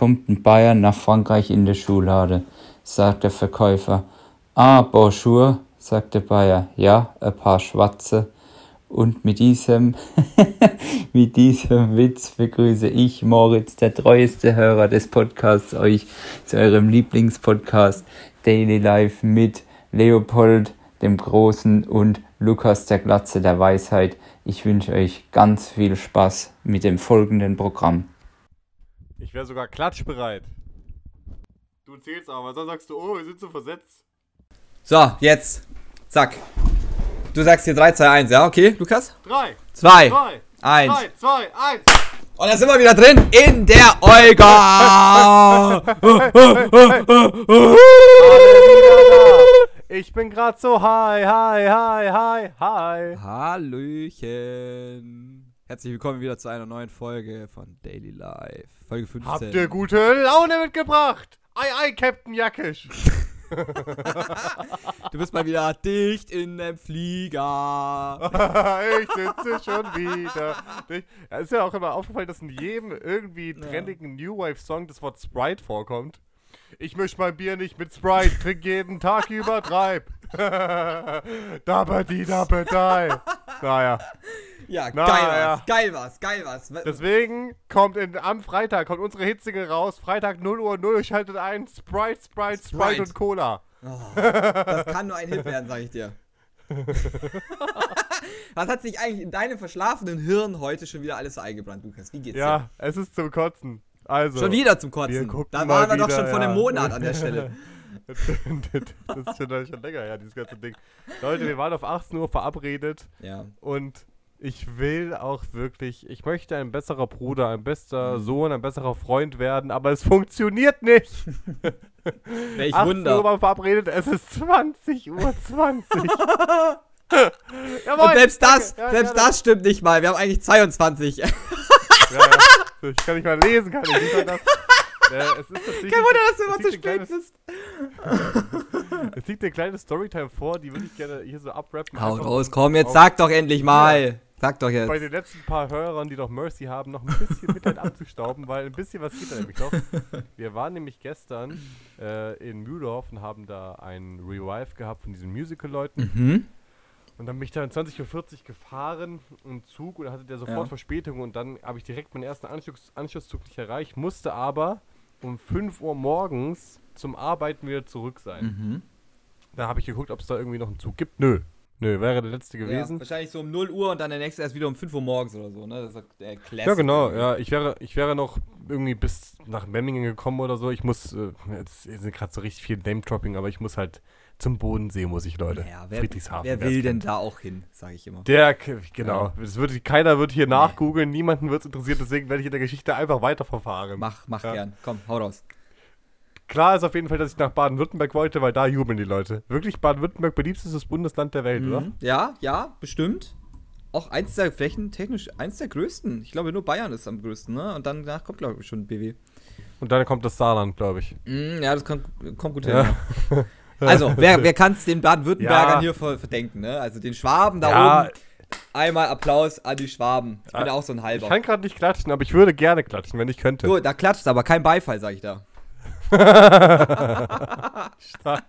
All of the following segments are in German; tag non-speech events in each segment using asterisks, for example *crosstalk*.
kommt ein Bayern nach Frankreich in der Schublade, sagt der Verkäufer. Ah, bonjour, sagt der Bayer. Ja, ein paar Schwarze. Und mit diesem, *laughs* mit diesem Witz begrüße ich, Moritz, der treueste Hörer des Podcasts, euch zu eurem Lieblingspodcast Daily Life mit Leopold, dem Großen und Lukas, der Glatze der Weisheit. Ich wünsche euch ganz viel Spaß mit dem folgenden Programm. Ich wäre sogar klatschbereit. Du zählst aber, sonst sagst du, oh, wir sind so versetzt. So, jetzt. Zack. Du sagst hier 3, 2, 1, ja? Okay, Lukas? 3, 2, 2, 1. 3, 2, 1. Und da sind wir wieder drin in der Olga. *laughs* Ich bin grad so high, high, high, high, high. Hallöchen. Herzlich willkommen wieder zu einer neuen Folge von Daily Life. Folge 15. Habt ihr gute Laune mitgebracht? Ei, ei, Captain Jackisch. *laughs* Du bist mal wieder dicht in dem Flieger. *laughs* ich sitze schon wieder. Ja, ist ja auch immer aufgefallen, dass in jedem irgendwie trendigen New Wave Song das Wort Sprite vorkommt. Ich misch mein Bier nicht mit Sprite, trink jeden Tag übertreib. *laughs* Dabadi, dabadai. Naja. Ja, Na, geil ja. was, geil was, geil was. Deswegen kommt in, am Freitag kommt unsere Hitsingle raus. Freitag 0 Uhr 0. Schaltet ein. Sprite, Sprite, Sprite, Sprite. und Cola. Oh, das kann nur ein Hit werden, sag ich dir. *laughs* Was hat sich eigentlich in deinem verschlafenen Hirn heute schon wieder alles so eingebrannt, Lukas? Wie geht's Ja, es ist zum Kotzen. Also. dir? Schon wieder zum Kotzen. Da waren wir doch wieder, schon vor einem ja. Monat an der Stelle. *laughs* das ist schon, schon länger, ja, dieses ganze Ding. Leute, wir waren auf 18 Uhr verabredet Ja. und ich will auch wirklich, ich möchte ein besserer Bruder, ein bester Mhm. Sohn, ein besserer Freund werden, aber es funktioniert nicht. *laughs* Welch 18 Uhr Wunder. waren wir verabredet, es ist 20 Uhr 20. *laughs* Jawohl, Und selbst das. Ja, selbst gerne. das stimmt nicht mal. Wir haben eigentlich 22. Ja, *laughs* ja. Ich kann nicht mal lesen, kann ich nicht mal das. Äh, es ist tatsächlich, Kein Wunder, dass du immer zu spät bist. Es liegt eine kleine Storytime vor, die würde ich gerne hier so abrappen. Hau raus, komm, jetzt auf- sag doch endlich mal. Sag doch Bei jetzt. den letzten paar Hörern, die noch Mercy haben, noch ein bisschen Mitleid abzustauben, weil ein bisschen was geht da nämlich noch. *laughs* Wir waren nämlich gestern äh, in Mühldorf und haben da ein Revive gehabt von diesen Musical-Leuten. Mhm. Und dann bin ich da um 20.40 Uhr gefahren im Zug und hatte der sofort Ja. Verspätung und dann habe ich direkt meinen ersten Anschluss, Anschlusszug nicht erreicht, musste aber um 5 Uhr morgens zum Arbeiten wieder zurück sein. Mhm. Da habe ich geguckt, ob es da irgendwie noch einen Zug gibt. Nö. Nö, wäre der letzte Ja, gewesen. wahrscheinlich so um 0 Uhr und dann der nächste erst wieder um 5 Uhr morgens oder so, ne? Das ist der Classic. Ja, genau. Ja, ich wäre, ich wäre noch irgendwie bis nach Memmingen gekommen oder so. Ich muss, äh, jetzt sind gerade so richtig viel Name-Dropping, aber ich muss halt zum Bodensee, muss ich, Leute. Ja, wer, Friedrichshafen. wer will denn da auch hin, sage ich immer. Der, genau. Ja. Das wird, keiner wird hier nachgoogeln, niemanden wird es interessiert, deswegen werde ich in der Geschichte einfach weiterverfahren. Mach, mach Ja. gern. Komm, hau raus. Klar ist auf jeden Fall, dass ich nach Baden-Württemberg wollte, weil da jubeln die Leute. Wirklich, Baden-Württemberg beliebtestes Bundesland der Welt, oder? Mhm. Ja, ja, bestimmt. Auch eins der flächentechnisch eins der größten. Ich glaube, nur Bayern ist am größten, ne? Und dann danach kommt, glaube ich, schon BW. Und dann kommt das Saarland, glaube ich. Mm, ja, das kommt, kommt gut hin. Ja. Ja. *laughs* Also, wer, wer kann es den Baden-Württembergern Ja. hier ver verdenken, ne? Also den Schwaben da oben. Einmal Applaus an die Schwaben. Ich bin ja auch so ein Ich halber. kann gerade nicht klatschen, aber ich würde gerne klatschen, wenn ich könnte. Gut, da klatscht aber kein Beifall, sag ich da. Stark.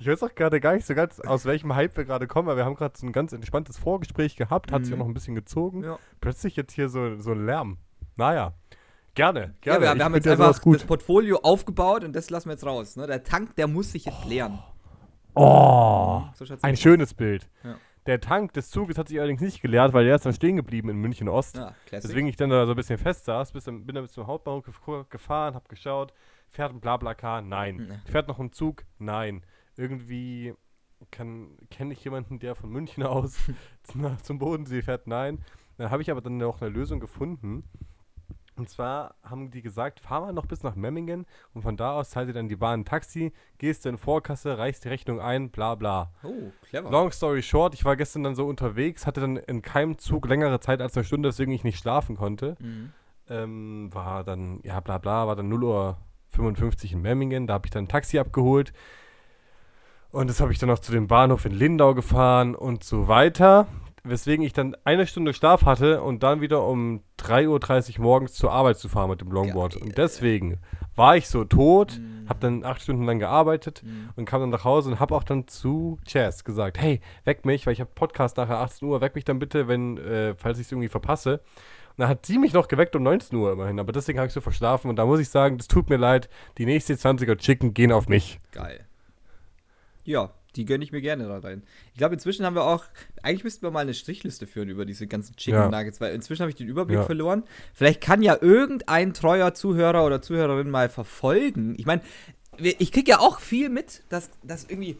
Ich weiß auch gerade gar nicht so ganz, aus welchem Hype wir gerade kommen, aber wir haben gerade so ein ganz entspanntes Vorgespräch gehabt, hat sich auch Mhm. noch ein bisschen gezogen. Ja. Plötzlich jetzt hier so, so ein Lärm. Naja, gerne, Ja, gerne. wir, Ich wir haben jetzt ja einfach das Portfolio aufgebaut und das lassen wir jetzt raus. Ne? Der Tank, der muss sich jetzt leeren. Oh, So schaut's ein schönes Bild. Ja. Der Tank des Zuges hat sich allerdings nicht geleert, weil der ist dann stehen geblieben in München Ost. Classic. Deswegen ich dann da so ein bisschen fest saß, bis, dann- bin dann bis zum Hauptbahnhof gef- gefahren, hab geschaut, fährt ein Blablacar? Nein. Nee. Fährt noch ein Zug? Nein. Irgendwie kenne ich jemanden, der von München *laughs* aus nach, *laughs* zum Bodensee fährt? Nein. Dann habe ich aber dann noch eine Lösung gefunden. Und zwar haben die gesagt, fahr mal noch bis nach Memmingen und von da aus zahlt dir dann die Bahn ein Taxi, gehst du in Vorkasse, reichst die Rechnung ein, bla bla. oh, clever. Long story short, ich war gestern dann so unterwegs, hatte dann in keinem Zug längere Zeit als eine Stunde, deswegen ich nicht schlafen konnte. Mhm. Ähm, war dann, ja bla bla, war dann 0 Uhr 55 in Memmingen, da habe ich dann ein Taxi abgeholt. Und das habe ich dann noch zu dem Bahnhof in Lindau gefahren und so weiter. Weswegen ich dann eine Stunde Schlaf hatte und dann wieder um 3.30 Uhr morgens zur Arbeit zu fahren mit dem Longboard. Und deswegen war ich so tot, Mhm. habe dann acht Stunden lang gearbeitet Mhm. und kam dann nach Hause und habe auch dann zu Chess gesagt, hey, weck mich, weil ich habe Podcast nachher 18 Uhr, weck mich dann bitte, wenn, äh, falls ich es irgendwie verpasse. Und dann hat sie mich noch geweckt um 19 Uhr immerhin, aber deswegen habe ich so verschlafen und da muss ich sagen, das tut mir leid, die nächste 20er Chicken gehen auf mich. Geil. Ja, die gönne ich mir gerne da rein. Ich glaube, inzwischen haben wir auch, eigentlich müssten wir mal eine Strichliste führen über diese ganzen Chicken Ja. Nuggets, weil inzwischen habe ich den Überblick Ja. verloren. Vielleicht kann ja irgendein treuer Zuhörer oder Zuhörerin mal verfolgen. Ich meine, ich kriege ja auch viel mit, dass, dass irgendwie,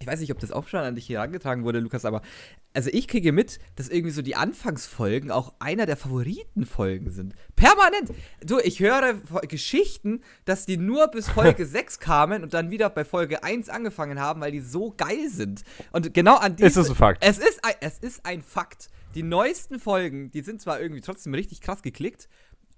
ich weiß nicht, ob das auch schon an dich hier herangetragen wurde, Lukas, aber also ich kriege mit, dass irgendwie so die Anfangsfolgen auch einer der Favoritenfolgen sind. Permanent. Du, ich höre Geschichten, dass die nur bis Folge *laughs* 6 kamen und dann wieder bei Folge 1 angefangen haben, weil die so geil sind. Und genau an diese, Ist das ein Fakt? Es ist ein, es ist ein Fakt. Die neuesten Folgen, die sind zwar irgendwie trotzdem richtig krass geklickt,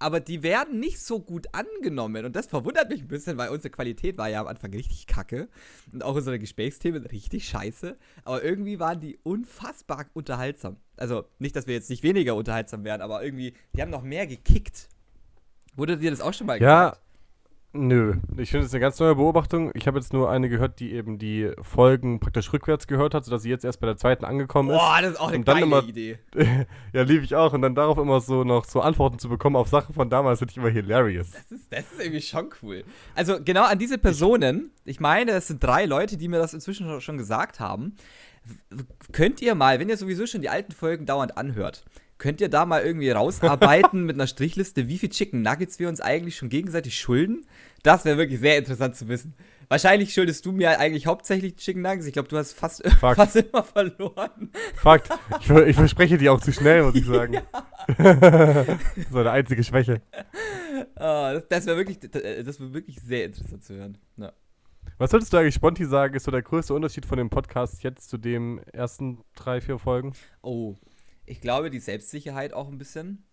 aber die werden nicht so gut angenommen. Und das verwundert mich ein bisschen, weil unsere Qualität war ja am Anfang richtig kacke. Und auch unsere Gesprächsthemen richtig scheiße. Aber irgendwie waren die unfassbar unterhaltsam. Also nicht, dass wir jetzt nicht weniger unterhaltsam wären, aber irgendwie, die haben noch mehr gekickt. Wurde dir das auch schon mal Ja, gesagt? Nö, ich finde es eine ganz neue Beobachtung. Ich habe jetzt nur eine gehört, die eben die Folgen praktisch rückwärts gehört hat, sodass sie jetzt erst bei der zweiten angekommen ist. Boah, das ist auch eine geile immer- Idee. *laughs* ja, liebe ich auch. Und dann darauf immer so noch so Antworten zu bekommen auf Sachen von damals, finde ich immer hilarious. Das ist, das ist irgendwie schon cool. Also genau an diese Personen, ich meine, es sind drei Leute, die mir das inzwischen schon- gesagt haben. Könnt ihr mal, wenn ihr sowieso schon die alten Folgen dauernd anhört, könnt ihr da mal irgendwie rausarbeiten mit einer Strichliste, wie viel Chicken Nuggets wir uns eigentlich schon gegenseitig schulden? Das wäre wirklich sehr interessant zu wissen. Wahrscheinlich schuldest du mir eigentlich hauptsächlich Chicken Nuggets. Ich glaube, du hast fast, *laughs* Fakt. fast immer verloren. Fakt. Ich, ich verspreche die auch zu schnell, muss ich *laughs* sagen. *laughs* so eine einzige Schwäche. Ah, das das wäre wirklich, das wär wirklich sehr interessant zu hören. Ja. Was würdest du eigentlich Sponti sagen, ist so der größte Unterschied von dem Podcast jetzt zu den ersten drei, vier Folgen? Oh, ich glaube, die Selbstsicherheit auch ein bisschen.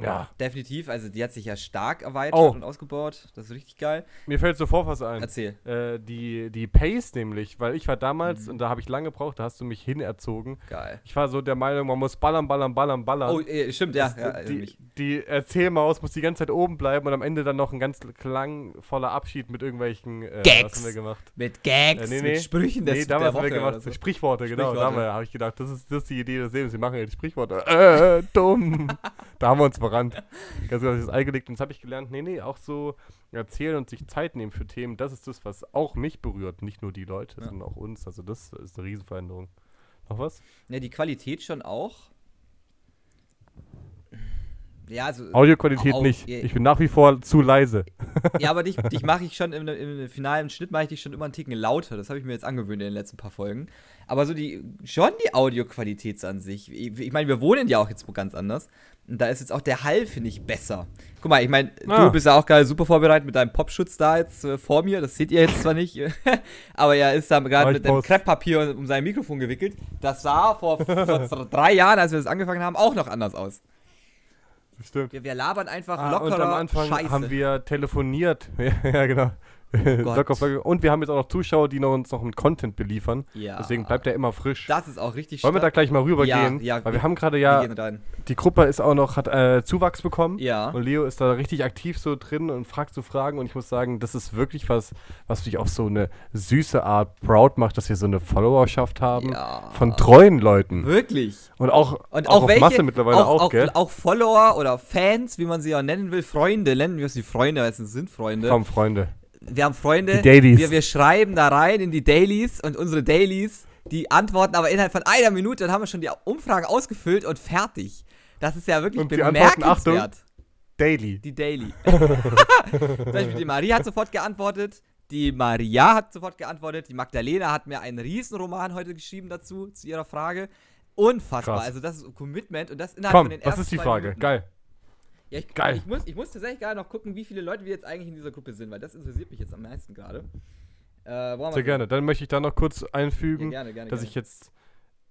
Ja. Definitiv, also die hat sich ja stark erweitert Oh. und ausgebaut. Das ist richtig geil. Mir fällt sofort was ein. Erzähl. Äh, die, die Pace nämlich, weil ich war damals, Mhm. und da habe ich lange gebraucht, da hast du mich hinerzogen. Geil. Ich war so der Meinung, man muss ballern, ballern, ballern, ballern. Oh, äh, stimmt, ja. Das- ja die, die Erzählmaus muss die ganze Zeit oben bleiben und am Ende dann noch ein ganz klangvoller Abschied mit irgendwelchen äh, Gags. Was haben wir gemacht? Mit Gags, Äh, nee, nee. mit Sprüchen des, nee, damals haben wir gemacht so. Sprichworte, genau. Sprichworte. Da habe ich gedacht, das ist, das ist die Idee des Lebens. Wir machen jetzt Sprichworte. Äh, dumm. *laughs* da haben wir uns verrannt. Ganz genau, das ist eingelegt. Und das habe ich gelernt. Nee, nee, auch so erzählen und sich Zeit nehmen für Themen. Das ist das, was auch mich berührt. Nicht nur die Leute, Ja. sondern auch uns. Also, das ist eine Riesenveränderung. Noch was? Ja, die Qualität schon auch. Ja, also. Audioqualität Au- nicht. Ich bin nach wie vor zu leise. *laughs* Ja, aber dich, *laughs* dich mache ich schon im, im finalen Schnitt mache ich dich schon immer einen Ticken lauter. Das habe ich mir jetzt angewöhnt in den letzten paar Folgen. Aber so die schon die Audioqualität an sich. Ich, ich meine, wir wohnen ja auch jetzt wo ganz anders. Und da ist jetzt auch der Hall, finde ich, besser. Guck mal, ich meine, Ah. du bist ja auch gerade super vorbereitet mit deinem Popschutz da jetzt äh, vor mir. Das seht ihr jetzt zwar nicht. *laughs* aber er ist da gerade mit dem Krepppapier um sein Mikrofon gewickelt. Das sah vor, vor drei Jahren, als wir das angefangen haben, auch noch anders aus. Stimmt. Wir, wir labern einfach Ah, lockerer und am Anfang Scheiße. haben wir telefoniert. *laughs* ja, genau. *laughs* Gott. Locker, flocker. und wir haben jetzt auch noch Zuschauer, die noch uns noch mit Content beliefern. ja. Deswegen bleibt er immer frisch. Das ist auch richtig Wollen wir da gleich mal rübergehen? Ja, ja, Weil wir- wir haben gerade ja, die Gruppe ist auch noch, hat äh, Zuwachs bekommen. Ja. Und Leo ist da richtig aktiv so drin und fragt so Fragen. Und ich muss sagen, das ist wirklich was, was mich auf so eine süße Art proud macht, dass wir so eine Followerschaft haben. Ja. Von treuen Leuten. Wirklich. Und auch, Und auch, auch, auf welche, Masse mittlerweile auch, auch, gell? auch Follower oder Fans, wie man sie auch nennen will, Freunde, nennen wir es die Freunde, weil es sind Freunde. Komm, Freunde. Wir haben Freunde. Wir, wir schreiben da rein in die Dailies und unsere Dailies, die antworten aber innerhalb von einer Minute, dann haben wir schon die Umfrage ausgefüllt und fertig. Das ist ja wirklich Und bemerkenswert. Daily. Die Daily. *laughs* Zum Beispiel die Maria hat sofort geantwortet. Die Maria hat sofort geantwortet. Die Magdalena hat mir einen Riesenroman heute geschrieben dazu, zu ihrer Frage. Unfassbar. Krass. Also das ist Commitment und das innerhalb Komm, von den was ersten ist die Frage? Minuten. Geil. Ja, ich, Geil. Ich muss, ich muss tatsächlich gerade noch gucken, wie viele Leute wir jetzt eigentlich in dieser Gruppe sind, weil das interessiert mich jetzt am meisten gerade. Äh, Sehr gerne. Dann möchte ich da noch kurz Ja, einfügen. gerne, gerne. dass gerne. ich jetzt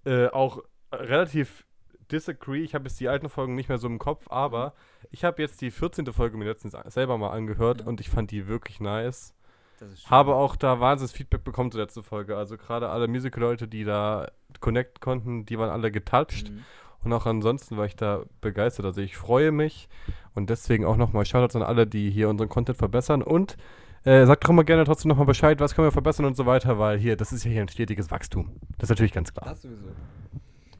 äh, auch relativ disagree. Ich habe jetzt die alten Folgen nicht mehr so im Kopf, aber ich habe jetzt die 14. Folge mir letztens selber mal angehört Ja. und ich fand die wirklich nice. Habe auch da wahnsinniges Feedback bekommen zur letzten Folge. Also gerade alle Musical-Leute, die da connecten konnten, die waren alle getouched. Mhm. Und auch ansonsten war ich da begeistert. Also ich freue mich und deswegen auch nochmal Shoutouts an alle, die hier unseren Content verbessern. Und äh, sagt doch mal gerne trotzdem nochmal Bescheid, was können wir verbessern und so weiter, weil hier, das ist ja hier ein stetiges Wachstum. Das ist natürlich ganz klar. Das sowieso.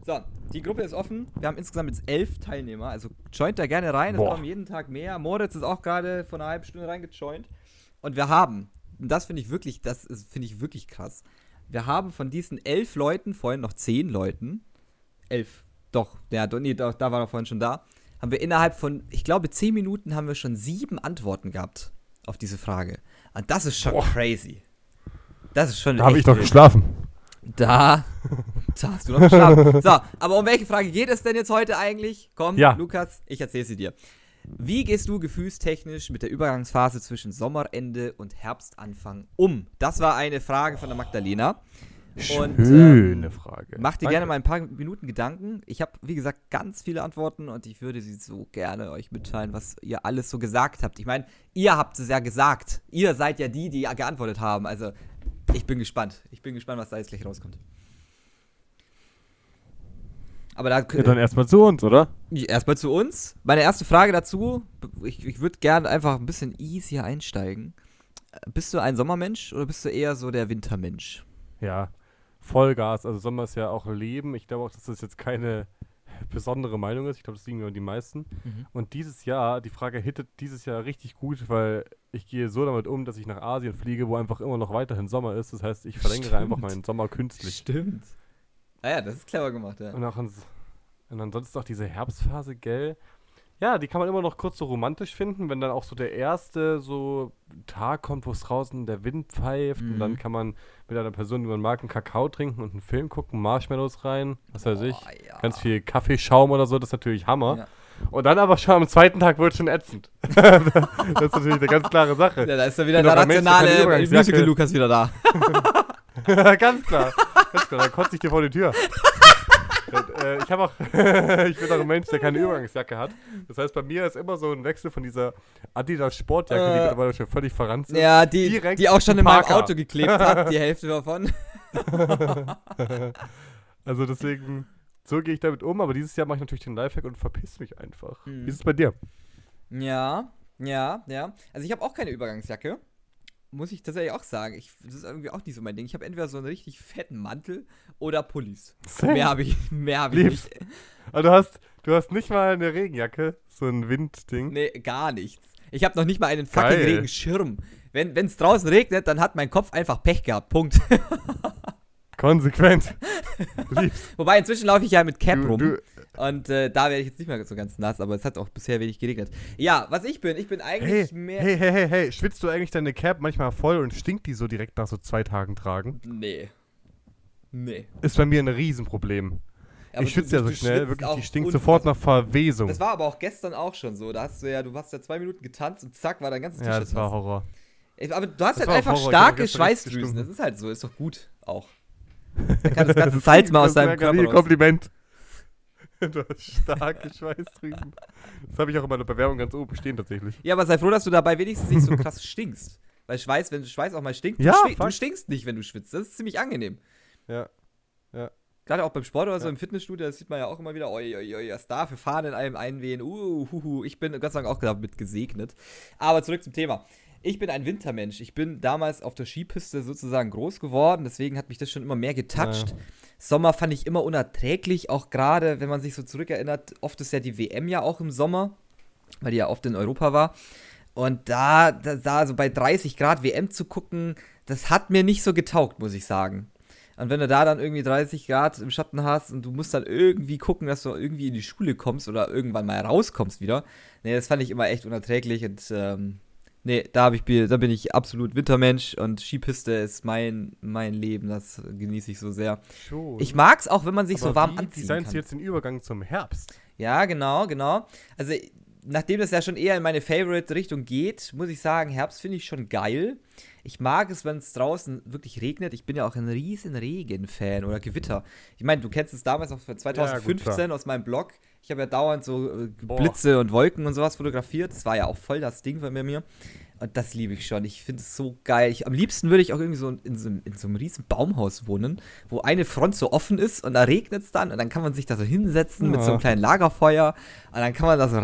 So, die Gruppe ist offen. Wir haben insgesamt jetzt elf Teilnehmer. Also joint da gerne rein. Es kommen jeden Tag mehr. Moritz ist auch gerade vor einer halben Stunde reingejoint. Und wir haben, und das finde ich wirklich, das finde ich wirklich krass. Wir haben von diesen elf Leuten, vorhin noch zehn Leuten, elf, doch, der, doch, nee, doch, da war er vorhin schon da, haben wir innerhalb von, ich glaube, zehn Minuten haben wir schon sieben Antworten gehabt auf diese Frage. Und das ist schon Boah. crazy. Das ist schon Da habe ich doch geschlafen. Da. *laughs* Da hast du noch geschlafen. So, aber um welche Frage geht es denn jetzt heute eigentlich? Komm, Ja. Lukas, ich erzähle sie dir. Wie gehst du gefühlstechnisch mit der Übergangsphase zwischen Sommerende und Herbstanfang um? Das war eine Frage von der Magdalena. Und, Schöne ähm, Frage. Mach dir Danke. gerne mal ein paar Minuten Gedanken. Ich habe, wie gesagt, ganz viele Antworten und ich würde sie so gerne euch mitteilen, was ihr alles so gesagt habt. Ich meine, ihr habt es ja gesagt. Ihr seid ja die, die ja geantwortet haben. Also, ich bin gespannt. Ich bin gespannt, was da jetzt gleich rauskommt. Aber da Ja, dann erstmal zu uns, oder? erstmal zu uns. Meine erste Frage dazu, ich, ich würde gerne einfach ein bisschen easier einsteigen. Bist du ein Sommermensch oder bist du eher so der Wintermensch? Ja, Vollgas. Also Sommer ist ja auch Leben. Ich glaube auch, dass das jetzt keine *laughs* besondere Meinung ist. Ich glaube, das liegen nur die meisten. Mhm. Und dieses Jahr, die Frage hittet dieses Jahr richtig gut, weil ich gehe so damit um, dass ich nach Asien fliege, wo einfach immer noch weiterhin Sommer ist. Das heißt, ich verlängere Stimmt. einfach meinen Sommer künstlich. Stimmt. Ah ja, das ist clever gemacht, ja. Und, auch ans und ansonsten auch diese Herbstphase, gell? Ja, die kann man immer noch kurz so romantisch finden, wenn dann auch so der erste so Tag kommt, wo es draußen der Wind pfeift und dann Mhm. kann man mit einer Person, die man mag, einen Kakao trinken und einen Film gucken, Marshmallows rein, was weiß ich, Boah, ja. ganz viel Kaffeeschaum oder so, das ist natürlich Hammer. Ja. Und dann aber schon am zweiten Tag wird schon ätzend. *laughs* *laughs* das ist natürlich eine ganz klare Sache. Ja, da ist ja wieder der rationale Übergangsjacke- Musical Lukas wieder da. *laughs* ganz klar. Ganz klar. Dann kotze ich dir vor die Tür. Äh, ich auch, *laughs* ich bin auch ein Mensch, der keine Übergangsjacke hat. Das heißt, bei mir ist immer so ein Wechsel von dieser Adidas Sportjacke, die Äh. mittlerweile schon völlig verranzt ist. Ja, die, Direkt die auch schon in meinem. Auto geklebt hat, die Hälfte davon. *laughs* Also deswegen, so gehe ich damit um. Aber dieses Jahr mache ich natürlich den Lifehack und verpiss mich einfach. Mhm. Wie ist es bei dir? Ja, ja, ja. Also ich habe auch keine Übergangsjacke. Muss ich tatsächlich auch sagen. Ich, das ist irgendwie auch nicht so mein Ding. Ich habe entweder so einen richtig fetten Mantel oder Pullis. Mehr habe ich, mehr hab ich nicht. Aber du hast, du hast nicht mal eine Regenjacke, so ein Windding. Nee, gar nichts. Ich habe noch nicht mal einen fucking Geil. Regenschirm. Wenn es draußen regnet, dann hat mein Kopf einfach Pech gehabt. Punkt. *laughs* Konsequent. *laughs* Wobei inzwischen laufe ich ja mit Cap Du, rum. du, Und äh, da werde ich jetzt nicht mehr so ganz nass, aber es hat auch bisher wenig geregnet. Ja, was ich bin, ich bin hey, eigentlich mehr. hey, hey, hey, hey, schwitzt du eigentlich deine Cap manchmal voll und stinkt die so direkt nach so zwei Tagen tragen? Nee. Nee. Ist bei mir ein Riesenproblem. Aber ich schwitze ja so schnell, wirklich, die stinkt sofort nach Verwesung. Das war aber auch gestern auch schon so. Da hast du ja, du hast ja zwei Minuten getanzt und zack, war dein ganzes ja, T-Shirt das war. Horror. Aber du hast das halt einfach Horror. Starke Schweißdrüsen. Das ist halt so, ist doch gut auch. Da kann das *laughs* ganze Salz mal aus ein Körper raus. Kompliment. *laughs* Du hast starke Schweißdrüsen. Das habe ich auch in meiner Bewerbung ganz oben stehen tatsächlich. Ja, aber sei froh, dass du dabei wenigstens nicht so krass stinkst. Weil Schweiß, wenn Schweiß auch mal stinkt, Ja, du, du stinkst nicht, wenn du schwitzt. Das ist ziemlich angenehm. Ja. Gerade auch beim Sport oder so Ja. im Fitnessstudio, das sieht man ja auch immer wieder, oi, oi, oi, was da für Fahnen in einem einwehen. Uh, huhu. Ich bin Gott sei Dank auch damit gesegnet. Aber zurück zum Thema. Ich bin ein Wintermensch. Ich bin damals auf der Skipiste sozusagen groß geworden, deswegen hat mich das schon immer mehr getoucht. Ja. Sommer fand ich immer unerträglich, auch gerade, wenn man sich so zurückerinnert. Oft ist ja die WM ja auch im Sommer, weil die ja oft in Europa war. Und da, da, da so bei 30 Grad WM zu gucken, das hat mir nicht so getaugt, muss ich sagen. Und wenn du da dann irgendwie 30 Grad im Schatten hast und du musst dann irgendwie gucken, dass du irgendwie in die Schule kommst oder irgendwann mal rauskommst wieder, nee, das fand ich immer echt unerträglich und ähm, nee, da, ich, da bin ich absolut Wintermensch und Skipiste ist mein, mein Leben, das genieße ich so sehr. Schon. Ich mag's auch, wenn man sich Aber so warm wie anziehen designst kann. du jetzt den Übergang zum Herbst? Ja, genau, genau. Also, nachdem das ja schon eher in meine Favorite-Richtung geht, muss ich sagen, Herbst finde ich schon geil. Ich mag es, wenn es draußen wirklich regnet. Ich bin ja auch ein riesen Regen-Fan oder Gewitter. Ich meine, du kennst es damals noch von 2015 aus meinem Blog. Ich habe ja dauernd so äh, Boah. Blitze und Wolken und sowas fotografiert. Das war ja auch voll das Ding bei mir. Und das liebe ich schon. Ich finde es so geil. Ich, am liebsten würde ich auch irgendwie so in, so in so einem riesen Baumhaus wohnen, wo eine Front so offen ist und da regnet es dann und dann kann man sich da so hinsetzen mit so einem Ja. kleinen Lagerfeuer und dann kann man da so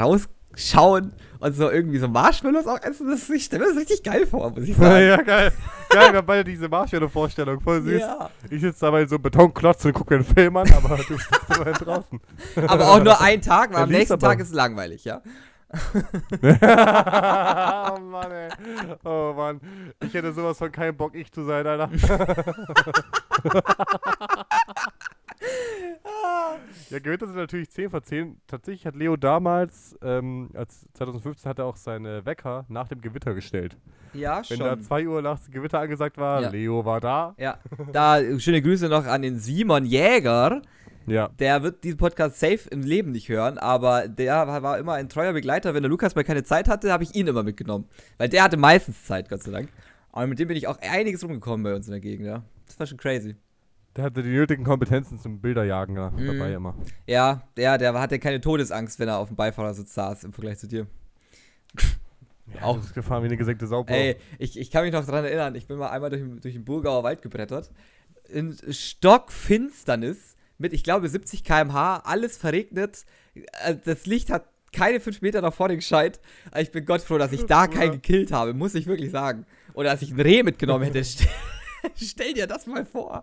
rausschauen und so irgendwie so Marshmallows auch essen. Das ist, ich stelle mir das richtig geil vor, muss ich *laughs* sagen. ja, geil. Geil, wir haben beide diese Marshmallow-Vorstellung. Voll süß. Ja. Ich sitze dabei in so einem Betonklotz und gucke einen Film an, aber du bist immerhin draußen. Aber auch nur einen Tag, weil am nächsten aber. Tag ist es langweilig, ja. *laughs* oh Mann, ey. Oh Mann. Ich hätte sowas von keinen Bock, ich zu sein, Alter. *laughs* ja, Gewitter sind natürlich 10 vor 10. Tatsächlich hat Leo damals, ähm, als 2015 hat er auch seine Wecker nach dem Gewitter gestellt. Ja, Wenn da 2 Uhr nachts Gewitter angesagt war, Ja. Leo war da. Ja, da schöne Grüße noch an den Simon Jäger. Ja. Der wird diesen Podcast safe im Leben nicht hören, aber der war war immer ein treuer Begleiter. Wenn der Lukas mal keine Zeit hatte, habe ich ihn immer mitgenommen. Weil der hatte meistens Zeit, Gott sei Dank. Aber mit dem bin ich auch einiges rumgekommen bei uns in der Gegend, ja. Das war schon crazy. Der hatte die nötigen Kompetenzen zum Bilderjagen da, Mhm. dabei immer. Ja, der, der hatte keine Todesangst, wenn er auf dem Beifahrersitz saß, im Vergleich zu dir. Ja, Auch- gefahren wie eine gesenkte Sau. Ey, ich, ich kann mich noch daran erinnern, ich bin mal einmal durch, den- durch den Burgauer Wald gebrettert. In Stockfinsternis mit, ich glaube, 70 km/h, alles verregnet. Äh, Das Licht hat keine 5 Meter nach vorne gescheit. Ich bin Gott froh, dass ich da keinen gekillt habe, muss ich wirklich sagen. Oder dass ich ein Reh mitgenommen hätte. *laughs* Stell dir das mal vor.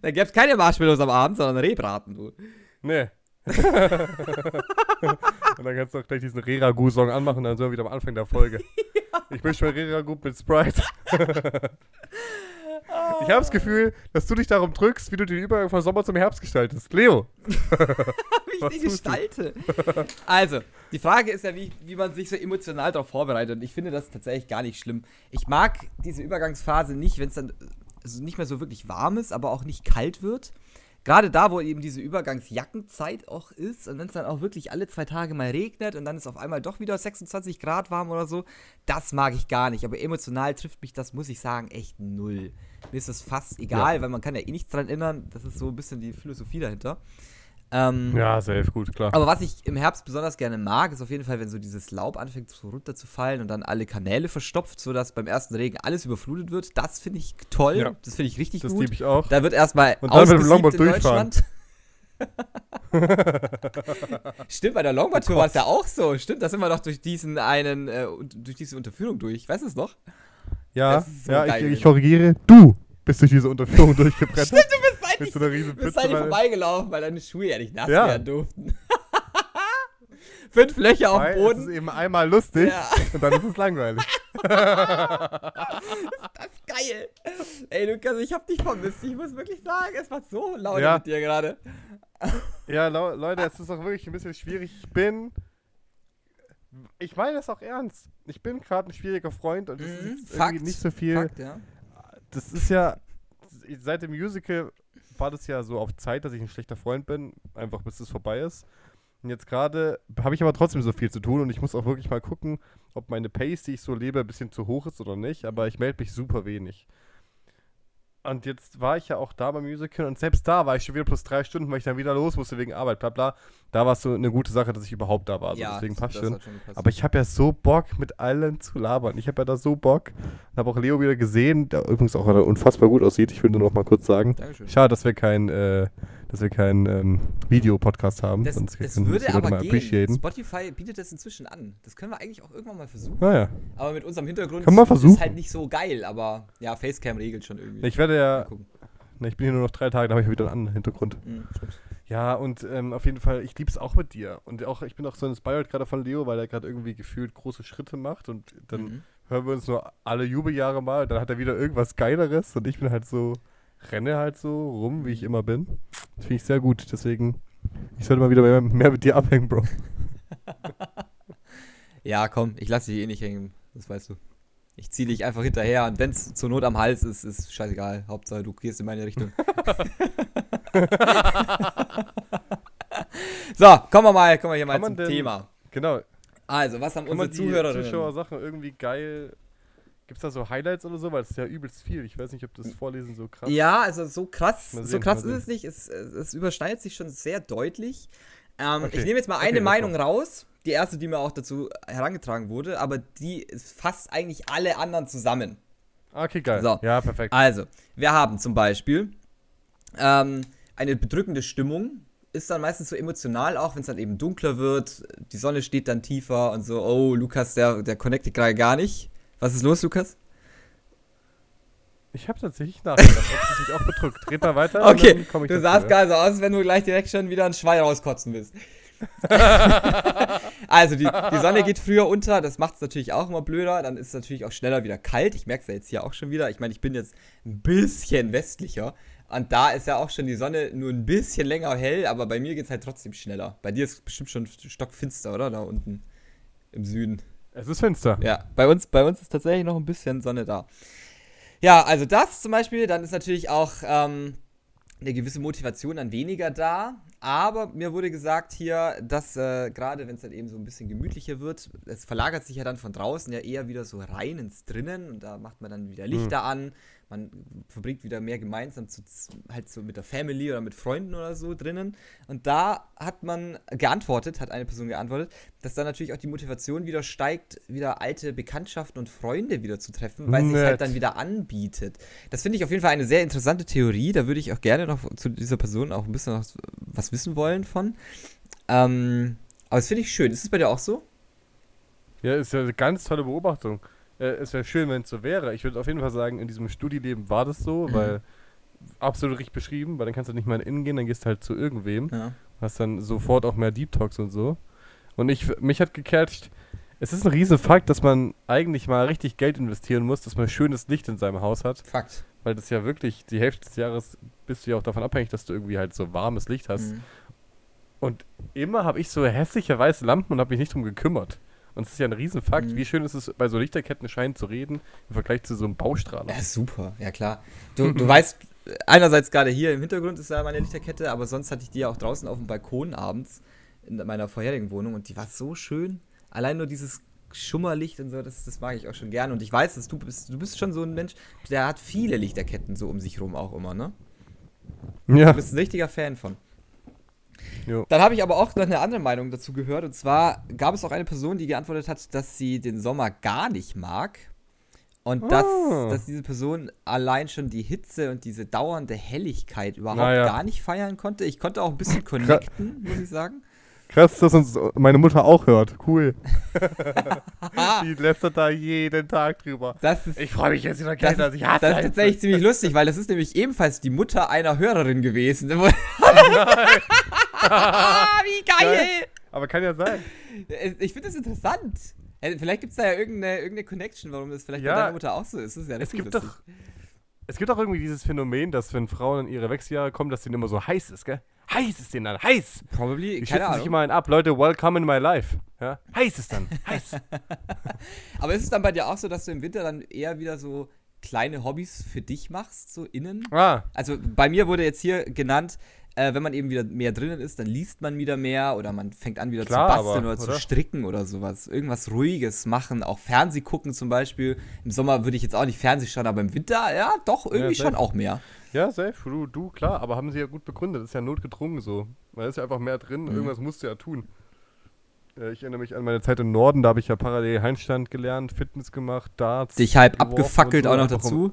Da gäbe es keine Marshmallows am Abend, sondern Rehbraten, du. Nee. *laughs* und dann kannst du auch gleich diesen Reragu-Song anmachen, dann sind wir wieder am Anfang der Folge. *laughs* Ich möchte mal Reragu mit Sprite. *laughs* ich habe das Gefühl, dass du dich darum drückst, wie du den Übergang von Sommer zum Herbst gestaltest. Leo. wie ich du? gestalte. also, die Frage ist ja, wie, wie man sich so emotional darauf vorbereitet. Und ich finde das tatsächlich gar nicht schlimm. Ich mag diese Übergangsphase nicht, wenn es dann also nicht mehr so wirklich warm ist, aber auch nicht kalt wird. Gerade da, wo eben diese Übergangsjackenzeit auch ist und wenn es dann auch wirklich alle zwei Tage mal regnet und dann ist auf einmal doch wieder 26 Grad warm oder so, das mag ich gar nicht. Aber emotional trifft mich das, muss ich sagen, echt null. Mir ist das fast egal, weil man kann ja eh nichts dran ändern. Das ist so ein bisschen die Philosophie dahinter. Ähm, Ja, safe, gut, klar. aber was ich im Herbst besonders gerne mag, ist auf jeden Fall, wenn so dieses Laub anfängt so runterzufallen und dann alle Kanäle verstopft, sodass beim ersten Regen alles überflutet wird. Das finde ich toll. Ja. Das finde ich richtig Das gut. liebe ich auch. Da wird erstmal Und dann mit dem Longboard in durchfahren. *laughs* Stimmt, bei der Longboard-Tour war es ja auch so. Stimmt, da sind wir doch durch diesen einen, äh, durch diese Unterführung durch. Weißt du es noch? Ja, das so ja ich, ich korrigiere. Du bist durch diese Unterführung *laughs* durchgebrettert. Stimmt, du bist Mit so einer riesen du bist Pfütze. eigentlich rein. vorbeigelaufen, weil deine Schuhe ja nicht nass Ja. werden durften. *laughs* Fünf Löcher auf dem Boden. ist eben einmal lustig Ja. und dann ist es langweilig. *laughs* Das ist geil. Ey, Lukas, ich hab dich vermisst. Ich muss wirklich sagen, es war so laut Ja. mit dir gerade. Ja, Leute, es ist auch wirklich ein bisschen schwierig. Ich bin. Ich meine das auch ernst. Ich bin gerade ein schwieriger Freund und es Mhm, ist irgendwie Fakt. nicht so viel. Fakt, ja. Das ist ja. Seit dem Musical war das ja so auf Zeit, dass ich ein schlechter Freund bin, einfach bis es vorbei ist. Und jetzt gerade habe ich aber trotzdem so viel zu tun und ich muss auch wirklich mal gucken, ob meine Pace, die ich so lebe, ein bisschen zu hoch ist oder nicht. Aber ich melde mich super wenig. Und jetzt war ich ja auch da beim Musical und selbst da war ich schon wieder plus drei Stunden, weil ich dann wieder los musste wegen Arbeit, bla bla. Da war es so eine gute Sache, dass ich überhaupt da war. Also deswegen passt schon. schon. Aber ich habe ja so Bock, mit allen zu labern. Ich habe ja da so Bock. Habe auch Leo wieder gesehen, der übrigens auch unfassbar gut aussieht. Ich will nur noch mal kurz sagen. Dankeschön. Schade, dass wir kein, äh, dass wir keinen ähm, Videopodcast haben. Das, sonst das würde Leute aber mal gehen. appreciaten. Spotify bietet das inzwischen an. Das können wir eigentlich auch irgendwann mal versuchen. Naja. Aber mit unserem Hintergrund Kann man versuchen. ist halt nicht so geil. Aber ja, Facecam regelt schon irgendwie. Ich werde ja, ne, ich bin hier nur noch drei Tage, da habe ich wieder einen anderen Hintergrund. Mhm. Ja, und ähm, auf jeden Fall, ich liebe es auch mit dir. Und auch, ich bin auch so inspired gerade von Leo, weil er gerade irgendwie gefühlt große Schritte macht und dann Mhm. hören wir uns nur alle Jubeljahre mal, dann hat er wieder irgendwas Geileres und ich bin halt so, renne halt so rum, wie ich immer bin. Das finde ich sehr gut, deswegen, ich sollte mal wieder mehr, mehr mit dir abhängen, Bro. *laughs* Ja, komm, ich lasse dich eh nicht hängen. Das weißt du. Ich ziehe dich einfach hinterher und wenn es zur Not am Hals ist, ist scheißegal. Hauptsache, du gehst in meine Richtung. *laughs* so, kommen wir mal, kommen wir hier mal Kann zum Thema. Genau, Also, was haben kann unsere Zuhörerinnen? Zuschauersachen irgendwie geil, gibt es da so Highlights oder so, weil es ist ja übelst viel. Ich weiß nicht, ob das Vorlesen so krass Ja, also so krass, Mal so sehen, krass ist es nicht. Es, es überschneidet sich schon sehr deutlich. Ähm, Okay. Ich nehme jetzt mal Okay, eine lass Meinung raus, die erste, die mir auch dazu herangetragen wurde, aber die fasst eigentlich alle anderen zusammen. Okay, geil. So. Ja, perfekt. Also, wir haben zum Beispiel ähm, eine bedrückende Stimmung. Ist dann meistens so emotional, auch wenn es dann eben dunkler wird. Die Sonne steht dann tiefer und so. Oh, Lukas, der, der connectet gerade gar nicht. Was ist los, Lukas? Ich habe tatsächlich nachgedacht, ob es mich auch bedrückt. Red mal weiter. Okay, dann komm ich du sahst gerade so aus, als wenn du gleich direkt schon wieder ein Schwein rauskotzen willst. *laughs* also, die, die Sonne geht früher unter, das macht es natürlich auch immer blöder. Dann ist es natürlich auch schneller wieder kalt. Ich merke es ja jetzt hier auch schon wieder. Ich meine, ich bin jetzt ein bisschen westlicher. Und da ist ja auch schon die Sonne nur ein bisschen länger hell, aber bei mir geht es halt trotzdem schneller. Bei dir ist es bestimmt schon stockfinster, oder? Da unten im Süden. Es ist finster. Ja, bei uns, bei uns ist tatsächlich noch ein bisschen Sonne da. Ja, also das zum Beispiel, dann ist natürlich auch ähm, eine gewisse Motivation dann weniger da. Aber mir wurde gesagt hier, dass äh, gerade wenn es dann eben so ein bisschen gemütlicher wird, es verlagert sich ja dann von draußen ja eher wieder so rein ins Drinnen und da macht man dann wieder Lichter an. Man verbringt wieder mehr gemeinsam zu, halt so mit der Family oder mit Freunden oder so drinnen. Und da hat man geantwortet, hat eine Person geantwortet, dass dann natürlich auch die Motivation wieder steigt, wieder alte Bekanntschaften und Freunde wieder zu treffen, weil es sich Nett. halt dann wieder anbietet. Das finde ich auf jeden Fall eine sehr interessante Theorie. Da würde ich auch gerne noch zu dieser Person auch ein bisschen was, was wissen wollen von. Ähm, aber das finde ich schön. Ist es bei dir auch so? Ja, ist ja eine ganz tolle Beobachtung. Äh, es wäre schön, wenn es so wäre. Ich würde auf jeden Fall sagen, in diesem Studieleben war das so, Mhm. weil absolut richtig beschrieben, weil dann kannst du nicht mal in Innen gehen, dann gehst du halt zu irgendwem. Ja. Hast dann sofort auch mehr Deep Talks und so. Und ich, mich hat gecatcht, es ist ein riesen Fakt, dass man eigentlich mal richtig Geld investieren muss, dass man schönes Licht in seinem Haus hat. Fakt. Weil das ja wirklich, die Hälfte des Jahres bist du ja auch davon abhängig, dass du irgendwie halt so warmes Licht hast. Mhm. Und immer habe ich so hässliche weiße Lampen und habe mich nicht drum gekümmert. Und es ist ja ein Riesenfakt. Mhm. Wie schön ist es, bei so Lichterkettenscheinen zu reden, im Vergleich zu so einem Baustrahler. Ja, super, ja klar. Du, du weißt, einerseits gerade hier im Hintergrund ist ja meine Lichterkette, aber sonst hatte ich die ja auch draußen auf dem Balkon abends in meiner vorherigen Wohnung und die war so schön. Allein nur dieses Schummerlicht und so, das, das mag ich auch schon gern. Und ich weiß, dass du bist, du bist schon so ein Mensch, der hat viele Lichterketten so um sich rum auch immer, ne? Ja. Du bist ein richtiger Fan von. Jo. Dann habe ich aber auch noch eine andere Meinung dazu gehört. Und zwar gab es auch eine Person, die geantwortet hat, dass sie den Sommer gar nicht mag. Und dass, Ah. dass diese Person allein schon die Hitze und diese dauernde Helligkeit überhaupt Naja. gar nicht feiern konnte. Ich konnte auch ein bisschen connecten, muss ich sagen. Krass, dass uns meine Mutter auch hört. Cool. *laughs* Die lästert da jeden Tag drüber. Das ist, Ich freue mich jetzt wieder das, dass ich hasse. das ist tatsächlich ziemlich lustig, weil das ist nämlich ebenfalls die Mutter einer Hörerin gewesen. *laughs* *laughs* *laughs* Wie geil! Aber kann ja sein. Ich finde das interessant. Äh, Vielleicht gibt es da ja irgendeine, irgendeine Connection, warum das vielleicht Ja. bei deiner Mutter auch so ist. Das ist ja Es gibt lustig. doch. Es gibt auch irgendwie dieses Phänomen, dass wenn Frauen in ihre Wechseljahre kommen, dass denen immer so heiß ist, gell? Heiß ist denen dann, heiß! Probably, Die keine schützen sich Ahnung. immer einen ab. Leute, welcome in my life. Ja? Heiß ist dann, *laughs* heiß. Aber ist es dann bei dir auch so, dass du im Winter dann eher wieder so kleine Hobbys für dich machst, so innen? ah, Also bei mir wurde jetzt hier genannt, äh, wenn man eben wieder mehr drinnen ist, dann liest man wieder mehr oder man fängt an wieder Klar, zu basteln aber, oder, zu oder? stricken oder sowas. Irgendwas Ruhiges machen, auch Fernseh gucken zum Beispiel. Im Sommer würde ich jetzt auch nicht Fernseh schauen, aber im Winter, ja, doch, irgendwie safe. schon auch mehr. ja, safe, du, du, klar, aber haben sie ja gut begründet. Das ist ja notgedrungen so. Weil da ist ja einfach mehr drin, Mhm. irgendwas musst du ja tun. Ich erinnere mich an meine Zeit im Norden, da habe ich ja parallel Handstand gelernt, Fitness gemacht, Darts. Dich halb abgefackelt so, auch noch dazu.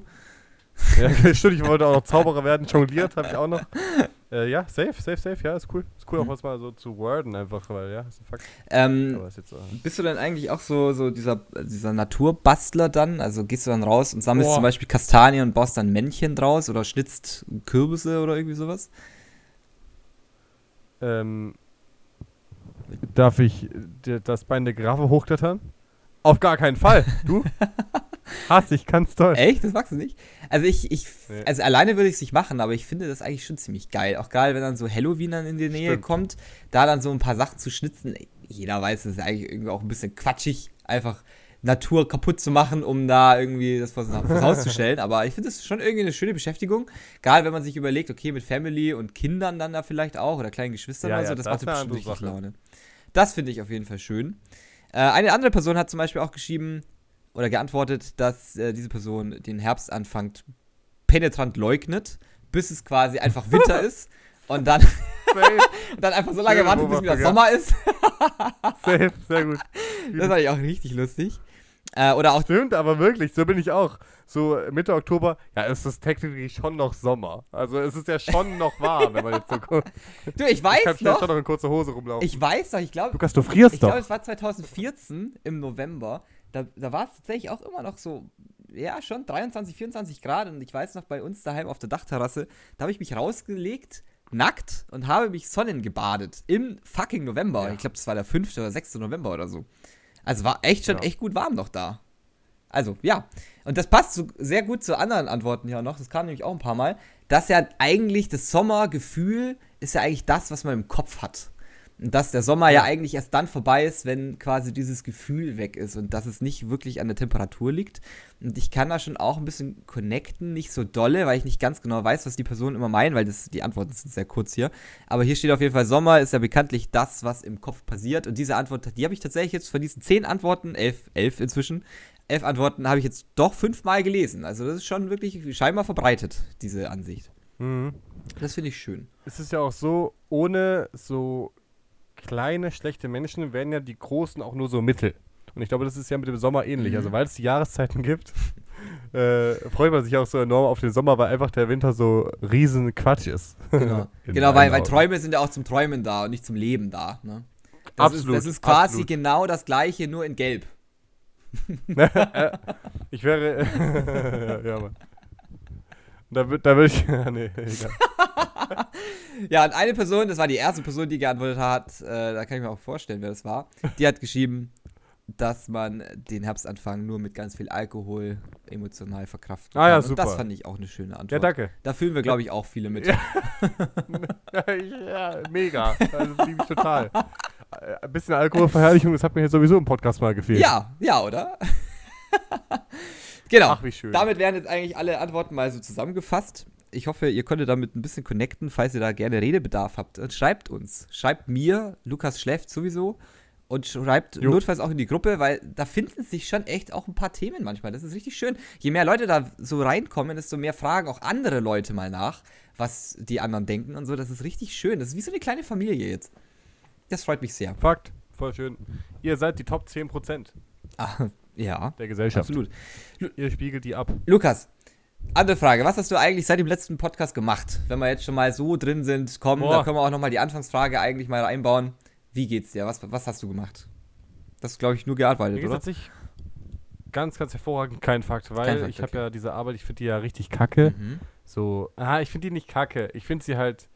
Ja, *laughs* stimmt, ich wollte auch noch Zauberer werden, jongliert habe ich auch noch. *laughs* Äh, ja, safe, safe, safe, ja, ist cool. Ist cool Mhm. auch was mal so zu worden einfach, weil ja, ist ein Fakt. Ähm, ist äh, Bist du dann eigentlich auch so, so dieser, dieser Naturbastler dann? Also gehst du dann raus und sammelst Boah. zum Beispiel Kastanien und baust dann Männchen draus oder schnitzt Kürbisse oder irgendwie sowas? ähm, darf ich dir das Bein der Graffe hochklettern? Auf gar keinen Fall. Du? *laughs* Hass ich, ganz toll. Echt? Das magst du nicht? Also ich, ich Nee. also alleine würde ich es nicht machen, aber ich finde das eigentlich schon ziemlich geil. Auch geil, wenn dann so Halloween dann in die Nähe Stimmt. kommt, da dann so ein paar Sachen zu schnitzen. Jeder weiß, das ist eigentlich irgendwie auch ein bisschen quatschig, einfach Natur kaputt zu machen, um da irgendwie das vors, vors Haus zu stellen. *laughs* Aber ich finde das schon irgendwie eine schöne Beschäftigung. Gerade wenn man sich überlegt, okay, mit Family und Kindern dann da vielleicht auch oder kleinen Geschwistern Ja, oder so, ja, das, das macht bestimmt richtig. Laune. Das finde ich auf jeden Fall schön. Äh, eine andere Person hat zum Beispiel auch geschrieben oder geantwortet, dass äh, diese Person den Herbstanfang penetrant leugnet, bis es quasi einfach Winter *laughs* ist. Und dann, *laughs* Und dann einfach so lange warten, bis wieder. Sommer ist. *laughs* safe, sehr gut. Das fand ich auch richtig lustig. Äh, oder auch, Stimmt, aber wirklich, so bin ich auch. So Mitte Oktober, ja, es ist technisch schon noch Sommer. Also es ist ja schon noch warm, wenn man jetzt so guckt. du, ich Ich kann weiß noch, schon noch in kurzer Hose rumlaufen. ich weiß noch, ich glaube, Lukas, du frierst ich doch. glaube, es war 2014 im November. Da, da war es tatsächlich auch immer noch so, ja, schon 23, 24 Grad. Und ich weiß noch, bei uns daheim auf der Dachterrasse, da habe ich mich rausgelegt, nackt, und habe mich sonnengebadet. Im fucking November. Ja. Ich glaube, das war der 5. oder 6. November oder so. Also war echt schon Ja. echt gut warm noch da. Also, ja. Und das passt so sehr gut zu anderen Antworten hier noch. Das kam nämlich auch ein paar Mal. Dass ja eigentlich das Sommergefühl ist ja eigentlich das, was man im Kopf hat. Und dass der Sommer ja eigentlich erst dann vorbei ist, wenn quasi dieses Gefühl weg ist und dass es nicht wirklich an der Temperatur liegt. Und ich kann da schon auch ein bisschen connecten, nicht so dolle, weil ich nicht ganz genau weiß, was die Personen immer meinen, weil das, die Antworten sind sehr kurz hier. Aber hier steht auf jeden Fall, Sommer ist ja bekanntlich das, was im Kopf passiert. Und diese Antwort, die habe ich tatsächlich jetzt von diesen zehn Antworten, elf, elf inzwischen, elf Antworten habe ich jetzt doch fünfmal gelesen. Also das ist schon wirklich scheinbar verbreitet, diese Ansicht. Mhm. Das finde ich schön. Es ist ja auch so, ohne so kleine, schlechte Menschen wären ja die Großen auch nur so Mittel. Und ich glaube, das ist ja mit dem Sommer ähnlich. Mhm. Also, weil es die Jahreszeiten gibt, *laughs* äh, freut man sich auch so enorm auf den Sommer, weil einfach der Winter so riesen Quatsch ist. Genau, *laughs* genau weil, weil. Träume sind ja auch zum Träumen da und nicht zum Leben da. Ne? Das Absolut, Ist, das ist quasi absolut. genau das gleiche, nur in Gelb. *laughs* Ich wäre. ja, Mann. Da würde da würd ich. *laughs* nee, egal. *laughs* Ja, und eine Person, das war die erste Person, die geantwortet hat, äh, da kann ich mir auch vorstellen, wer das war, die hat geschrieben, dass man den Herbstanfang nur mit ganz viel Alkohol emotional verkraften Ah ja, kann. super. Und das fand ich auch eine schöne Antwort. Ja, danke. Da fühlen wir, glaube ich, auch viele mit. Ja. *laughs* ja, mega. Also, das liebe ich total. Äh, Ein bisschen Alkoholverherrlichung, das hat mir jetzt sowieso im Podcast mal gefehlt. Ja, ja, oder? Genau. Ach, wie schön. Damit werden jetzt eigentlich alle Antworten mal so zusammengefasst. Ich hoffe, ihr konntet damit ein bisschen connecten, falls ihr da gerne Redebedarf habt. Schreibt uns. Schreibt mir, Lukas schläft sowieso. Und schreibt Jo. notfalls auch in die Gruppe, weil da finden sich schon echt auch ein paar Themen manchmal. Das ist richtig schön. Je mehr Leute da so reinkommen, desto mehr fragen auch andere Leute mal nach, was die anderen denken und so. Das ist richtig schön. Das ist wie so eine kleine Familie jetzt. Das freut mich sehr. Fakt. Voll schön. Ihr seid die Top 10% Ah, ja, der Gesellschaft. absolut. Ihr spiegelt die ab. Lukas, andere Frage. Was hast du eigentlich seit dem letzten Podcast gemacht? Wenn wir jetzt schon mal so drin sind, komm, da Boah. können wir auch nochmal die Anfangsfrage eigentlich mal einbauen. Wie geht's dir? Was, was hast du gemacht? Das ist, glaube ich, nur gearbeitet, oder? tatsächlich ganz, ganz hervorragend kein Fakt, weil Kein Fakt, ich habe okay. ja diese Arbeit, ich finde die ja richtig kacke. Mhm. So, ah, ich finde die nicht kacke. Ich finde sie halt,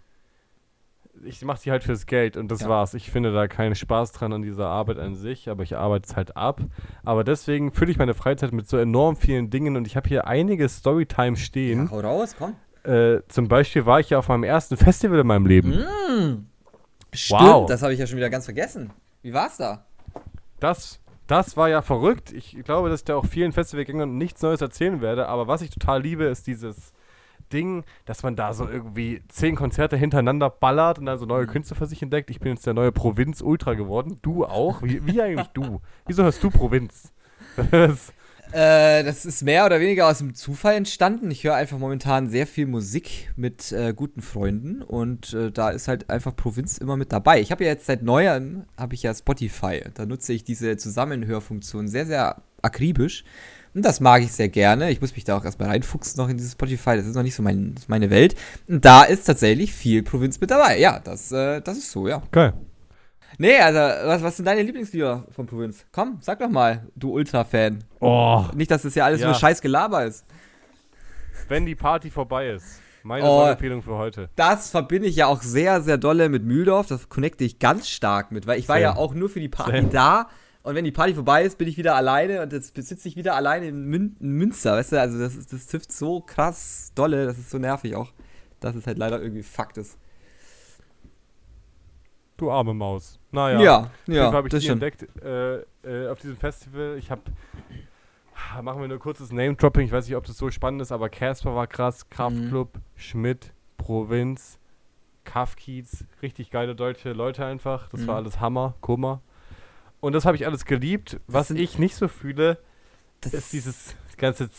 ich mache sie halt fürs Geld und das Ja. war's. Ich finde da keinen Spaß dran an dieser Arbeit an sich, aber ich arbeite es halt ab. Aber deswegen fülle ich meine Freizeit mit so enorm vielen Dingen und ich habe hier einige Storytime stehen. Ja, hau raus, komm. Äh, zum Beispiel war ich ja auf meinem ersten Festival in meinem Leben. Mhm. Stimmt, Wow. das habe ich ja schon wieder ganz vergessen. Wie war's da? Das, das war ja verrückt. Ich glaube, dass ich da auch vielen Festivalgängern nichts Neues erzählen werde, aber was ich total liebe, ist dieses Ding, dass man da so irgendwie zehn Konzerte hintereinander ballert und dann so Mhm. neue Künstler für sich entdeckt. Ich bin jetzt der neue Provinz-Ultra geworden. Du auch? Wie, wie eigentlich du? *laughs* Wieso hörst du Provinz? Das, Äh, das ist mehr oder weniger aus dem Zufall entstanden. Ich höre einfach momentan sehr viel Musik mit äh, guten Freunden und äh, da ist halt einfach Provinz immer mit dabei. Ich habe ja jetzt seit neuem habe ich ja Spotify. Da nutze ich diese Zusammenhörfunktion sehr sehr akribisch und das mag ich sehr gerne. Ich muss mich da auch erstmal reinfuchsen noch in dieses Spotify. Das ist noch nicht so mein, meine Welt. Und da ist tatsächlich viel Provinz mit dabei. Ja, das, äh, das ist so, ja. geil. Nee, also, was, was sind deine Lieblingslieder von Provinz? Komm, sag doch mal, du Ultra-Fan. Oh, Nicht, dass das ja alles Ja. nur scheiß Gelaber ist. wenn die Party vorbei ist. Meine Oh. Songempfehlung für heute. Das verbinde ich ja auch sehr, sehr dolle mit Mühldorf. Das connecte ich ganz stark mit, weil ich war Same. ja auch nur für die Party Same. da. Und wenn die Party vorbei ist, bin ich wieder alleine und jetzt sitze ich wieder alleine in, Mün in Münster. Weißt du, also das, ist, das trifft so krass dolle, das ist so nervig auch, dass es halt leider irgendwie Fakt ist. Du arme Maus. Naja. Ja, ja, habe ich das die entdeckt äh, äh, auf diesem Festival. Ich habe, machen wir nur kurzes Name-Dropping. Ich weiß nicht, ob das so spannend ist, aber Casper war krass, Kraftklub, Schmidt, Provinz, Kafkiez, richtig geile deutsche Leute einfach. Das war Mhm. alles Hammer, Kummer. Und das habe ich alles geliebt. Was sind- ich nicht so fühle, Das ist dieses ganze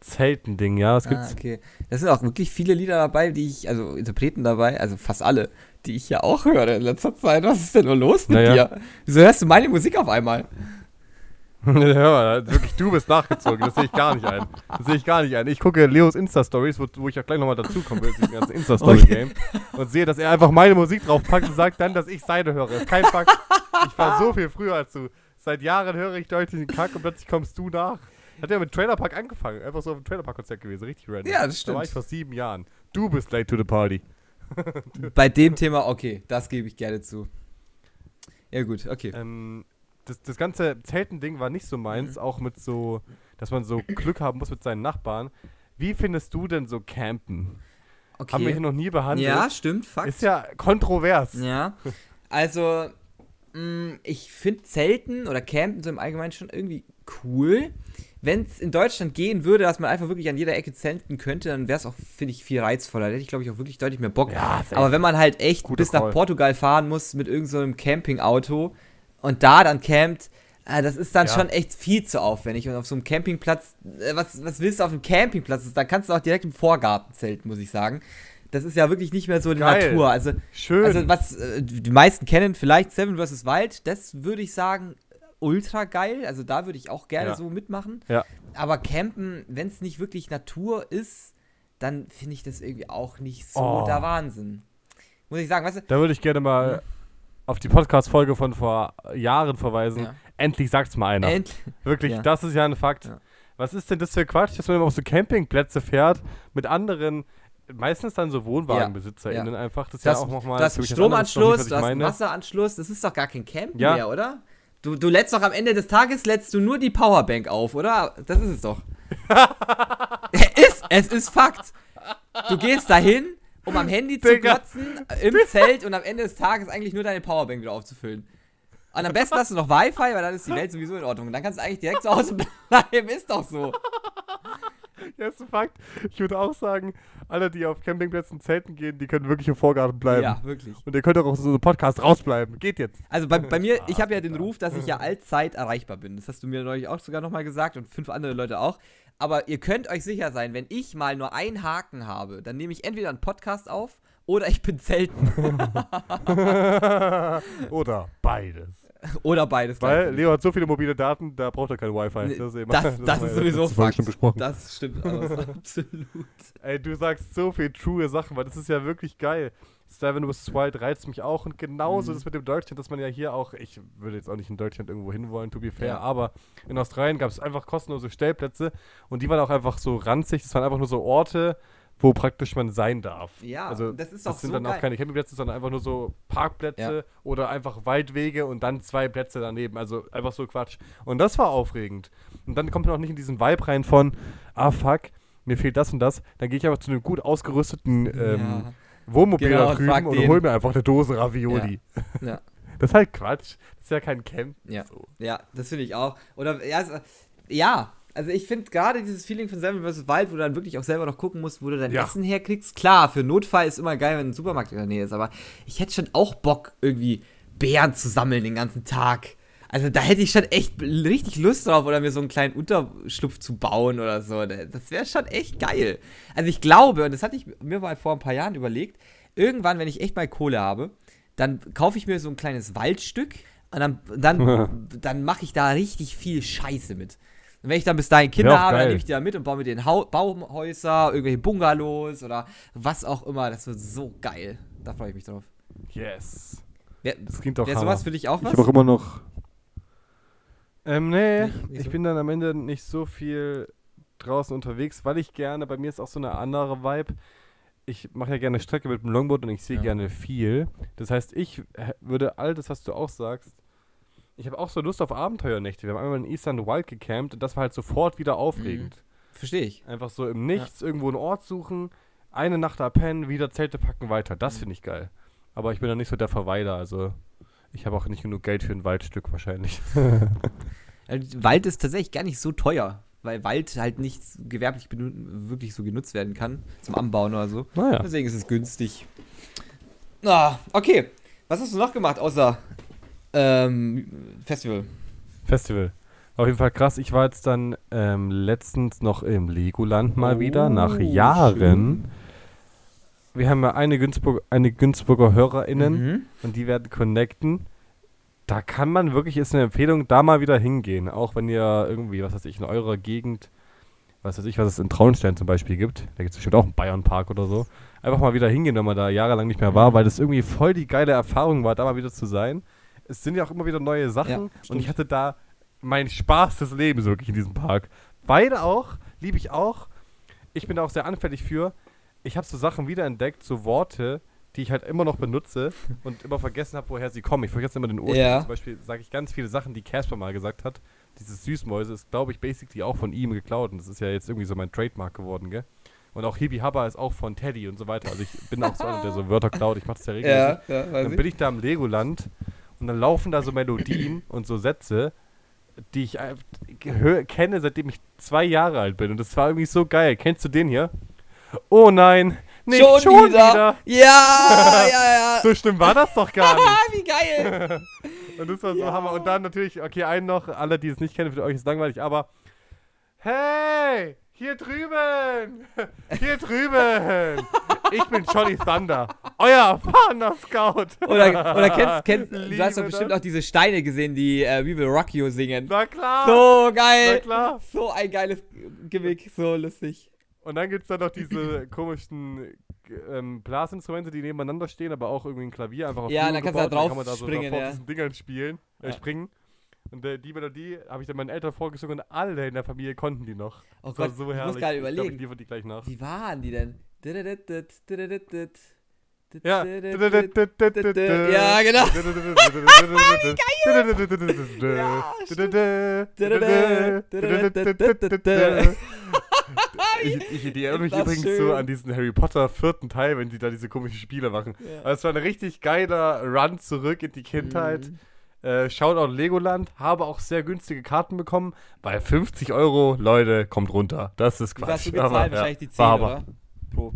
Zelten-Ding, ja. Was Ah, okay. Das sind auch wirklich viele Lieder dabei, die ich, also Interpreten dabei, also fast alle, die ich ja auch höre in letzter Zeit. Was ist denn nur los mit Naja. dir? Wieso hörst du meine Musik auf einmal? *laughs* Hör mal, wirklich, du bist nachgezogen. Das sehe ich gar nicht ein. Das sehe ich gar nicht ein. Ich gucke Leos Insta-Stories, wo, wo ich auch gleich nochmal dazukommen will, zu diesem ganzen Insta-Story-Game. Und sehe, dass er einfach meine Musik draufpackt und sagt dann, dass ich seine höre. Das ist kein Fakt. Ich war so viel früher als du. Seit Jahren höre ich deutlich den Kack und plötzlich kommst du nach. Hat ja mit Trailer Park angefangen. Einfach so auf dem Trailer Park-Konzert gewesen. Richtig random. Ja, das Da war stimmt. ich vor sieben Jahren. Du bist late to the party. Bei dem Thema, okay, das gebe ich gerne zu. Ja, gut, okay. Ähm, das, das ganze Zelten-Ding war nicht so meins, auch mit so, dass man so Glück haben muss mit seinen Nachbarn. Wie findest du denn so Campen? okay. Haben wir hier noch nie behandelt. ja, stimmt, Fakt. Ist ja kontrovers. Ja, also mh, ich finde Zelten oder Campen so im Allgemeinen schon irgendwie cool. Wenn es in Deutschland gehen würde, dass man einfach wirklich an jeder Ecke zelten könnte, dann wäre es auch, finde ich, viel reizvoller. Da hätte ich, glaube ich, auch wirklich deutlich mehr Bock. Ja. Aber wenn man halt echt bis nach Call. Portugal fahren muss mit irgendeinem so Campingauto und da dann campt, äh, das ist dann Ja. schon echt viel zu aufwendig. Und auf so einem Campingplatz, äh, was, was willst du auf einem Campingplatz? Da kannst du auch direkt im Vorgarten zelten, muss ich sagen. Das ist ja wirklich nicht mehr so die Geil. Natur. Also Schön. also was äh, die meisten kennen vielleicht Seven vs. Wild, das würde ich sagen ultra geil. Also da würde ich auch gerne Ja. so mitmachen. Ja. Aber Campen, wenn es nicht wirklich Natur ist, dann finde ich das irgendwie auch nicht so Oh. der Wahnsinn. Muss ich sagen, weißt du? da würde ich gerne mal auf die Podcast-Folge von vor Jahren verweisen. Ja. Endlich sagt's mal einer. End Wirklich, *laughs* Ja. das ist ja ein Fakt. Ja. Was ist denn das für Quatsch, dass man immer auf so Campingplätze fährt mit anderen, meistens dann so WohnwagenbesitzerInnen einfach. Das ist das, ja auch nochmal. das Stromanschluss, einen meine. Wasseranschluss, das ist doch gar kein Campen Ja. mehr, oder? Du, du lädst doch am Ende des Tages lädst du nur die Powerbank auf, oder? Das ist es doch. *laughs* ist, es ist Fakt. Du gehst dahin, um am Handy zu glotzen, im Zelt und am Ende des Tages eigentlich nur deine Powerbank wieder aufzufüllen. Und am besten hast du noch Wi-Fi, weil dann ist die Welt sowieso in Ordnung. Und dann kannst du eigentlich direkt zu Hause bleiben. Ist doch so. Ja, ist ein Fakt. Ich würde auch sagen, alle, die auf Campingplätzen zelten gehen, die können wirklich im Vorgarten bleiben. Ja, wirklich. Und ihr könnt auch aus so einem Podcast rausbleiben. Geht jetzt. Also bei, bei mir, *laughs* ich habe ja den Ruf, dass ich ja allzeit erreichbar bin. Das hast du mir neulich auch sogar nochmal gesagt und fünf andere Leute auch. Aber ihr könnt euch sicher sein, wenn ich mal nur einen Haken habe, dann nehme ich entweder einen Podcast auf oder ich bin zelten. *laughs* Oder beides. *laughs* oder beides. Weil. Leo hat so viele mobile Daten, da braucht er kein Wi-Fi. Das ist, eben, das, das, haben ist sowieso Fakt. schon besprochen. Das stimmt alles, *laughs* absolut. Ey, du sagst so viel true Sachen, weil das ist ja wirklich geil. Seven vs. Wild reizt mich auch und genauso Mhm. das mit dem Deutschland, dass man ja hier auch, ich würde jetzt auch nicht in Deutschland irgendwo hinwollen, to be fair, Ja. aber in Australien gab es einfach kostenlose Stellplätze und die waren auch einfach so ranzig, das waren einfach nur so Orte, wo praktisch man sein darf. Ja, also das ist das doch sind so dann geil. auch keine Campingplätze, sondern einfach nur so Parkplätze oder einfach Waldwege und dann zwei Plätze daneben. Also einfach so Quatsch. Und das war aufregend. Und dann kommt man auch nicht in diesen Vibe rein von, ah fuck, mir fehlt das und das. Dann gehe ich aber zu einem gut ausgerüsteten ähm, ja. Wohnmobil Genau, da und drüben und den. hol mir einfach eine Dose Ravioli. Ja. *laughs* Das ist halt Quatsch. Das ist ja kein Camp. Ja. So. Ja, das finde ich auch. Oder, ja, ja. Also ich finde gerade dieses Feeling von Seven vs. Wild, wo du dann wirklich auch selber noch gucken musst, wo du dein Ja. Essen herkriegst. Klar, für Notfall ist immer geil, wenn ein Supermarkt in der Nähe ist, aber ich hätte schon auch Bock, irgendwie Beeren zu sammeln den ganzen Tag. Also da hätte ich schon echt richtig Lust drauf, oder mir so einen kleinen Unterschlupf zu bauen oder so. Das wäre schon echt geil. Also ich glaube, und das hatte ich mir mal vor ein paar Jahren überlegt, irgendwann, wenn ich echt mal Kohle habe, dann kaufe ich mir so ein kleines Waldstück und dann, dann, *laughs* dann mache ich da richtig viel Scheiße mit. Und wenn ich dann bis dahin Kinder habe, dann nehme ich die da mit und baue mit den Hau Baumhäuser, irgendwelche Bungalows oder was auch immer. Das wird so geil. Da freue ich mich drauf. Yes. Wäre Das klingt doch wär Hammer. sowas für dich auch Ich was? habe auch immer noch. Ähm, nee, Nicht- nicht ich so? bin dann am Ende nicht so viel draußen unterwegs, weil ich gerne, bei mir ist auch so eine andere Vibe. Ich mache ja gerne Strecke mit dem Longboard und ich sehe Ja. gerne viel. Das heißt, ich würde all das, was du auch sagst, ich habe auch so Lust auf Abenteuernächte. Wir haben einmal in Eastern Wild gecampt und das war halt sofort wieder aufregend. Verstehe ich. Einfach so im Nichts irgendwo einen Ort suchen, eine Nacht da pennen, wieder Zelte packen, weiter. Das Mhm. finde ich geil. Aber ich bin dann nicht so der Verweiler, also ich habe auch nicht genug Geld für ein Waldstück wahrscheinlich. Äh, *laughs* Wald ist tatsächlich gar nicht so teuer, weil Wald halt nicht gewerblich wirklich so genutzt werden kann, zum Anbauen oder so. naja. Deswegen ist es günstig. Ah, okay. Was hast du noch gemacht außer ähm, Festival? Festival. Auf jeden Fall krass. Ich war jetzt dann ähm, letztens noch im Legoland mal Oh, wieder, nach Jahren. Wir haben ja eine, Günzburg, eine Günzburger HörerInnen Mhm. und die werden connecten. Da kann man wirklich, ist eine Empfehlung, da mal wieder hingehen. Auch wenn ihr irgendwie, was weiß ich, in eurer Gegend, was weiß ich, was es in Traunstein zum Beispiel gibt. Da gibt es bestimmt auch einen Bayernpark oder so. Einfach mal wieder hingehen, wenn man da jahrelang nicht mehr war, weil das irgendwie voll die geile Erfahrung war, da mal wieder zu sein. Es sind ja auch immer wieder neue Sachen Ja, und ich hatte da meinen Spaß des Lebens wirklich in diesem Park. Beide auch, liebe ich auch. Ich bin da auch sehr anfällig für. Ich habe so Sachen wiederentdeckt, so Worte, die ich halt immer noch benutze *laughs* und immer vergessen habe, woher sie kommen. Ich vergesse immer den Ursprung. Ja. Zum Beispiel sage ich ganz viele Sachen, die Casper mal gesagt hat. Dieses Süßmäuse ist, glaube ich, basically auch von ihm geklaut und das ist ja jetzt irgendwie so mein Trademark geworden, gell? Und auch Hibi Habba ist auch von Teddy und so weiter. Also ich bin auch so einer, der so Wörter klaut. Ich mache das ja regelmäßig. Ja, ja, Dann bin ich da im Legoland und dann laufen da so Melodien *clears throat* und so Sätze, die ich kenne, seitdem ich zwei Jahre alt bin. Und das war irgendwie so geil. Kennst du den hier? Oh nein, nicht schon, wieder. Ja, *laughs* ja, ja. So schlimm war das doch gar nicht. *laughs* Wie geil. *laughs* Und das war so Ja. Hammer. Und dann natürlich, okay, einen noch, alle, die es nicht kennen, für euch ist es langweilig, aber hey, hier drüben, *laughs* hier drüben, ich bin Johnny Thunder, euer erfahrener Scout. Oder, oder kennst, kennst *laughs* du hast doch bestimmt das. auch diese Steine gesehen, die äh, We Will Rock You singen. Na klar, So na geil. klar. So ein geiles Gimmick, so lustig. Und dann gibt es dann noch diese komischen ähm, Blasinstrumente, die nebeneinander stehen, aber auch irgendwie ein Klavier einfach auf Ja, dann kannst du da drauf kann man da so springen, ja. diesen Dingern spielen, äh, Ja. springen. Und äh, die Melodie habe ich dann meinen Eltern vorgesungen und alle in der Familie konnten die noch. Oh Das war Gott, so ich muss gerade Ich glaub, überlegen. Ich die gleich nach. Wie waren die denn? Ja. Ja, genau. *laughs* Ich, ich, die erinnern mich übrigens schön. so an diesen Harry Potter vierten Teil, wenn sie da diese komischen Spiele machen. Ja. Aber es war ein richtig geiler Run zurück in die Kindheit. Mhm. Äh, Shoutout Legoland, habe auch sehr günstige Karten bekommen. Bei 50 Euro, Leute, kommt runter. Das ist Wie viel hast Quatsch. du gezahlt? Aber, ja, Wahrscheinlich die 10, war oder? Pro.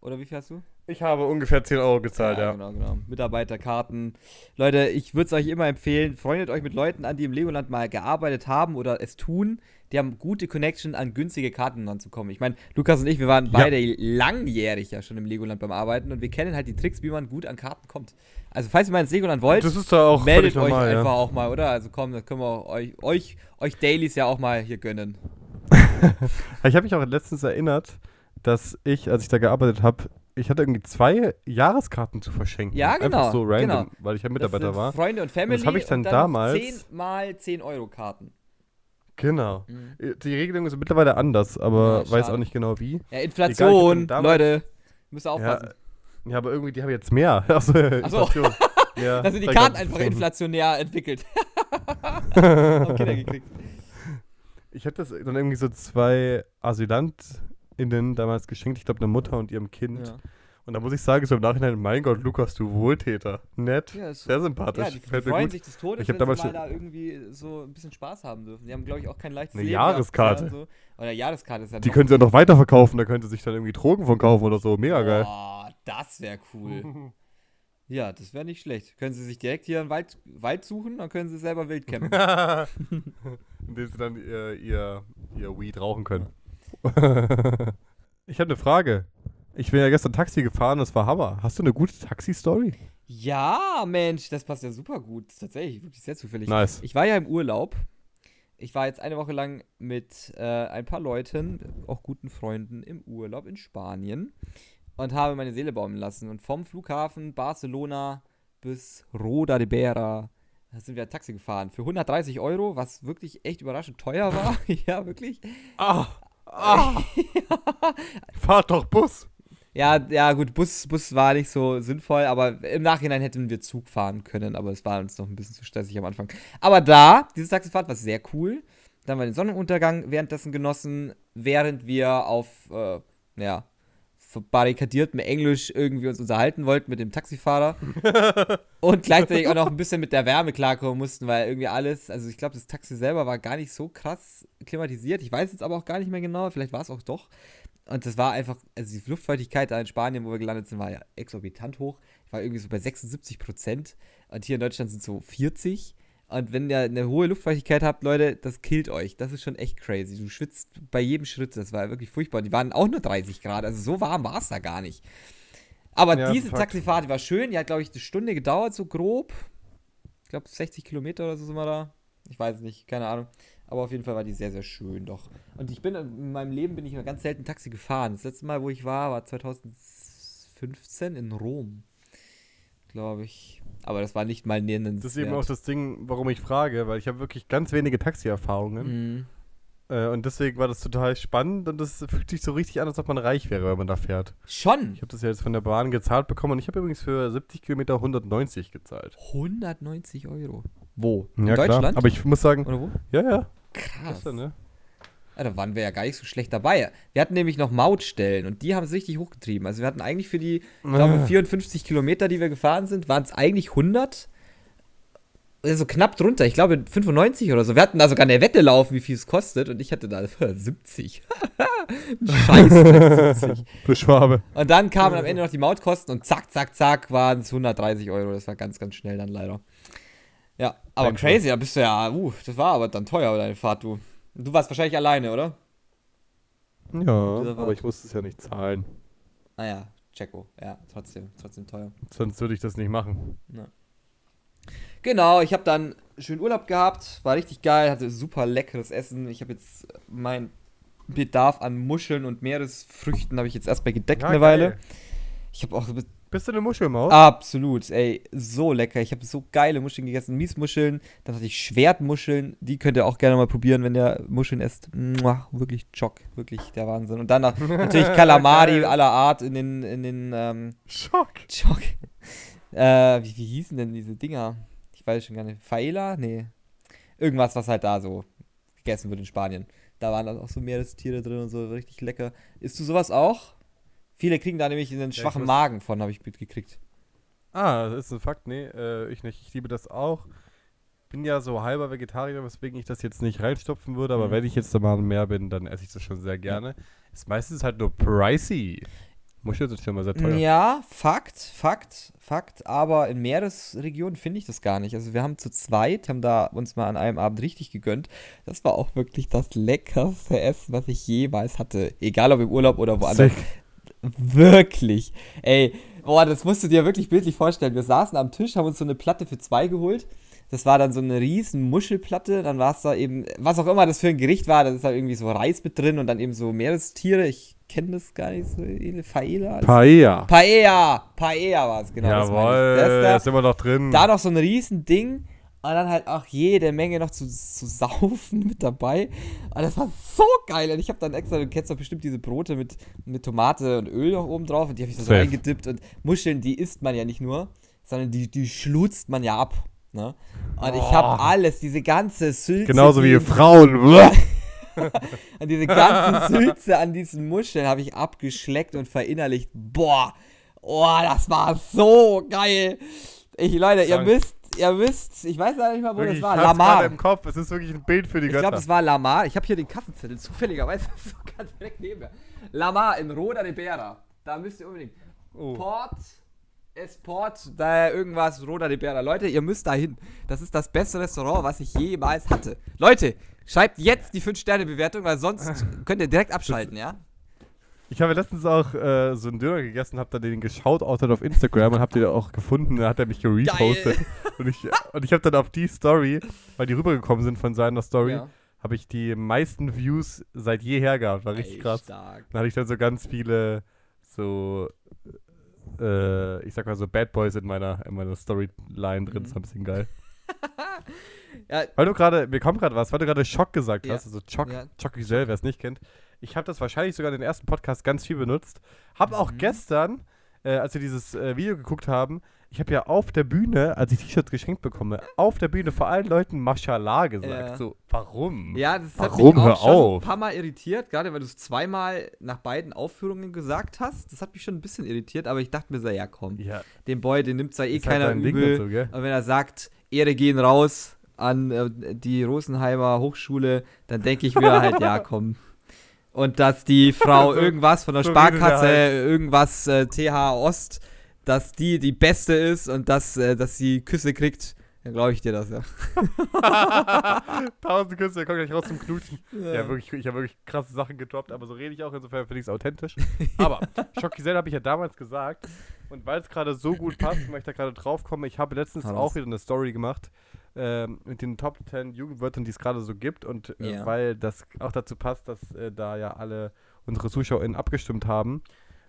Oder wie viel hast du? Ich habe ungefähr 10 Euro gezahlt, ja. Genau, genau. Mitarbeiterkarten. Leute, ich würde es euch immer empfehlen, freundet euch mit Leuten an, die im Legoland mal gearbeitet haben oder es tun. Die haben gute Connection, an günstige Karten ranzukommen. Ich meine, Lukas und ich, wir waren Ja. beide langjährig ja schon im Legoland beim Arbeiten und wir kennen halt die Tricks, wie man gut an Karten kommt. Also, falls ihr mal ins Legoland wollt, Das ist da auch meldet euch normal, einfach ja. auch mal, oder? Also komm, das können wir euch, euch, euch Dailies ja auch mal hier gönnen. *laughs* Ich habe mich auch letztens erinnert, dass ich, als ich da gearbeitet habe, ich hatte irgendwie zwei Jahreskarten zu verschenken. Ja, genau, Einfach so random, genau. weil ich ja Das Mitarbeiter sind war. Freunde und Family. habe ich dann und dann damals- 10 mal 10 Euro Karten. Genau. Mhm. Die Regelung ist mittlerweile anders, aber Ja, weiß auch nicht genau wie. Ja, Egal, Inflation, ich damals- Leute. Müsst ihr aufpassen. Ja, aber irgendwie, die haben jetzt mehr. *laughs* Also, Inflation. *laughs* Ja, Da sind die ich Karten einfach schon. inflationär entwickelt. *laughs* Haben Kinder gekriegt. Ich hatte das dann irgendwie so zwei AsylantInnen damals geschenkt. Ich glaube, eine Mutter und ihrem Kind. Ja. Und da muss ich sagen, so im Nachhinein, mein Gott, Lukas, du Wohltäter. Nett. Ja, ist- Sehr sympathisch. Ja, die, die freuen gut. sich des Todes, Ich wenn damals sie mal da irgendwie so ein bisschen Spaß haben dürfen. Die haben, glaube ich, auch kein leichtes Eine Leben. Jahreskarte. gehabt, So. Oder Jahreskarte ist ja Die können sie ja noch weiterverkaufen, da könnte sich dann irgendwie Drogen von kaufen oder so. Mega geil. Boah, das wäre cool. *laughs* Ja, das wäre nicht schlecht. Können sie sich direkt hier einen Wald, Wald suchen, dann können sie selber wild campen. *laughs* Indem sie dann ihr, ihr, ihr Weed rauchen können. Ich habe eine Frage. Ich bin ja gestern Taxi gefahren, das war Hammer. Hast du eine gute Taxi-Story? ja, Mensch, das passt ja super gut. Tatsächlich wirklich sehr zufällig. Nice. Ich war ja im Urlaub. Ich war jetzt eine Woche lang mit äh, ein paar Leuten, auch guten Freunden, im Urlaub in Spanien und habe meine Seele baumeln lassen. Und vom Flughafen Barcelona bis Roda de Bera sind wir Taxi gefahren. Für 130 Euro, was wirklich echt überraschend teuer war. *laughs* ja, wirklich. Ah, *laughs* ah. Fahrt doch Bus. Ja, ja, gut, Bus, Bus war nicht so sinnvoll, aber im Nachhinein hätten wir Zug fahren können, aber es war uns noch ein bisschen zu stressig am Anfang. Aber da, diese Taxifahrt war sehr cool. Dann haben wir den Sonnenuntergang währenddessen genossen, während wir auf, äh, ja, barrikadiertem Englisch irgendwie uns unterhalten wollten mit dem Taxifahrer *laughs* und gleichzeitig auch noch ein bisschen mit der Wärme klarkommen mussten, weil irgendwie alles, also ich glaube, das Taxi selber war gar nicht so krass klimatisiert. Ich weiß jetzt aber auch gar nicht mehr genau, vielleicht war es auch doch. Und das war einfach, also die Luftfeuchtigkeit da in Spanien, wo wir gelandet sind, war ja exorbitant hoch. Ich war irgendwie so bei 76 Prozent. Und hier in Deutschland sind so 40. Und wenn ihr eine hohe Luftfeuchtigkeit habt, Leute, das killt euch. Das ist schon echt crazy. Du schwitzt bei jedem Schritt. Das war wirklich furchtbar. Die waren auch nur 30 Grad. Also so warm war es da gar nicht. Aber Ja, diese Fakt. Taxifahrt, die war schön. Die hat, glaube ich, eine Stunde gedauert, so grob. Ich glaube, 60 Kilometer oder so sind wir da. Ich weiß es nicht, keine Ahnung. Aber auf jeden Fall war die sehr, sehr schön doch. Und ich bin in meinem Leben bin ich nur ganz selten Taxi gefahren. Das letzte Mal, wo ich war, war 2015 in Rom. Glaube ich. Aber das war nicht mal nennenswert. Das ist eben auch das Ding, warum ich frage, weil ich habe wirklich ganz wenige Taxi-Erfahrungen. Mhm. Äh, und deswegen war das total spannend und das fühlt sich so richtig an, als ob man reich wäre, wenn man da fährt. Schon. Ich habe das ja jetzt von der Bahn gezahlt bekommen und ich habe übrigens für 70 Kilometer 190 gezahlt. 190 Euro. Wo? Ja, in klar. Deutschland? Aber ich muss sagen, Oder wo? ja, ja. Krass. Gestern, ne? Ja, da waren wir ja gar nicht so schlecht dabei. Wir hatten nämlich noch Mautstellen und die haben es richtig hochgetrieben. Also wir hatten eigentlich für die, ich glaube, Ah. 54 Kilometer, die wir gefahren sind, waren es eigentlich 100. Also knapp drunter. Ich glaube 95 oder so. Wir hatten da sogar eine Wette laufen, wie viel es kostet und ich hatte da 70. Scheiße, 70. Du Schwabe. Und dann kamen am Ende noch die Mautkosten und zack, zack, zack waren es 130 Euro. Das war ganz, ganz schnell dann leider. Ja, aber Einfach. crazy, da bist du ja, uh, das war aber dann teuer, deine Fahrt, du. Du warst wahrscheinlich alleine, oder? Ja, aber ich musste es ja nicht zahlen. Naja, Checo, ja, trotzdem, trotzdem teuer. Sonst würde ich das nicht machen. Genau, ich habe dann schön Urlaub gehabt, war richtig geil, hatte super leckeres Essen. Ich habe jetzt mein Bedarf an Muscheln und Meeresfrüchten habe ich jetzt erstmal gedeckt eine Weile. Ich habe auch Bist du eine Muschelmaus? absolut, ey, so lecker. Ich habe so geile Muscheln gegessen, Miesmuscheln, dann hatte ich Schwertmuscheln, die könnt ihr auch gerne mal probieren, wenn ihr Muscheln esst. Mua, wirklich Chock, wirklich der Wahnsinn. Und dann noch *laughs* natürlich Kalamari aller Art in den in den ähm, Schock. Chock. Äh, wie, wie hießen denn diese Dinger? Ich weiß schon gar nicht. Faela? Nee. Irgendwas, was halt da so gegessen wird in Spanien. Da waren dann auch so Meerestiere drin und so, richtig lecker. Isst du sowas auch? Viele kriegen da nämlich einen schwachen muss- Magen von, habe ich mitgekriegt. Ah, das ist ein Fakt. Nee, äh, ich nicht. Ich liebe das auch. Bin ja so halber Vegetarier, weswegen ich das jetzt nicht reinstopfen würde, aber Mhm. wenn ich jetzt da mal mehr bin, dann esse ich das schon sehr gerne. Ist meistens halt nur pricey. Muscheln sind schon mal sehr teuer. Ja, Fakt, Fakt, Fakt. Aber in Meeresregionen finde ich das gar nicht. Also wir haben zu zweit, haben da uns mal an einem Abend richtig gegönnt. Das war auch wirklich das leckerste Essen, was ich jemals hatte. Egal ob im Urlaub oder woanders. Wirklich. Ey, boah, das musst du dir wirklich bildlich vorstellen. Wir saßen am Tisch, haben uns so eine Platte für zwei geholt. Das war dann so eine riesen Muschelplatte. Dann war es da eben, was auch immer das für ein Gericht war, da ist da irgendwie so Reis mit drin und dann eben so Meerestiere. Ich kenne das gar nicht so. Faela? Paella. Paella. Paella war es, genau. Jawohl. Das da, ist immer noch drin. da noch so ein riesen Ding und dann halt auch jede Menge noch zu, zu saufen *laughs* mit dabei. Und das war so geil. Und ich habe dann extra, du kennst doch bestimmt diese Brote mit, mit Tomate und Öl noch oben drauf und die habe ich so, Safe. reingedippt. Und Muscheln, die isst man ja nicht nur, sondern die, die schlutzt man ja ab. Ne? Und ich habe Oh. alles, diese ganze Sülze. Genauso wie Frauen. *laughs* *laughs* Und diese ganze Sülze an diesen Muscheln habe ich abgeschleckt und verinnerlicht. Boah, oh, das war so geil. Ich, Leute, ihr müsst, ihr müsst, ich weiß leider nicht mal, wo Wirklich, das war. ich Lamar. gerade im Kopf. Es ist wirklich ein Bild für die Ich Götter. glaube, es war Lamar. Ich habe hier den Kassenzettel, zufälligerweise *laughs* sogar direkt neben mir. Lamar in Roda de Bera. Da müsst ihr unbedingt. Oh. Port, Esport, da irgendwas, Roda de Bera. Leute, ihr müsst da hin. Das ist das beste Restaurant, was ich jemals hatte. Leute, schreibt jetzt die 5-Sterne-Bewertung, weil sonst *laughs* könnt ihr direkt abschalten, ja? Ich habe letztens auch äh, so einen Döner gegessen, habe dann den geschaut dann auf Instagram und habe den auch gefunden. Da hat er mich gerepostet. Und ich, und ich habe dann auf die Story, weil die rübergekommen sind von seiner Story, Ja. habe ich die meisten Views seit jeher gehabt. War richtig Ey, krass. Stark. Dann hatte ich dann so ganz viele so, äh, ich sag mal so Bad Boys in meiner, in meiner Storyline drin. Das war ein bisschen geil. *laughs* Ja, Weil du gerade, mir kommt gerade was, weil du gerade Schock gesagt Ja. hast, also Choc, Ja. Choc Giselle, wer es nicht kennt. Ich habe das wahrscheinlich sogar in den ersten Podcast ganz viel benutzt. Hab auch Mhm. gestern, äh, als wir dieses äh, Video geguckt haben, ich habe ja auf der Bühne, als ich T-Shirts geschenkt bekomme, auf der Bühne vor allen Leuten Mashallah gesagt. Ja. So, warum? Ja, das hat Warum? mich Hör auch schon auf. ein paar Mal irritiert, gerade weil du es zweimal nach beiden Aufführungen gesagt hast. Das hat mich schon ein bisschen irritiert, aber ich dachte mir so, ja komm, Ja, den Boy, den nimmt zwar eh halt keiner übel. und so, gell? aber wenn er sagt, Ehre gehen raus an äh, die Rosenheimer Hochschule, dann denke ich mir halt, ja komm. Und dass die Frau *laughs* So- irgendwas von der so Sparkasse, halt. irgendwas äh, TH Ost, dass die die Beste ist und dass, äh, dass sie Küsse kriegt, Dann glaube ich dir das, ja. *laughs* Tausend Küsse, der kommt gleich raus zum Knutschen. Ja, wirklich, ich habe wirklich krasse Sachen gedroppt, aber so rede ich auch, insofern finde ich es authentisch. Aber *laughs* Schockgesell habe ich ja damals gesagt. Und weil es gerade so gut passt, weil ich da gerade drauf komme, ich habe letztens Hau auch wieder eine Story gemacht ähm, mit den Top 10 Jugendwörtern, die es gerade so gibt. Und äh, Ja. weil das auch dazu passt, dass äh, da ja alle unsere ZuschauerInnen abgestimmt haben.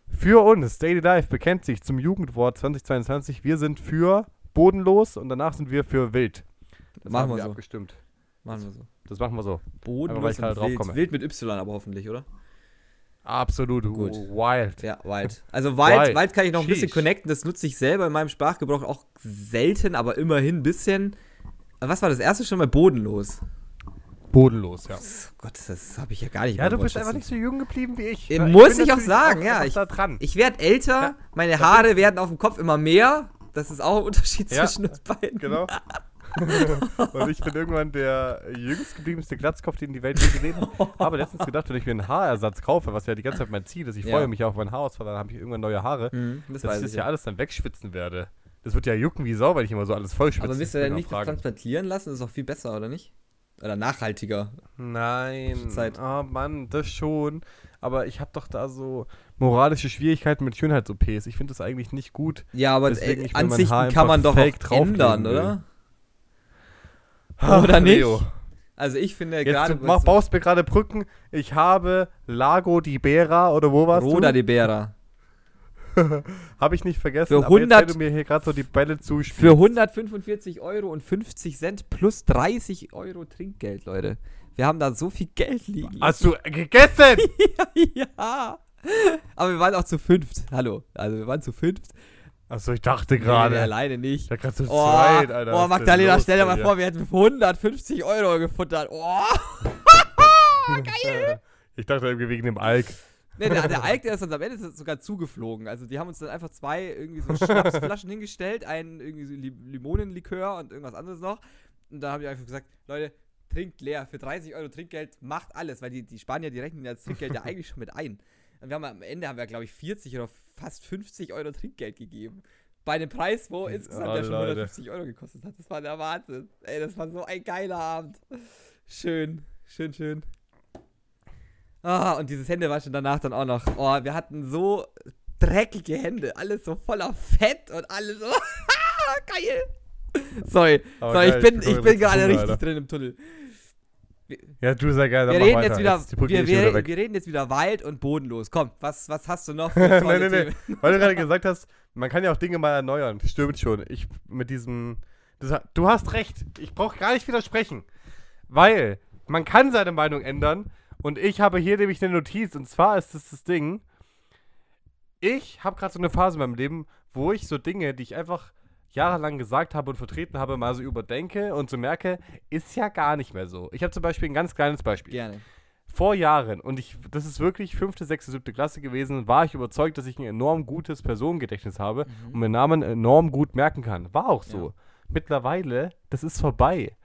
Für uns, Daily Life bekennt sich zum Jugendwort 2022. Wir sind für bodenlos und danach sind wir für wild. Das Machen wir wir so. abgestimmt. Machen wir so. Das machen wir so. Bodenlos und drauf wild. komme. Wild mit Y aber hoffentlich, oder? Absolut Gut. wild. Ja, Wild. Also Wild, Wild. Wild kann ich noch ein bisschen Sheesh. connecten. Das nutze ich selber in meinem Sprachgebrauch auch selten, aber immerhin ein bisschen. Was war das erste schon mal? Bodenlos. Bodenlos, ja. Oh Gott, das habe ich ja gar nicht Ja, du bist einfach nicht so jung geblieben wie ich. Äh, Ja, muss ich auch sagen, ja, einfach ich- da dran. Ich werde älter, Ja. meine Haare werden auf dem Kopf immer mehr. Das ist auch ein Unterschied Ja. zwischen uns beiden. Genau. *laughs* und ich bin irgendwann der jüngst gebliebenste Glatzkopf, den die Welt je gesehen hat. Habe letztens gedacht, wenn ich mir einen Haarersatz kaufe, was ja die ganze Zeit mein Ziel ist, ich Ja. freue mich auf mein Haarausfall, dann habe ich irgendwann neue Haare, Mhm, das dass ich das ich. ja alles dann wegschwitzen werde. Das wird ja jucken wie Sau, weil ich immer so alles voll schwitze. aber willst du denn nicht das fragen. transplantieren lassen? Das ist auch viel besser, oder nicht? Oder nachhaltiger. Nein. Zeit. Oh Mann, das schon. Aber ich habe doch da so moralische Schwierigkeiten mit Schönheits-OPs. Ich finde das eigentlich nicht gut. Ja, aber Deswegen, äh, will mein Ansichten kann man doch auch ändern, oder? Oder nicht? Leo. Also ich finde gerade du mach, baust mir gerade Brücken. Ich habe Lago di Bera oder wo warst Roda du? de Bera. *laughs* Habe ich nicht vergessen. Für aber jetzt, 100 wenn du mir hier gerade so die Bälle zuspielst. Für 145 Euro und 50 Cent plus 30 Euro Trinkgeld, Leute. Wir haben da so viel Geld liegen. Hast du gegessen? *laughs* ja. Aber wir waren auch zu fünft. Hallo. Also wir waren zu fünft. Achso, ich dachte Nee, gerade. alleine nicht. Ich dachte gerade zu Oh, zweit, Alter. oh Magdalena, stell dir mal vor, wir hätten für 150 Euro gefuttert. Oh. *laughs* Ich dachte irgendwie wegen dem Alk. Nee, der, der Alk, der ist uns am Ende sogar zugeflogen. Also die haben uns dann einfach zwei irgendwie so Schnapsflaschen *laughs* hingestellt, einen irgendwie so Li- Limonenlikör und irgendwas anderes noch. Und da habe ich einfach gesagt, Leute, trinkt leer. Für 30 Euro Trinkgeld macht alles, weil die, die Spanier, die rechnen ja das Trinkgeld ja eigentlich schon mit ein. Und wir haben am Ende haben wir, glaube ich, 40 oder fast 50 Euro Trinkgeld gegeben. Bei einem Preis, wo insgesamt Oh, ja schon Leute. 150 Euro gekostet hat. Das war der Wahnsinn. Ey, das war so ein geiler Abend. Schön, schön, schön. Ah, und dieses Händewaschen danach dann auch noch. Oh, wir hatten so dreckige Hände. Alles so voller Fett und alles so. *laughs* Geil. Sorry, Aber sorry, geil, ich bin, ich ich bin jetzt gerade richtig Alter. drin im Tunnel. Ja, du sehr geil. dann Wir reden, weiter. jetzt wieder, Brücke wir, wir, wir reden jetzt wieder weit und bodenlos. Komm, was, was hast du noch für nein, *laughs* tolle nein, nein. Weil du gerade gesagt hast, man kann ja auch Dinge mal erneuern. Stimmt schon. Ich mit diesem. Das, du hast recht. Ich brauche gar nicht widersprechen. Weil man kann seine Meinung ändern. Und ich habe hier nämlich eine Notiz. Und zwar ist das das Ding. Ich habe gerade so eine Phase in meinem Leben, wo ich so Dinge, die ich einfach jahrelang gesagt habe und vertreten habe, mal so überdenke und so merke, ist ja gar nicht mehr so. Ich habe zum Beispiel ein ganz kleines Beispiel Gerne. vor Jahren, und ich, das ist wirklich fünfte, sechste, siebte Klasse gewesen, war ich überzeugt, dass ich ein enorm gutes Personengedächtnis habe und mir Namen enorm gut merken kann. War auch so. Ja. Mittlerweile, das ist vorbei.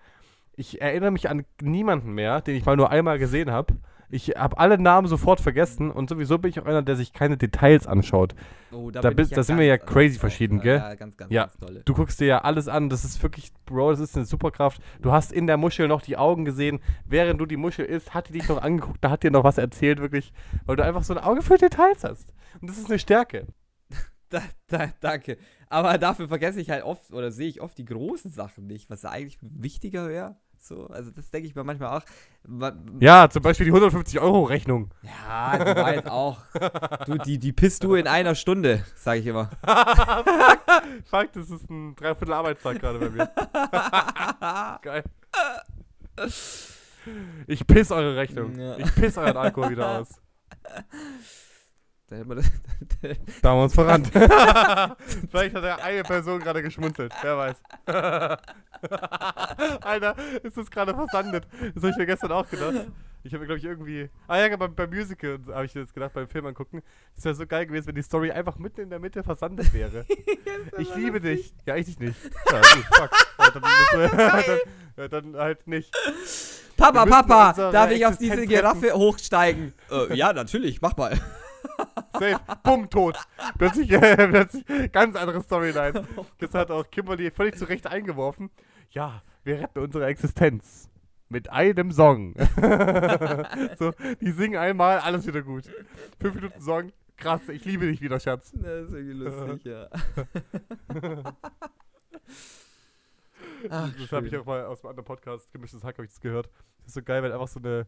Ich erinnere mich an niemanden mehr, den ich mal nur einmal gesehen habe. Ich habe alle Namen sofort vergessen und sowieso bin ich auch einer, der sich keine Details anschaut. Oh, Da bin bist- ich da sind wir ja crazy verschieden, gell? Ja, ganz, ganz, Ja. ganz tolle. Du guckst dir ja alles an, das ist wirklich, Bro, das ist eine Superkraft. Du hast in der Muschel noch die Augen gesehen, während du die Muschel isst, hat die dich noch angeguckt, da hat dir noch was erzählt, wirklich, weil du einfach so ein Auge für Details hast. Und das ist eine Stärke. *laughs* Da, da, danke. Aber dafür vergesse ich halt oft oder sehe ich oft die großen Sachen nicht, was ja eigentlich wichtiger wäre. So, also das denke ich mir manchmal auch. Ja, zum Beispiel die 150-Euro-Rechnung. Ja, die war jetzt auch. Du, die, die pisst du in einer Stunde, sage ich immer. *laughs* Fuck, das ist ein Dreiviertel Arbeitstag gerade bei mir. *laughs* Geil. Ich piss eure Rechnung. Ja. Ich piss euren Alkohol wieder aus. *laughs* Da hätte man das, Da haben wir uns verrannt. *laughs* Vielleicht hat ja eine Person gerade geschmunzelt. Wer weiß. *laughs* Alter, ist das gerade versandet? Das habe ich mir gestern auch gedacht. Ich habe mir, glaube ich, irgendwie. Ah ja, beim, beim Musical habe ich das gedacht, beim Film angucken. Das wäre so geil gewesen, wenn die Story einfach mitten in der Mitte versandet wäre. *laughs* ich liebe dich. Ja, ich dich nicht. Ja, gut, fuck. Ja, dann, wir, dann, ja, dann halt nicht. Papa, Wir Papa, darf ich auf diese Giraffe hochsteigen? äh, ja, natürlich, mach mal. *laughs* Safe. Bumm, tot. Plötzlich, äh, plötzlich ganz andere Storyline. Das hat auch Kimberly völlig zu Recht eingeworfen. ja, wir retten unsere Existenz. Mit einem Song. *laughs* so, die singen einmal, alles wieder gut. Fünf Minuten Song, krass, ich liebe dich wieder, Schatz. Das ist irgendwie lustig, ja. *laughs* Ach, das habe ich auch mal aus einem anderen Podcast, gemischtes Hack, habe ich das gehört. Das ist so geil, wenn einfach so eine,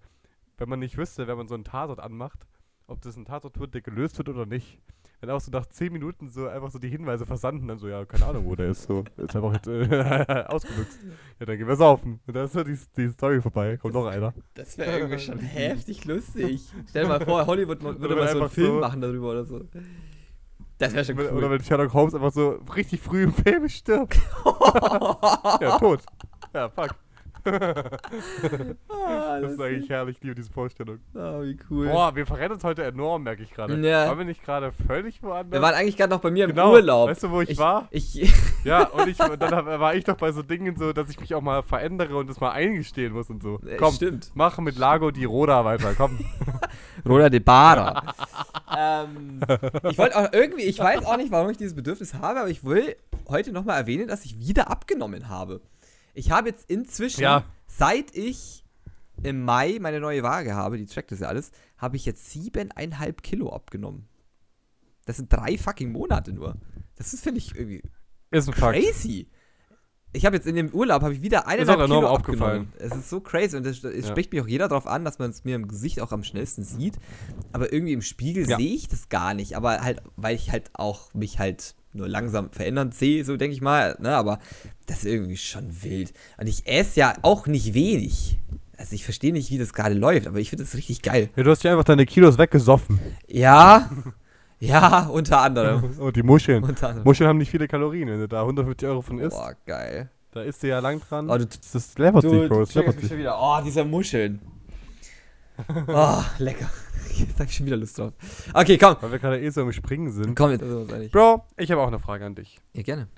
wenn man nicht wüsste, wenn man so einen Tatort anmacht, ob das ein Tatort wird, der gelöst wird oder nicht. Wenn auch so nach 10 Minuten so einfach so die Hinweise versanden, dann so, ja, keine Ahnung, wo der ist, so, ist einfach jetzt äh, *laughs* ausgenutzt. Ja, dann gehen wir saufen. Und dann ist so die, die Story vorbei, kommt noch einer. Das wäre irgendwie schon *laughs* heftig lustig. Stell dir mal vor, Hollywood *laughs* würde mal so einen Film so- machen darüber oder so. Das wäre schon cool. Oder wenn Sherlock Holmes einfach so richtig früh im Film stirbt. ja, tot. Ja, fuck. *laughs* Ah, Das ist eigentlich herrlich, ich liebe diese Vorstellung. Ah, wie cool. Boah, wir verrennen uns heute enorm, merke ich gerade. Ja. Waren wir nicht gerade völlig woanders? Wir waren eigentlich gerade noch bei mir im Genau. Urlaub. Weißt du, wo ich war? Ich, Ja, und, ich, und dann hab, war ich doch bei so Dingen so, dass ich mich auch mal verändere und das mal eingestehen muss und so. Äh, Komm, stimmt. mach mit Lago di Roda weiter, komm. *laughs* Roda de Bara. *laughs* ähm, ich wollte auch irgendwie, ich weiß auch nicht, warum ich dieses Bedürfnis habe, aber ich will heute nochmal erwähnen, dass ich wieder abgenommen habe. Ich habe jetzt inzwischen, Ja. seit ich im Mai meine neue Waage habe, die trackt das ja alles, habe ich jetzt siebeneinhalb Kilo abgenommen. Das sind drei fucking Monate nur. Das ist, finde ich, irgendwie Ist ein Fakt. crazy. Ich habe jetzt in dem Urlaub habe ich wieder eine Ist Kilo aufgefallen. abgenommen. Es ist so crazy und es, es Ja. spricht mich auch jeder darauf an, dass man es mir im Gesicht auch am schnellsten sieht. Aber irgendwie im Spiegel Ja. sehe ich das gar nicht. Aber halt, weil ich halt auch mich halt nur langsam verändern sehe, so denke ich mal. Ne? Aber das ist irgendwie schon wild. Und ich esse ja auch nicht wenig. Also ich verstehe nicht, wie das gerade läuft, aber ich finde das richtig geil. Ja, du hast ja einfach deine Kilos weggesoffen. Ja, *laughs* ja, unter anderem. *laughs* Und die Muscheln. Muscheln haben nicht viele Kalorien, wenn du da 150 Euro von isst. Boah, geil. Da isst du ja lang dran. Oh, du- das ist läppert dich, Bro. Das läppert schon wieder. Oh, diese Muscheln. Oh, lecker. *laughs* Jetzt hab ich schon wieder Lust drauf. Okay, komm. Weil wir gerade eh so im Springen sind. Komm jetzt. Also? Bro, ich habe auch eine Frage an dich. Ja, gerne.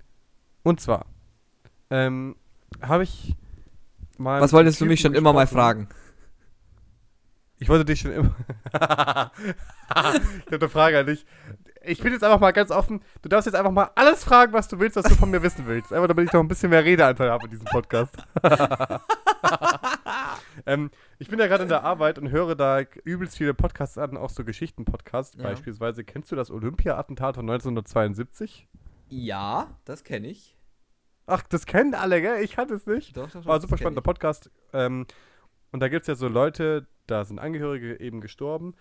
Und zwar, ähm, habe ich mal. Was wolltest du mich schon Typen immer mal gesprochen. fragen? Ich wollte dich schon immer. *laughs* ich habe eine Frage an dich. Ich bin jetzt einfach mal ganz offen. Du darfst jetzt einfach mal alles fragen, was du willst, was du von mir wissen willst. Einfach damit ich noch ein bisschen mehr Redeanteil habe in diesem Podcast. *laughs* ähm, ich bin ja gerade in der Arbeit und höre da übelst viele Podcasts an, auch so Geschichten-Podcasts. Ja. Beispielsweise, kennst du das Olympia-Attentat von 1972? Ja, das kenne ich. Ach, das kennen alle, gell? Ich kannte es nicht. Doch, doch, doch. War das super spannender Podcast. Ähm, und da gibt es ja so Leute, da sind Angehörige eben gestorben.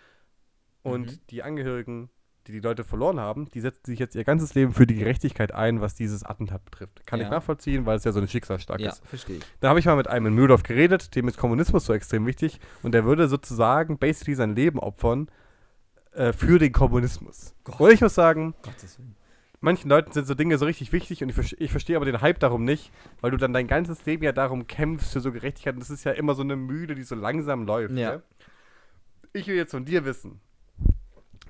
Und Mhm. die Angehörigen, die die Leute verloren haben, die setzen sich jetzt ihr ganzes Leben für die Gerechtigkeit ein, was dieses Attentat betrifft. Kann ich Ja. nachvollziehen, weil es ja so ein Schicksalsschlag ich. Ja, ist. verstehe ich. Da habe ich mal mit einem in Mühldorf geredet, dem ist Kommunismus so extrem wichtig. Und der würde sozusagen basically sein Leben opfern äh, für den Kommunismus. Gott. Und ich muss sagen, Gottes Willen. manchen Leuten sind so Dinge so richtig wichtig und ich, ich verstehe aber den Hype darum nicht, weil du dann dein ganzes Leben ja darum kämpfst für so Gerechtigkeit und das ist ja immer so eine Mühle, die so langsam läuft. Ja. gell? Ich will jetzt von dir wissen,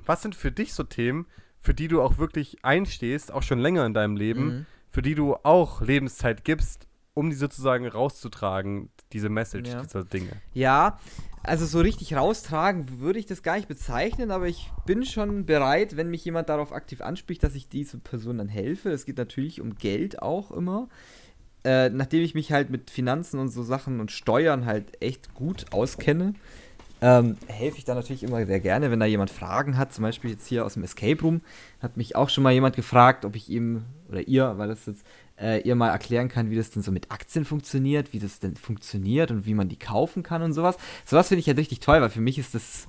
was sind für dich so Themen, für die du auch wirklich einstehst, auch schon länger in deinem Leben, Mhm. für die du auch Lebenszeit gibst, um die sozusagen rauszutragen, diese Message Ja. dieser Dinge? Ja, also so richtig raustragen würde ich das gar nicht bezeichnen, aber ich bin schon bereit, wenn mich jemand darauf aktiv anspricht, dass ich diese Person dann helfe. Es geht natürlich um Geld auch immer. Äh, nachdem ich mich halt mit Finanzen und so Sachen und Steuern halt echt gut auskenne, ähm, helfe ich da natürlich immer sehr gerne, wenn da jemand Fragen hat. Zum Beispiel jetzt hier aus dem Escape Room hat mich auch schon mal jemand gefragt, ob ich ihm oder ihr, weil das jetzt äh, ihr mal erklären kann, wie das denn so mit Aktien funktioniert, wie das denn funktioniert und wie man die kaufen kann und sowas. Sowas finde ich halt richtig toll, weil für mich ist das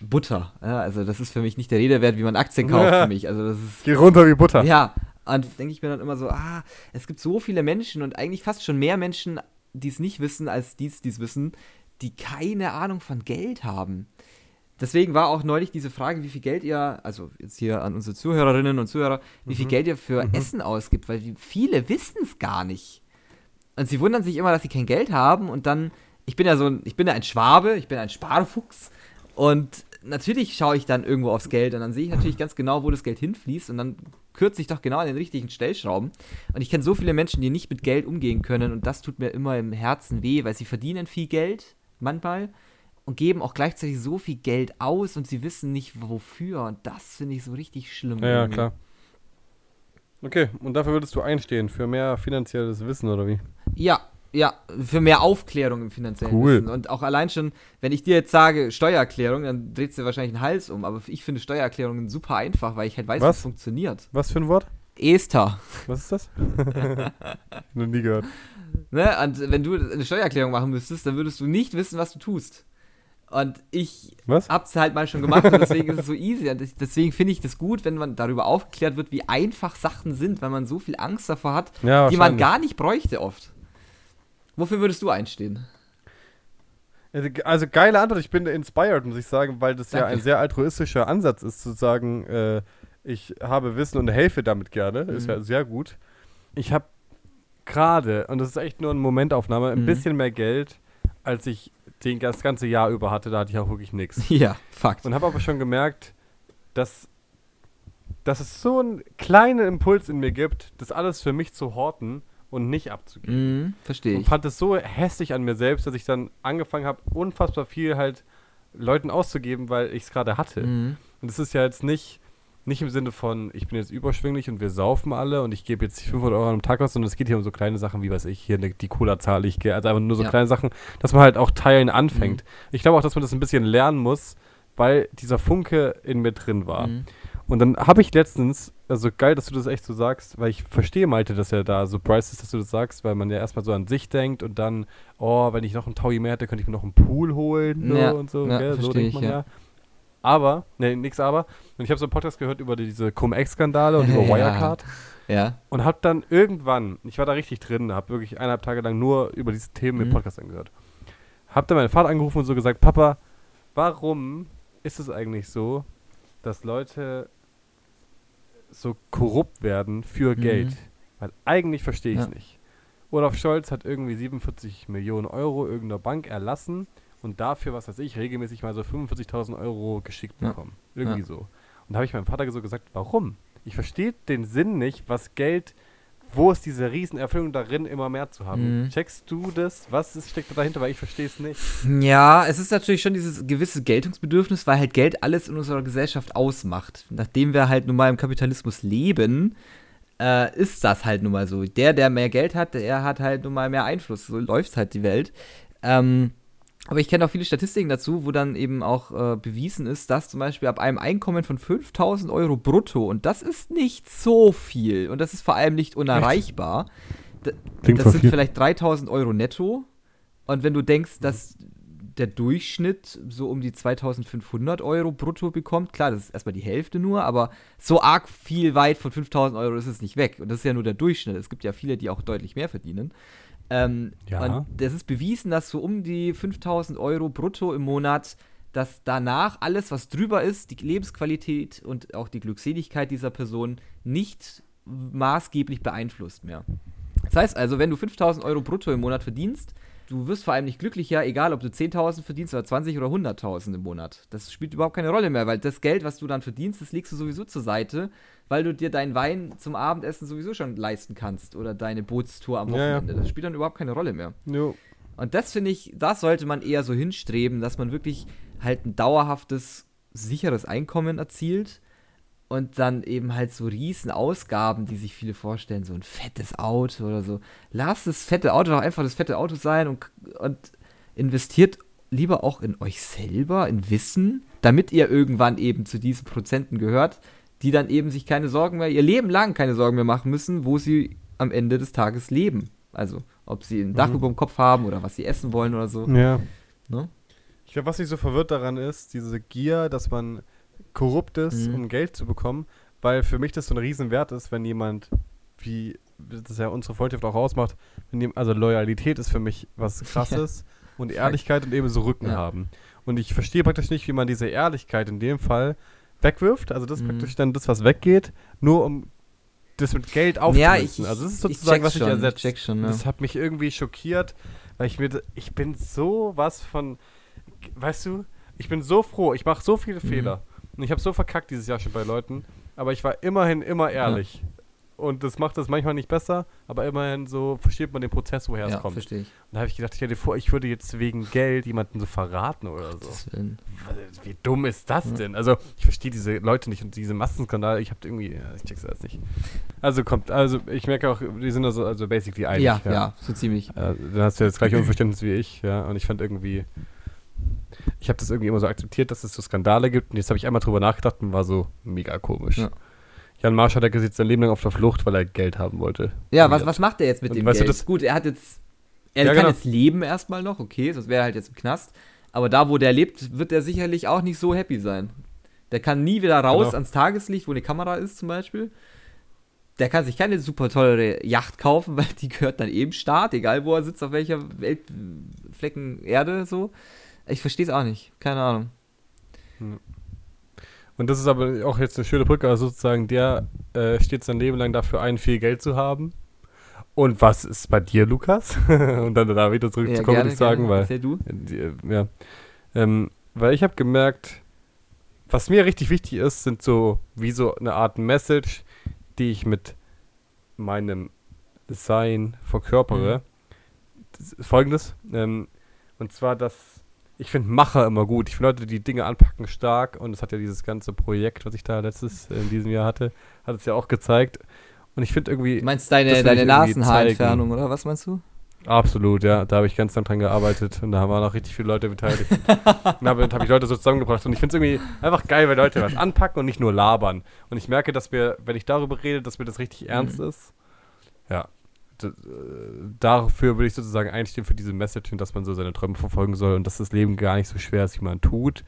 Butter. Ja, also das ist für mich nicht der Rede wert, wie man Aktien kauft für *laughs* mich. Also das ist Geh runter wie Butter. ja, und denke ich mir dann immer so, ah, es gibt so viele Menschen und eigentlich fast schon mehr Menschen, die es nicht wissen, als die es wissen, die keine Ahnung von Geld haben. Deswegen war auch neulich diese Frage, wie viel Geld ihr, also jetzt hier an unsere Zuhörerinnen und Zuhörer, wie viel Geld ihr für Essen ausgibt, weil viele wissen es gar nicht. Und sie wundern sich immer, dass sie kein Geld haben und dann, ich bin ja so ein, ich bin ja ein Schwabe, ich bin ein Sparfuchs und natürlich schaue ich dann irgendwo aufs Geld und dann sehe ich natürlich ganz genau, wo das Geld hinfließt und dann kürze ich doch genau an den richtigen Stellschrauben. Und ich kenne so viele Menschen, die nicht mit Geld umgehen können und das tut mir immer im Herzen weh, weil sie verdienen viel Geld, manchmal, und geben auch gleichzeitig so viel Geld aus und sie wissen nicht wofür und das finde ich so richtig schlimm. Ja, irgendwie. klar. Okay, und dafür würdest du einstehen, für mehr finanzielles Wissen, oder wie? Ja, ja, für mehr Aufklärung im finanziellen Cool. Wissen. Und auch allein schon, wenn ich dir jetzt sage Steuererklärung, dann dreht dir wahrscheinlich den Hals um. Aber ich finde Steuererklärungen super einfach, weil ich halt weiß, wie Was? es funktioniert. Was für ein Wort? Esther. Was ist das? *laughs* Noch nie gehört. Ne? Und wenn du eine Steuererklärung machen müsstest, dann würdest du nicht wissen, was du tust. Und ich Was? hab's halt mal schon gemacht und deswegen ist es so easy. Und ich- deswegen finde ich das gut, wenn man darüber aufgeklärt wird, wie einfach Sachen sind, weil man so viel Angst davor hat, Ja, die man gar nicht bräuchte oft. Wofür würdest du einstehen? Also, Also geile Antwort, ich bin inspired, muss ich sagen, weil das ja Danke. ein sehr altruistischer Ansatz ist, zu sagen, äh, ich habe Wissen und helfe damit gerne. Ist Mhm. ja sehr gut. Ich habe gerade, und das ist echt nur eine Momentaufnahme, ein Mhm. bisschen mehr Geld, als ich den, das ganze Jahr über hatte. Da hatte ich auch wirklich nichts. *laughs* Ja, Fakt. Und habe aber schon gemerkt, dass, dass es so einen kleinen Impuls in mir gibt, das alles für mich zu horten und nicht abzugeben. Mhm, verstehe Und ich. fand es so hässlich an mir selbst, dass ich dann angefangen habe, unfassbar viel halt Leuten auszugeben, weil ich es gerade hatte. Mhm. Und es ist ja jetzt nicht, nicht im Sinne von, ich bin jetzt überschwinglich und wir saufen alle und ich gebe jetzt 500 Euro am Tag aus, sondern es geht hier um so kleine Sachen wie, weiß ich, hier ne, die Cola zahle ich, also einfach nur so Ja. kleine Sachen, dass man halt auch teilen anfängt. Ich glaube auch, dass man das ein bisschen lernen muss, weil dieser Funke in mir drin war. Mhm. Und dann habe ich letztens, also geil, dass du das echt so sagst, weil ich verstehe Malte, dass er da so Bryce ist, dass du das sagst, weil man ja erstmal so an sich denkt und dann, oh, wenn ich noch einen Taui mehr hätte, könnte ich mir noch einen Pool holen so Ja, und so. ja, gell? So denkt ich, man ja. ja. Aber, ne, nix aber. Und ich habe so einen Podcast gehört über diese Cum-Ex-Skandale und *laughs* über Ja. Wirecard Ja. und habe dann irgendwann, ich war da richtig drin, habe wirklich eineinhalb Tage lang nur über diese Themen im Mhm. Podcast angehört. Habe dann meinen Vater angerufen und so gesagt, Papa, warum ist es eigentlich so, dass Leute so korrupt werden für Mhm. Geld? Weil eigentlich verstehe ich es Ja. nicht. Olaf Scholz hat irgendwie 47 Millionen Euro irgendeiner Bank erlassen und dafür, was weiß ich, regelmäßig mal so 45.000 Euro geschickt Ja. bekommen. Irgendwie Ja. so. Und da habe ich meinem Vater so gesagt, warum? Ich verstehe den Sinn nicht, was Geld, wo ist diese Riesenerfüllung darin, immer mehr zu haben. Mhm. Checkst du das? Was ist, steckt da dahinter? Weil ich verstehe es nicht. Ja, es ist natürlich schon dieses gewisse Geltungsbedürfnis, weil halt Geld alles in unserer Gesellschaft ausmacht. Nachdem wir halt nun mal im Kapitalismus leben, äh, ist das halt nun mal so. Der, der mehr Geld hat, der hat halt nun mal mehr Einfluss. So läuft halt die Welt. Ähm, aber ich kenne auch viele Statistiken dazu, wo dann eben auch äh, bewiesen ist, dass zum Beispiel ab einem Einkommen von 5000 Euro brutto, und das ist nicht so viel, und das ist vor allem nicht unerreichbar, Klingt das sind vielleicht 3000 Euro netto. Und wenn du denkst, dass der Durchschnitt so um die 2500 Euro brutto bekommt, klar, das ist erstmal die Hälfte nur, aber so arg viel weit von 5000 Euro ist es nicht weg. Und das ist ja nur der Durchschnitt. Es gibt ja viele, die auch deutlich mehr verdienen. Ähm, Ja. Und das ist bewiesen, dass so um die 5000 Euro brutto im Monat, dass danach alles, was drüber ist, die Lebensqualität und auch die Glückseligkeit dieser Person nicht maßgeblich beeinflusst mehr. Das heißt also, wenn du 5000 Euro brutto im Monat verdienst, du wirst vor allem nicht glücklicher, egal ob du 10.000 verdienst oder 20 oder 100.000 im Monat. Das spielt überhaupt keine Rolle mehr, weil das Geld, was du dann verdienst, das legst du sowieso zur Seite, weil du dir deinen Wein zum Abendessen sowieso schon leisten kannst oder deine Bootstour am Ja, ja. Wochenende. Das spielt dann überhaupt keine Rolle mehr. Jo. Und das finde ich, das sollte man eher so hinstreben, dass man wirklich halt ein dauerhaftes, sicheres Einkommen erzielt und dann eben halt so riesen Ausgaben, die sich viele vorstellen, so ein fettes Auto oder so. Lasst das fette Auto doch einfach das fette Auto sein und, und investiert lieber auch in euch selber, in Wissen, damit ihr irgendwann eben zu diesen Prozenten gehört, die dann eben sich keine Sorgen mehr, ihr Leben lang keine Sorgen mehr machen müssen, wo sie am Ende des Tages leben. Also, ob sie ein Dach Mhm. über dem Kopf haben oder was sie essen wollen oder so. Ja. Ne? Ich glaube, was mich so verwirrt daran ist, diese Gier, dass man korrupt ist, Mhm. um Geld zu bekommen, weil für mich das so ein Riesenwert ist, wenn jemand, wie das ja unsere Freundschaft auch ausmacht, wenn jem- also Loyalität ist für mich was *laughs* krasses und Ehrlichkeit und eben so Rücken Ja. haben. Und ich verstehe praktisch nicht, wie man diese Ehrlichkeit in dem Fall wegwirft, also das ist Mhm. praktisch dann das, was weggeht, nur um das mit Geld Ja, aufzumünzen. ich, also das ist ich sozusagen, was schon, ersetzt. Ich schon, ne? Das hat mich irgendwie schockiert, weil ich mir, ich bin so was von, weißt du, ich bin so froh, ich mache so viele Mhm. Fehler und ich habe so verkackt dieses Jahr schon bei Leuten, aber ich war immerhin immer ehrlich. Und das macht es manchmal nicht besser, aber immerhin so versteht man den Prozess, woher ja, es kommt. verstehe ich. Und da habe ich gedacht, stell dir vor, ich würde jetzt wegen Geld jemanden so verraten oder so. Gottes Willen. Was- Wie dumm ist das Ja. denn? Also, ich verstehe diese Leute nicht und diese Massenskandale. Ich habe irgendwie, ja, ich check's alles nicht. Also kommt, also ich merke auch, die sind also, also basically einig. Ja, ja, so ziemlich. Äh, dann hast du ja das gleiche Unverständnis wie ich, ja. Und ich fand irgendwie, ich habe das irgendwie immer so akzeptiert, dass es so Skandale gibt. Und jetzt habe ich einmal drüber nachgedacht und war so mega komisch. Ja. Jan Marsch hat ja jetzt sein Leben lang auf der Flucht, weil er Geld haben wollte. Ja, was, was macht er jetzt mit Und dem weißt du, Geld? das- Gut, er hat jetzt. Er Ja, kann genau. jetzt leben erstmal noch, okay, sonst wäre er halt jetzt im Knast. Aber da, wo der lebt, wird er sicherlich auch nicht so happy sein. Der kann nie wieder raus Genau. ans Tageslicht, wo eine Kamera ist, zum Beispiel. Der kann sich keine super teure Yacht kaufen, *laughs* weil die gehört dann eben Staat, egal wo er sitzt, auf welcher Weltflecken Erde so. Ich verstehe es auch nicht, keine Ahnung. Und das ist aber auch jetzt eine schöne Brücke, also sozusagen, der äh, steht sein Leben lang dafür ein, viel Geld zu haben. Und was ist bei dir, Lukas? *laughs* Und dann da wieder zurückzukommen, würde ich sagen, weil Erzähl du. Äh, ja. Ähm, weil ich habe gemerkt, was mir richtig wichtig ist, sind so wie so eine Art Message, die ich mit meinem Sein verkörpere. Ist Folgendes. Ähm, und zwar, dass ich finde Macher immer gut. Ich finde Leute, die Dinge anpacken, stark. Und das hat ja dieses ganze Projekt, was ich da letztes äh, in diesem Jahr hatte, hat es ja auch gezeigt. Und ich finde irgendwie. Du meinst deine, deine Nasenhaarentfernung, oder was meinst du? Absolut, ja. Da habe ich ganz lang dran gearbeitet und da waren auch richtig viele Leute beteiligt. *laughs* und damit habe ich Leute so zusammengebracht. Und ich finde es irgendwie einfach geil, wenn Leute was anpacken und nicht nur labern. Und ich merke, dass wir, wenn ich darüber rede, dass mir das richtig ernst ist. Ja. Äh, dafür würde ich sozusagen einstehen für diese Message dass man so seine Träume verfolgen soll und dass das Leben gar nicht so schwer ist, wie man tut.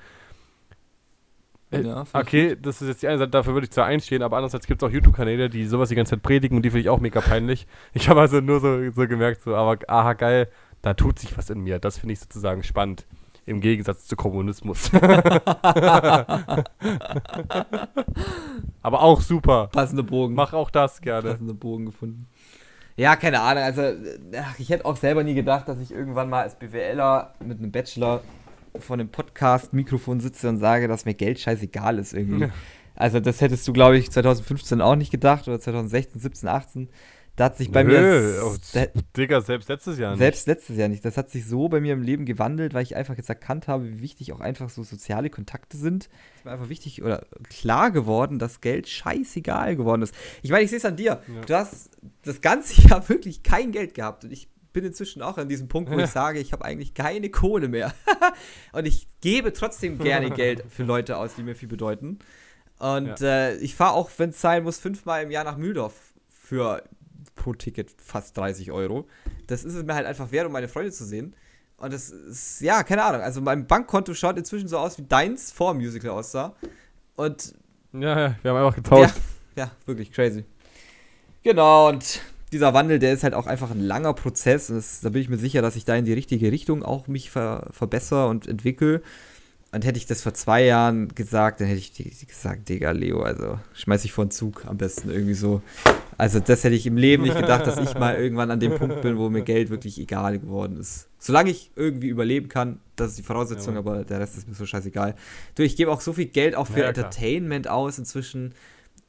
Äh, Ja, Okay, das ist jetzt die eine Seite, dafür würde ich zwar einstehen, aber andererseits gibt es auch YouTube-Kanäle, die sowas die ganze Zeit predigen und die finde ich auch mega peinlich. Ich habe also nur so, so gemerkt, so, aber aha, geil, da tut sich was in mir. Das finde ich sozusagen spannend. Im Gegensatz zu Kommunismus. *laughs* *laughs* aber auch super. Passende Bogen. Mach auch das gerne. passende Bogen gefunden. Ja, keine Ahnung. Also, ach, ich hätte auch selber nie gedacht, dass ich irgendwann mal als BWLer mit einem Bachelor vor einem Podcast-Mikrofon sitze und sage, dass mir Geld scheißegal ist irgendwie. Ja. Also, das hättest du, glaube ich, 2015 auch nicht gedacht oder 2016, 17, 18. Da hat sich bei mir. Nö, oh, da, Digga, selbst letztes Jahr nicht. selbst letztes Jahr nicht. Das hat sich so bei mir im Leben gewandelt, weil ich einfach jetzt erkannt habe, wie wichtig auch einfach so soziale Kontakte sind. Es ist mir einfach wichtig oder klar geworden, dass Geld scheißegal geworden ist. Ich meine, ich sehe es an dir. Ja. Du hast das ganze *laughs* Jahr wirklich kein Geld gehabt und ich bin inzwischen auch an diesem Punkt, wo Ja. ich *laughs* sage, ich habe eigentlich keine Kohle mehr. *laughs* und ich gebe trotzdem gerne Geld für Leute aus, die mir viel bedeuten. Und äh, ich fahre auch, wenn es sein muss, fünfmal im Jahr nach Mühldorf für pro Ticket fast 30 Euro. Das ist es mir halt einfach wert, um meine Freunde zu sehen. Und das ist, ja, keine Ahnung. Also mein Bankkonto schaut inzwischen so aus, wie deins vor Musical aussah. Und Ja, ja, wir haben einfach ja, getauscht. ja, wirklich crazy. Genau, und dieser Wandel, der ist halt auch einfach ein langer Prozess. Und das, da bin ich mir sicher, dass ich da in die richtige Richtung auch mich ver, verbessere und entwickle. Und hätte ich das vor zwei Jahren gesagt, dann hätte ich gesagt, Digga, Leo, also schmeiß ich vor den Zug am besten irgendwie so. Also das hätte ich im Leben nicht gedacht, dass ich mal *laughs* irgendwann an dem Punkt bin, wo mir Geld wirklich egal geworden ist. Solange ich irgendwie überleben kann, das ist die Voraussetzung, Ja, aber der Rest ist mir so scheißegal. Du, ich gebe auch so viel Geld auch für Ja. Entertainment aus inzwischen.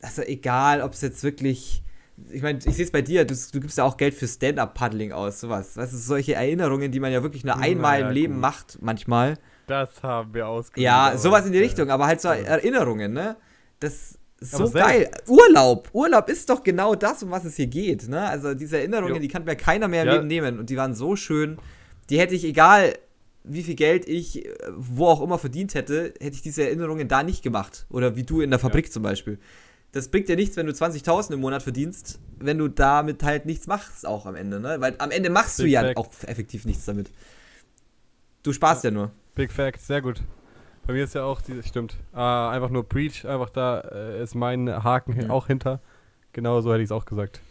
Also egal, ob es jetzt wirklich. Ich meine, ich sehe es bei dir, du, du gibst ja auch Geld für Stand-Up-Paddling aus, sowas. Weißt du, solche Erinnerungen, die man ja wirklich nur einmal ja, im Leben gut. macht, manchmal. Das haben wir ausgemacht. Ja, sowas in die. Richtung, aber halt so Erinnerungen, ne? Das so selbst- geil. Urlaub. Urlaub ist doch genau das, um was es hier geht, ne? Also diese Erinnerungen, Jo. die kann mir keiner mehr im Ja. Leben nehmen und die waren so schön. Die hätte ich, egal wie viel Geld ich äh, wo auch immer verdient hätte, hätte ich diese Erinnerungen da nicht gemacht. Oder wie du in der Fabrik zum Beispiel. Das bringt dir nichts, wenn du 20.000 im Monat verdienst, wenn du damit halt nichts machst auch am Ende, ne? Weil am Ende machst du Big ja fact. auch effektiv nichts damit. Du sparst ja nur. Big Fact, sehr gut. Bei mir ist ja auch dieses, stimmt. Ah, einfach nur Preach, einfach da äh, ist mein Haken Ja. auch hinter. Genau so hätte ich es auch gesagt.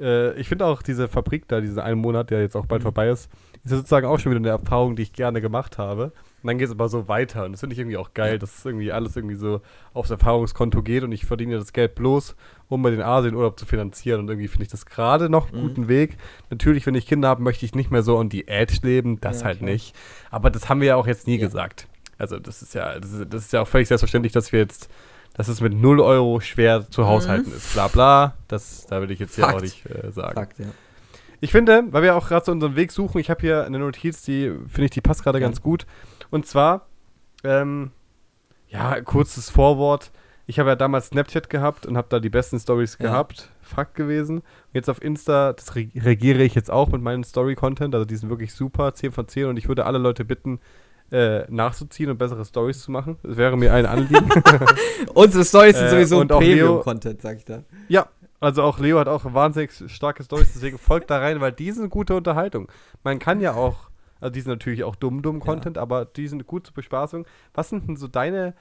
Äh, ich finde auch diese Fabrik da, diesen einen Monat, der jetzt auch bald Mhm. vorbei ist, ist ja sozusagen auch schon wieder eine Erfahrung, die ich gerne gemacht habe. Und dann geht es aber so weiter. Und das finde ich irgendwie auch geil, Ja. dass irgendwie alles irgendwie so aufs Erfahrungskonto geht und ich verdiene das Geld bloß, um mir den Asienurlaub zu finanzieren. Und irgendwie finde ich das gerade noch einen Mhm. guten Weg. Natürlich, wenn ich Kinder habe, möchte ich nicht mehr so on die Edge leben. Das Ja, halt klar. nicht. Aber das haben wir ja auch jetzt nie Ja. gesagt. Also das ist ja, das ist, das ist ja auch völlig selbstverständlich, dass wir jetzt dass es mit 0 Euro schwer zu haushalten ist. Bla bla. Das, da will ich jetzt hier Fakt. auch nicht äh, sagen. Fakt, ja. Ich finde, weil wir auch gerade so unseren Weg suchen, ich habe hier eine Notiz, die finde ich, die passt gerade Ja. ganz gut. Und zwar, ähm, ja, kurzes Vorwort. Ich habe ja damals Snapchat gehabt und habe da die besten Stories Ja. gehabt. Fakt gewesen. Und jetzt auf Insta, das re regiere ich jetzt auch mit meinem Story-Content. Also die sind wirklich super, 10 von 10. Und ich würde alle Leute bitten, äh, nachzuziehen und bessere Stories zu machen. Das wäre mir ein Anliegen. *laughs* *laughs* Unsere Storys sind Äh, sowieso Leo- Premium-Content, sag ich da. Ja, also auch Leo hat auch wahnsinnig starke Stories, deswegen folgt da rein, weil die sind gute Unterhaltung. Man kann ja auch, also die sind natürlich auch dumm-dumm Content, aber die sind gut zur Bespaßung. Was sind denn so deine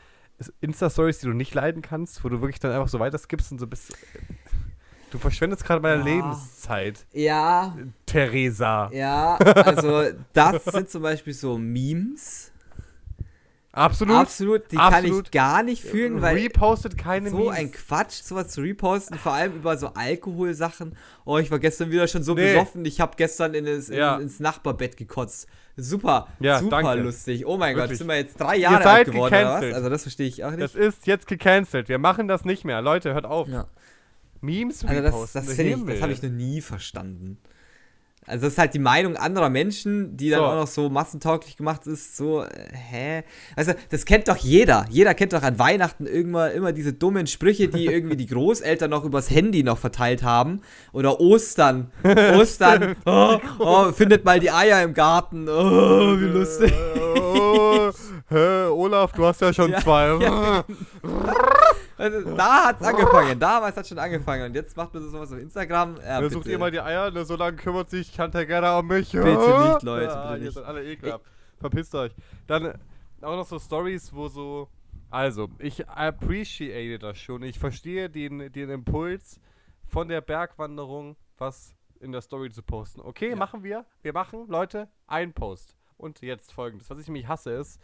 Insta-Stories, die du nicht leiden kannst, wo du wirklich dann einfach so weiter skippst und so bist. Du verschwendest gerade meine Ja. Lebenszeit, Ja, Theresa. ja, also *laughs* das sind zum Beispiel so Memes. Absolut. Absolut, die kann Absolut. ich gar nicht fühlen, weil Repostet keine so Memes. ein Quatsch, sowas zu reposten, vor allem über so Alkoholsachen. Oh, ich war gestern wieder schon so Nee. besoffen, ich habe gestern in das, in, Ja. ins Nachbarbett gekotzt. Super, Ja, super danke. lustig. Oh mein Gott, Wirklich. sind wir jetzt drei Jahre alt geworden oder was? gecancelt. Also das verstehe ich auch nicht. Das ist jetzt gecancelt. Wir machen das nicht mehr. Leute, hört auf. ja. Memes Also das, das, ich, das habe ich noch nie verstanden. Also das ist halt die Meinung anderer Menschen, die dann So. auch noch so massentauglich gemacht ist, so, äh, hä? Also das kennt doch jeder. Jeder kennt doch an Weihnachten irgendwann immer diese dummen Sprüche, die irgendwie die *laughs* Großeltern noch übers Handy noch verteilt haben. Oder Ostern. Ostern. *laughs* oh, oh, findet mal die Eier im Garten. Oh, wie lustig. Oh, *laughs* hä, Olaf, du hast ja schon Ja, zwei. ja. Also, da hat's angefangen. Damals hat schon angefangen. Und jetzt macht man so sowas auf Instagram. Ja, Er sucht bitte. ihr mal die Eier, ne, so lange kümmert sich Tante Gerda um mich. Bitte nicht, Leute, Ja, bitte ihr nicht. seid alle ekelhaft. Verpisst euch. Dann auch noch so Stories, wo so. Also, ich appreciate das schon. Ich verstehe den, den Impuls von der Bergwanderung, was in der Story zu posten. Okay, Ja. machen wir. Wir machen, Leute, ein Post. Und jetzt folgendes. Was ich nämlich hasse, ist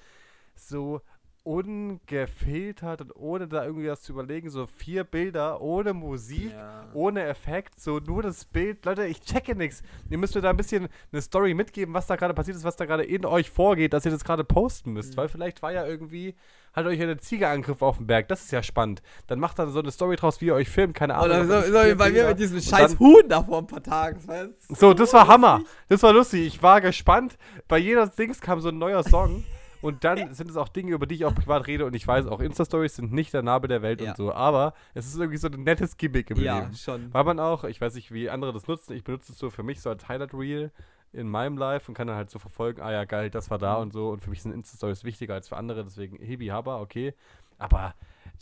so ungefiltert und ohne da irgendwie was zu überlegen, so vier Bilder ohne Musik, Ja. ohne Effekt, so nur das Bild. Leute, ich checke nichts. Ihr müsst mir da ein bisschen eine Story mitgeben, was da gerade passiert ist, was da gerade in euch vorgeht, dass ihr das gerade posten müsst. Weil vielleicht war ja irgendwie, hat euch eine Ziegerangriff auf dem Berg. Das ist ja spannend. Dann macht dann so eine Story draus, wie ihr euch filmt, keine Ahnung. Oder so, so wie bei mir mit diesem scheiß Huhn da vor ein paar Tagen. Jetzt so, das war Hammer. Das war lustig. Ich war gespannt. Bei jeder Dings kam so ein neuer Song. Und dann sind es auch Dinge, über die ich auch privat rede. Und ich weiß, auch Insta-Stories sind nicht der Nabel der Welt Ja. und so. Aber es ist irgendwie so ein nettes Gimmick im Ja, Leben. schon. Weil man auch, ich weiß nicht, wie andere das nutzen. Ich benutze es so für mich so als Highlight-Reel in meinem Live und kann dann halt so verfolgen, ah ja, geil, das war da Mhm. und so. Und für mich sind Insta-Stories wichtiger als für andere. Deswegen Hebi Haba, okay. Aber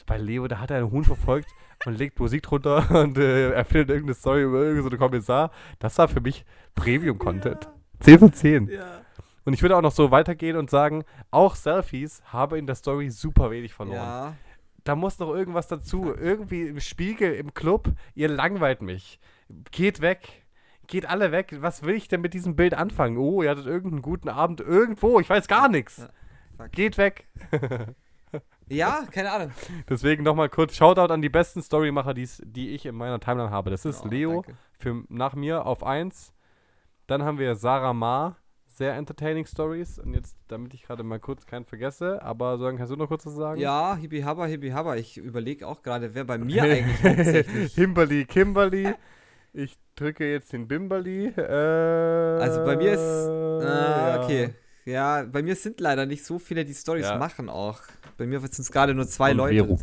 bei Leo, da hat er einen Huhn verfolgt *laughs* und legt Musik drunter *laughs* und äh, er findet irgendeine Story über irgendeinen Kommissar. Das war für mich Premium-Content. 10 von 10. Ja. Und ich würde auch noch so weitergehen und sagen, auch Selfies habe in der Story super wenig verloren. Ja. Da muss noch irgendwas dazu. Irgendwie im Spiegel, im Club, ihr langweilt mich. Geht weg. Geht alle weg. Was will ich denn mit diesem Bild anfangen? Oh, ihr hattet irgendeinen guten Abend irgendwo. Ich weiß gar nichts. Ja. Geht weg. *laughs* ja, keine Ahnung. Deswegen nochmal kurz Shoutout an die besten Storymacher, die's, die ich in meiner Timeline habe. Das ist Oh, Leo danke. für, nach mir auf 1. Dann haben wir Sarah Ma. Sehr entertaining Stories. Und jetzt, damit ich gerade mal kurz keinen vergesse, aber sagen, kannst du noch kurz was sagen? Ja, Hibi Habba, Hibi Habba. Ich überlege auch gerade, wer bei mir *laughs* eigentlich hauptsächlich. Himberly, Kimberly. Ich drücke jetzt den Bimberly. Äh, Also bei mir ist. Äh, ja. okay. Ja, bei mir sind leider nicht so viele, die Stories Ja. machen auch. Bei mir sind es gerade nur zwei Und Leute.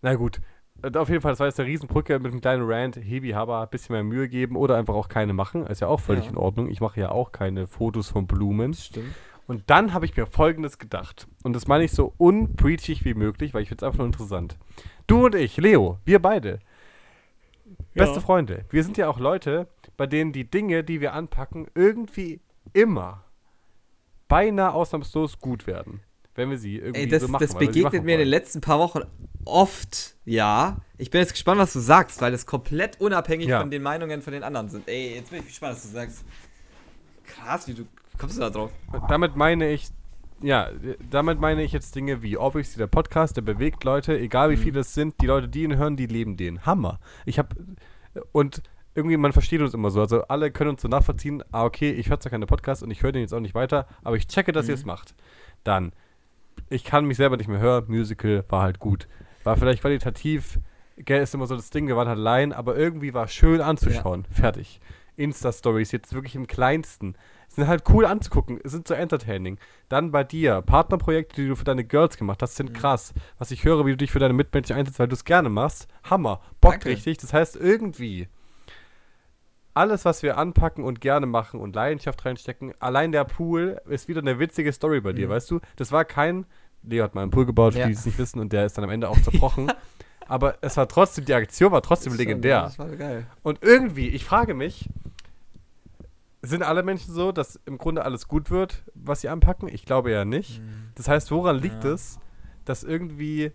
Na gut. Und auf jeden Fall, das war jetzt eine Riesenbrücke mit einem kleinen Rant. Hebi Haba, ein bisschen mehr Mühe geben oder einfach auch keine machen. Ist ja auch völlig Ja. in Ordnung. Ich mache ja auch keine Fotos von Blumen. Stimmt. Und dann habe ich mir Folgendes gedacht. Und das meine ich so unpreachig wie möglich, weil ich finde es einfach nur interessant. Du und ich, Leo, wir beide, beste Freunde. Wir sind ja auch Leute, bei denen die Dinge, die wir anpacken, irgendwie immer beinahe ausnahmslos gut werden. Wenn wir sie irgendwie Ey, das, so machen. das begegnet mir in den letzten paar Wochen oft, ja. Ich bin jetzt gespannt, was du sagst, weil das komplett unabhängig Ja. von den Meinungen von den anderen sind. Ey, jetzt bin ich gespannt, was du sagst. Krass, wie du kommst du da drauf? Damit meine ich, ja, damit meine ich jetzt Dinge wie, obviously der Podcast, der bewegt Leute, egal wie Mhm. viele es sind, die Leute, die ihn hören, die leben den. Hammer. Ich habe, und irgendwie, man versteht uns immer so, also alle können uns so nachvollziehen, ah, okay, ich höre zwar keine Podcasts und ich höre den jetzt auch nicht weiter, aber ich checke, dass ihr Mhm. es macht. Dann, ich kann mich selber nicht mehr hören. Musical war halt gut. War vielleicht qualitativ, gell, ist immer so das Ding, wir waren halt allein, aber irgendwie war schön anzuschauen. Fertig. Insta-Stories, jetzt wirklich im kleinsten. Sind halt cool anzugucken, sind so entertaining. Dann bei dir, Partnerprojekte, die du für deine Girls gemacht hast, sind Mhm. krass. Was ich höre, wie du dich für deine Mitmenschen einsetzt, weil du es gerne machst, Hammer. Bock Danke. richtig. Das heißt, irgendwie alles, was wir anpacken und gerne machen und Leidenschaft reinstecken, allein der Pool ist wieder eine witzige Story bei dir, Mhm. weißt du? Das war kein, Leo hat mal einen Pool gebaut, für Ja. die es nicht wissen, und der ist dann am Ende auch zerbrochen. *laughs* Aber es war trotzdem, die Aktion war trotzdem legendär. Das war geil. Und irgendwie, ich frage mich, sind alle Menschen so, dass im Grunde alles gut wird, was sie anpacken? Ich glaube ja nicht. Das heißt, woran liegt Ja. es, dass irgendwie, äh,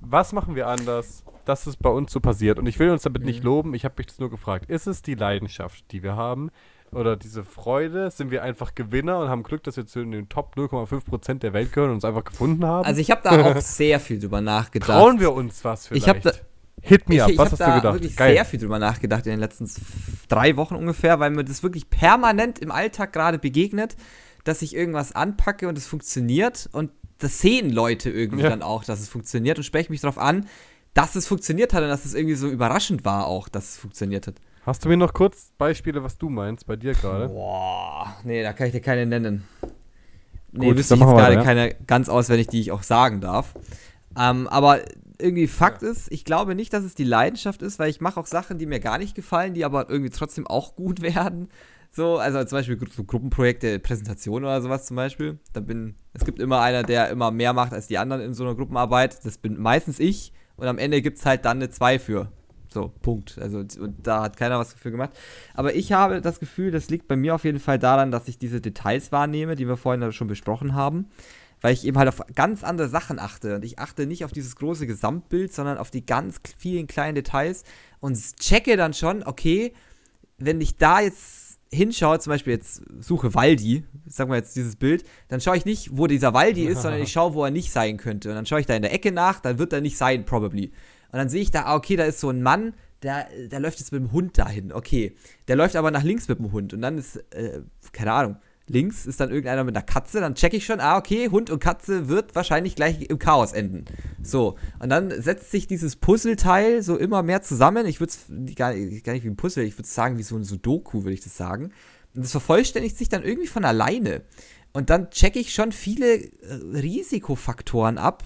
was machen wir anders, dass es bei uns so passiert? Und ich will uns damit nicht Mhm. loben, ich habe mich das nur gefragt. Ist es die Leidenschaft, die wir haben? Oder diese Freude? Sind wir einfach Gewinner und haben Glück, dass wir zu den Top 0,5% der Welt gehören und uns einfach gefunden haben? Also ich habe da *laughs* auch sehr viel drüber nachgedacht. Trauen wir uns was Ich vielleicht? hab da- Hit me ich up, ich was habe hast da du gedacht? wirklich Geil. sehr viel drüber nachgedacht in den letzten drei Wochen ungefähr, weil mir das wirklich permanent im Alltag gerade begegnet, dass ich irgendwas anpacke und es funktioniert und das sehen Leute irgendwie Ja. dann auch, dass es funktioniert und spreche mich darauf an, dass es funktioniert hat und dass es irgendwie so überraschend war auch, dass es funktioniert hat. Hast du mir noch kurz Beispiele, was du meinst, bei dir gerade? Boah, nee, da kann ich dir keine nennen. Nee, Gut, wüsste ich jetzt gerade weiter, keine ganz auswendig, die ich auch sagen darf. Ähm, aber irgendwie Fakt ist, ich glaube nicht, dass es die Leidenschaft ist, weil ich mache auch Sachen, die mir gar nicht gefallen, die aber irgendwie trotzdem auch gut *laughs* werden. So, also zum Beispiel so Gruppenprojekte, Präsentation oder sowas zum Beispiel. Da bin, es gibt immer einer, der immer mehr macht als die anderen in so einer Gruppenarbeit. Das bin meistens ich und am Ende gibt es halt dann eine 2 für. So, Punkt. Also, und da hat keiner was dafür gemacht. Aber ich habe das Gefühl, das liegt bei mir auf jeden Fall daran, dass ich diese Details wahrnehme, die wir vorhin schon besprochen haben. Weil ich eben halt auf ganz andere Sachen achte. Und ich achte nicht auf dieses große Gesamtbild, sondern auf die ganz vielen kleinen Details und checke dann schon, okay, wenn ich da jetzt hinschaue, zum Beispiel jetzt suche Waldi, sagen wir jetzt dieses Bild, dann schaue ich nicht, wo dieser Waldi ist, sondern ich *laughs* schaue, wo er nicht sein könnte. Und dann schaue ich da in der Ecke nach, dann wird er nicht sein, probably. Und dann sehe ich da, ah, okay, da ist so ein Mann, der, der läuft jetzt mit dem Hund dahin. Okay. Der läuft aber nach links mit dem Hund. Und dann ist, äh, keine Ahnung, links ist dann irgendeiner mit einer Katze. Dann checke ich schon, ah, okay, Hund und Katze wird wahrscheinlich gleich im Chaos enden. So. Und dann setzt sich dieses Puzzleteil so immer mehr zusammen. Ich würde es gar, nicht- gar nicht wie ein Puzzle, ich würde es sagen, wie so ein Sudoku, würde ich das sagen. Und das vervollständigt sich dann irgendwie von alleine. Und dann checke ich schon viele äh, Risikofaktoren ab,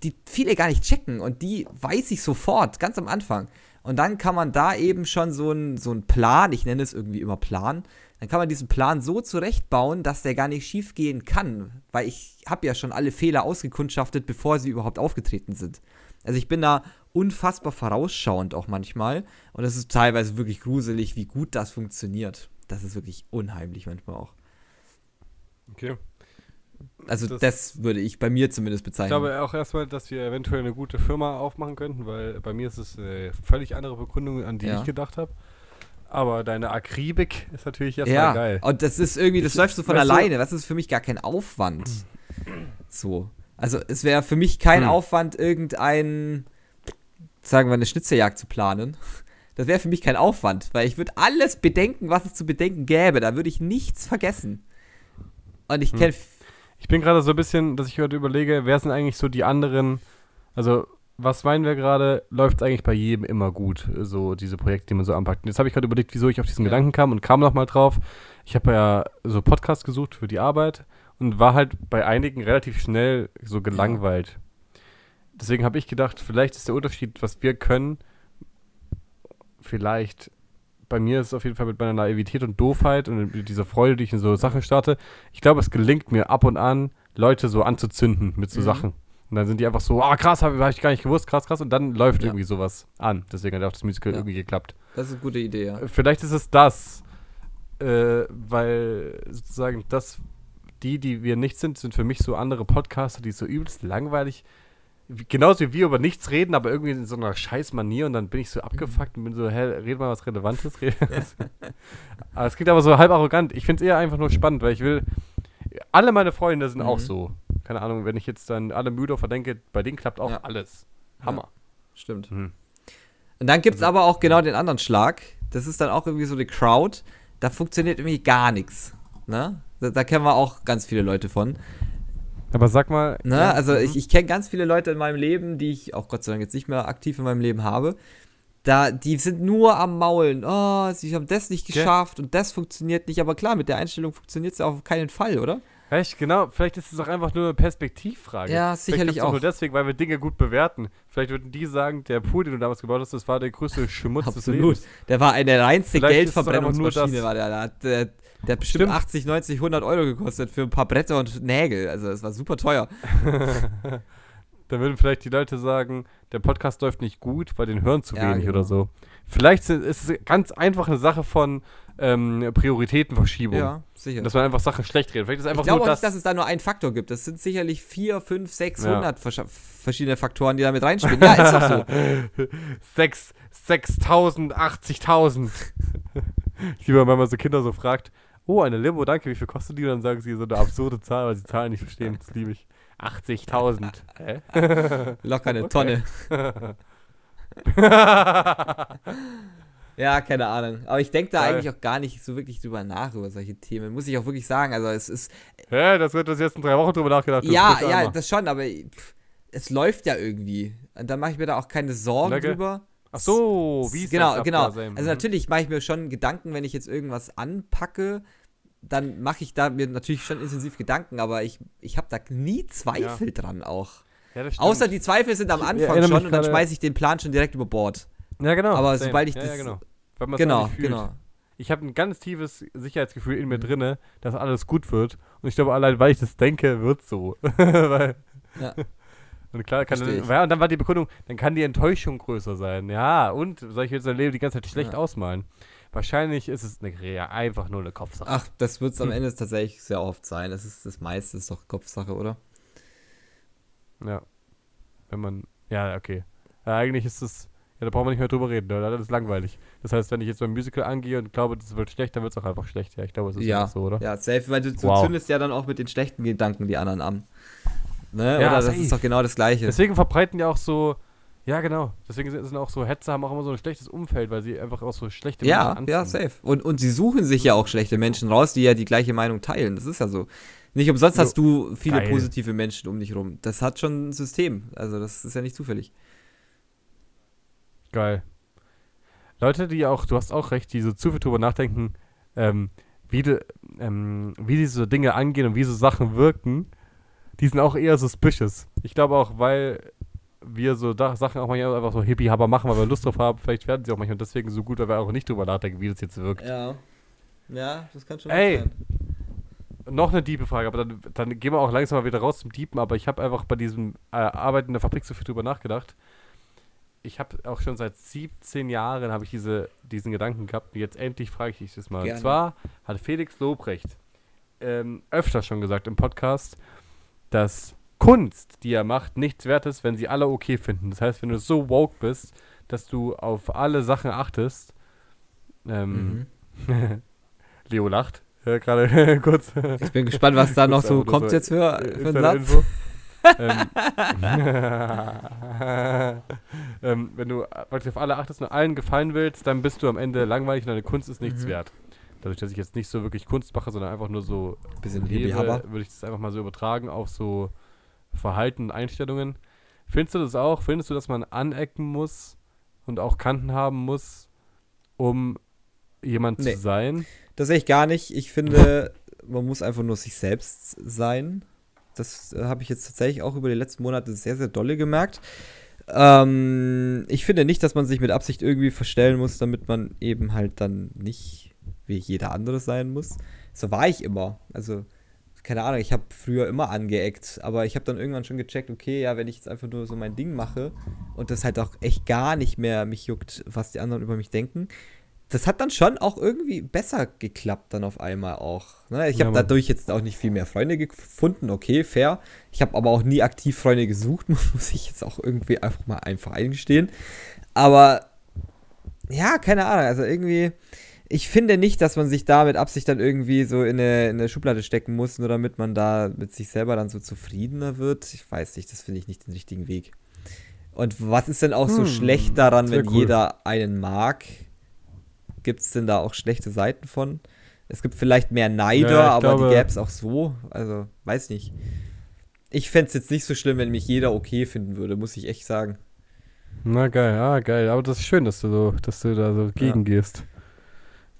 die viele gar nicht checken und die weiß ich sofort, ganz am Anfang. Und dann kann man da eben schon so einen so Plan, ich nenne es irgendwie immer Plan, dann kann man diesen Plan so zurechtbauen, dass der gar nicht schief gehen kann, weil ich habe ja schon alle Fehler ausgekundschaftet, bevor sie überhaupt aufgetreten sind. Also ich bin da unfassbar vorausschauend auch manchmal und es ist teilweise wirklich gruselig, wie gut das funktioniert. Das ist wirklich unheimlich manchmal auch. Okay. Also Das- das, würde ich bei mir zumindest Ich bezeichnen. glaube auch erstmal, dass wir eventuell eine gute Firma aufmachen könnten, weil bei mir ist es äh, völlig andere Begründung, an die Ja. ich gedacht habe. Aber deine Akribik ist natürlich erstmal ja, geil. und das ist irgendwie, das Ich- läuft so von weißt du- alleine. Das ist für mich gar kein Aufwand. So. Also es wäre für mich kein Hm. Aufwand, irgendein, sagen wir, eine Schnitzeljagd zu planen. Das wäre für mich kein Aufwand, weil ich würde alles bedenken, was es zu bedenken gäbe. Da würde ich nichts vergessen. Und Hm. ich kenne. Ich bin gerade so ein bisschen, dass ich heute überlege, wer sind eigentlich so die anderen, also was meinen wir gerade, läuft es eigentlich bei jedem immer gut, so diese Projekte, die man so anpackt. Und jetzt habe ich gerade überlegt, wieso ich auf diesen Ja. Gedanken kam und kam nochmal drauf. Ich habe ja so Podcasts gesucht für die Arbeit und war halt bei einigen relativ schnell so gelangweilt. Deswegen habe ich gedacht, vielleicht ist der Unterschied, was wir können, vielleicht bei mir ist es auf jeden Fall mit meiner Naivität und Doofheit und dieser Freude, die ich in so Sachen starte. Ich glaube, es gelingt mir ab und an, Leute so anzuzünden mit so Mhm. Sachen. Und dann sind die einfach so, ah krass, habe hab ich gar nicht gewusst, krass, krass. Und dann läuft Ja. irgendwie sowas an. Deswegen hat auch das Musical Ja. irgendwie geklappt. Das ist eine gute Idee, ja. Vielleicht ist es das, äh, weil sozusagen das, die, die wir nicht sind, sind für mich so andere Podcaster, die so übelst langweilig, wie- genauso wie wir über nichts reden, aber irgendwie in so einer scheiß Manier und dann bin ich so abgefuckt und bin so, hä, red mal was Relevantes. *laughs* Aber es klingt aber so halb arrogant. Ich finde es eher einfach nur spannend, weil ich will, alle meine Freunde sind auch Mhm. so. Keine Ahnung, wenn ich jetzt dann alle Müder verdenke, bei denen klappt auch Ja. alles. Hammer. Stimmt. Mhm. Und dann gibt es Also- aber auch genau den anderen Schlag. Das ist dann auch irgendwie so eine Crowd. Da funktioniert irgendwie gar nichts. Ne? Da, da kennen wir auch ganz viele Leute von. Aber sag mal. Ne? ja, also mhm. ich, ich kenne ganz viele Leute in meinem Leben, die ich auch Gott sei Dank jetzt nicht mehr aktiv in meinem Leben habe. Da, die sind nur am Maulen. Oh, sie haben das nicht geschafft und das funktioniert nicht. Aber klar, mit der Einstellung funktioniert es ja auf keinen Fall, oder? Echt, genau. Vielleicht ist es auch einfach nur eine Perspektivfrage. Ja, sicherlich auch. nur deswegen, weil wir Dinge gut bewerten. Vielleicht würden die sagen, der Pool, den du damals gebaut hast, das war der größte Schmutz des Absolut. Lebens. Der war eine reinste Geldverbrennungsmaschine. War der, der, der, der hat bestimmt Stimmt. 80, 90, 100 Euro gekostet für ein paar Bretter und Nägel. Also es war super teuer. *laughs* Dann würden vielleicht die Leute sagen, der Podcast läuft nicht gut, weil den hören zu Ja, wenig genau. oder so. Vielleicht ist es ganz einfach eine Sache von ähm, Prioritätenverschiebung. Ja, sicher. Dass man einfach Sachen schlecht redet. Vielleicht ist Ich einfach glaube nur auch das. nicht, dass es da nur einen Faktor gibt. Das sind sicherlich 4, 5, 6, Ja. 100 verscha- verschiedene Faktoren, die da mit reinspielen. Ja, ist doch so. *laughs* Sechs, 6.000, 80.000. ich liebe, wenn man so Kinder so fragt, oh, eine Limo, danke, wie viel kostet die? Und dann sagen sie so eine absurde Zahl, weil sie Zahlen nicht verstehen. Das liebe ich. 80.000. Hä? *laughs* Locker eine. Tonne. *laughs* Ja, keine Ahnung. Aber ich denke da Geil. eigentlich auch gar nicht so wirklich drüber nach, über solche Themen. Muss ich auch wirklich sagen. Also es ist. Hä, das wird das jetzt in drei Wochen drüber nachgedacht. ja, ja, das schon, aber pff, es läuft ja irgendwie. Und dann mache ich mir da auch keine Sorgen Danke. drüber. Ach so, wie ist genau, das genau. Abgasem? Also natürlich mache ich mir schon Gedanken, wenn ich jetzt irgendwas anpacke, dann mache ich da mir natürlich schon intensiv Gedanken, aber ich, ich habe da nie Zweifel dran auch. Ja, das stimmt. Außer die Zweifel sind am Anfang mich schon und dann schmeiße ich den Plan schon direkt über Bord. Ja, genau. aber same. sobald ich ja, das- Ja, genau. Weil man's Genau, genau. Ich habe ein ganz tiefes Sicherheitsgefühl in mir Mhm. drinne, dass alles gut wird. Und ich glaube, allein weil ich das denke, wird so. *laughs* weil, Ja. Und klar, kann dann, ja, und dann war die Begründung, dann kann die Enttäuschung größer sein. Ja, und soll ich jetzt mein Leben die ganze Zeit schlecht Ja. ausmalen? Wahrscheinlich ist es eine, einfach nur eine Kopfsache. Ach, das wird es am Hm. Ende tatsächlich sehr oft sein. Das ist das meiste ist doch Kopfsache, oder? Ja. Wenn man, ja, okay. Ja, eigentlich ist es, ja, da brauchen wir nicht mehr drüber reden, oder? das ist langweilig. Das heißt, wenn ich jetzt beim Musical angehe und glaube, das wird schlecht, dann wird es auch einfach schlecht. Ja, ich glaube, es ist Ja. so, oder? Ja, safe, weil du, du Wow. zündest ja dann auch mit den schlechten Gedanken die anderen an. Ne? Ja, oder das safe. ist doch genau das Gleiche. Deswegen verbreiten die auch so, ja genau, deswegen sind auch so Hetzer, haben auch immer so ein schlechtes Umfeld, weil sie einfach auch so schlechte Ja, Menschen ja, anziehen. safe. Und, und sie suchen sich ja auch schlechte Menschen raus, die ja die gleiche Meinung teilen. Das ist ja so. Nicht umsonst hast du viele Geil. positive Menschen um dich rum. Das hat schon ein System. Also das ist ja nicht zufällig. Geil. Leute, die auch, du hast auch recht, die so zu viel drüber nachdenken, ähm, wie, de, ähm, wie diese Dinge angehen und wie so Sachen wirken, die sind auch eher suspicious. Ich glaube auch, weil wir so da Sachen auch manchmal einfach so hippie-haber machen, weil wir Lust drauf haben, vielleicht werden sie auch manchmal deswegen so gut, weil wir auch nicht drüber nachdenken, wie das jetzt wirkt. Ja. Ja, das kann schon Ey. Noch eine diebe Frage, aber dann, dann gehen wir auch langsam mal wieder raus zum Diepen, aber ich habe einfach bei diesem äh, Arbeiten in der Fabrik so viel drüber nachgedacht. Ich habe auch schon seit 17 Jahren habe ich diese, diesen Gedanken gehabt und jetzt endlich frage ich dich das mal. Gerne. Und zwar hat Felix Lobrecht ähm, öfter schon gesagt im Podcast, dass Kunst, die er macht, nichts wert ist, wenn sie alle okay finden. Das heißt, wenn du so woke bist, dass du auf alle Sachen achtest, ähm, Mhm. *laughs* Leo lacht. Ja, gerade *laughs* kurz. Ich bin gespannt, was da noch so kommt so, jetzt für, äh, für einen Satz. *laughs* ähm, ähm, wenn du auf alle achtest und allen gefallen willst, dann bist du am Ende langweilig und deine Kunst ist nichts Mhm. wert. Dadurch, dass ich jetzt nicht so wirklich Kunst mache, sondern einfach nur so Bisschen lebe, würde ich das einfach mal so übertragen auf so Verhalten und Einstellungen. Findest du das auch? Findest du, dass man anecken muss und auch Kanten haben muss, um jemand Nee. zu sein? Das sehe ich gar nicht. Ich finde, man muss einfach nur sich selbst sein. Das äh, habe ich jetzt tatsächlich auch über die letzten Monate sehr, sehr dolle gemerkt. Ähm, ich finde nicht, dass man sich mit Absicht irgendwie verstellen muss, damit man eben halt dann nicht wie jeder andere sein muss. So war ich immer. Also, keine Ahnung, ich habe früher immer angeeckt, aber ich habe dann irgendwann schon gecheckt, okay, ja, wenn ich jetzt einfach nur so mein Ding mache und das halt auch echt gar nicht mehr mich juckt, was die anderen über mich denken, das hat dann schon auch irgendwie besser geklappt dann auf einmal auch. Ne? Ich Ja, habe dadurch jetzt auch nicht viel mehr Freunde gefunden, okay, fair. Ich habe aber auch nie aktiv Freunde gesucht, *laughs* muss ich jetzt auch irgendwie einfach mal einfach eingestehen. Aber ja, keine Ahnung, also irgendwie, ich finde nicht, dass man sich da mit Absicht dann irgendwie so in eine, in eine Schublade stecken muss, nur damit man da mit sich selber dann so zufriedener wird. Ich weiß nicht, das finde ich nicht den richtigen Weg. Und was ist denn auch so Hm, schlecht daran, wenn cool. jeder einen mag? Gibt es denn da auch schlechte Seiten von? Es gibt vielleicht mehr Neider, Ja, aber glaube- die gäbe es auch so. Also, weiß nicht. ich fände es jetzt nicht so schlimm, wenn mich jeder okay finden würde, muss ich echt sagen. Na geil, ah geil. Aber das ist schön, dass du so, dass du da so gegengehst.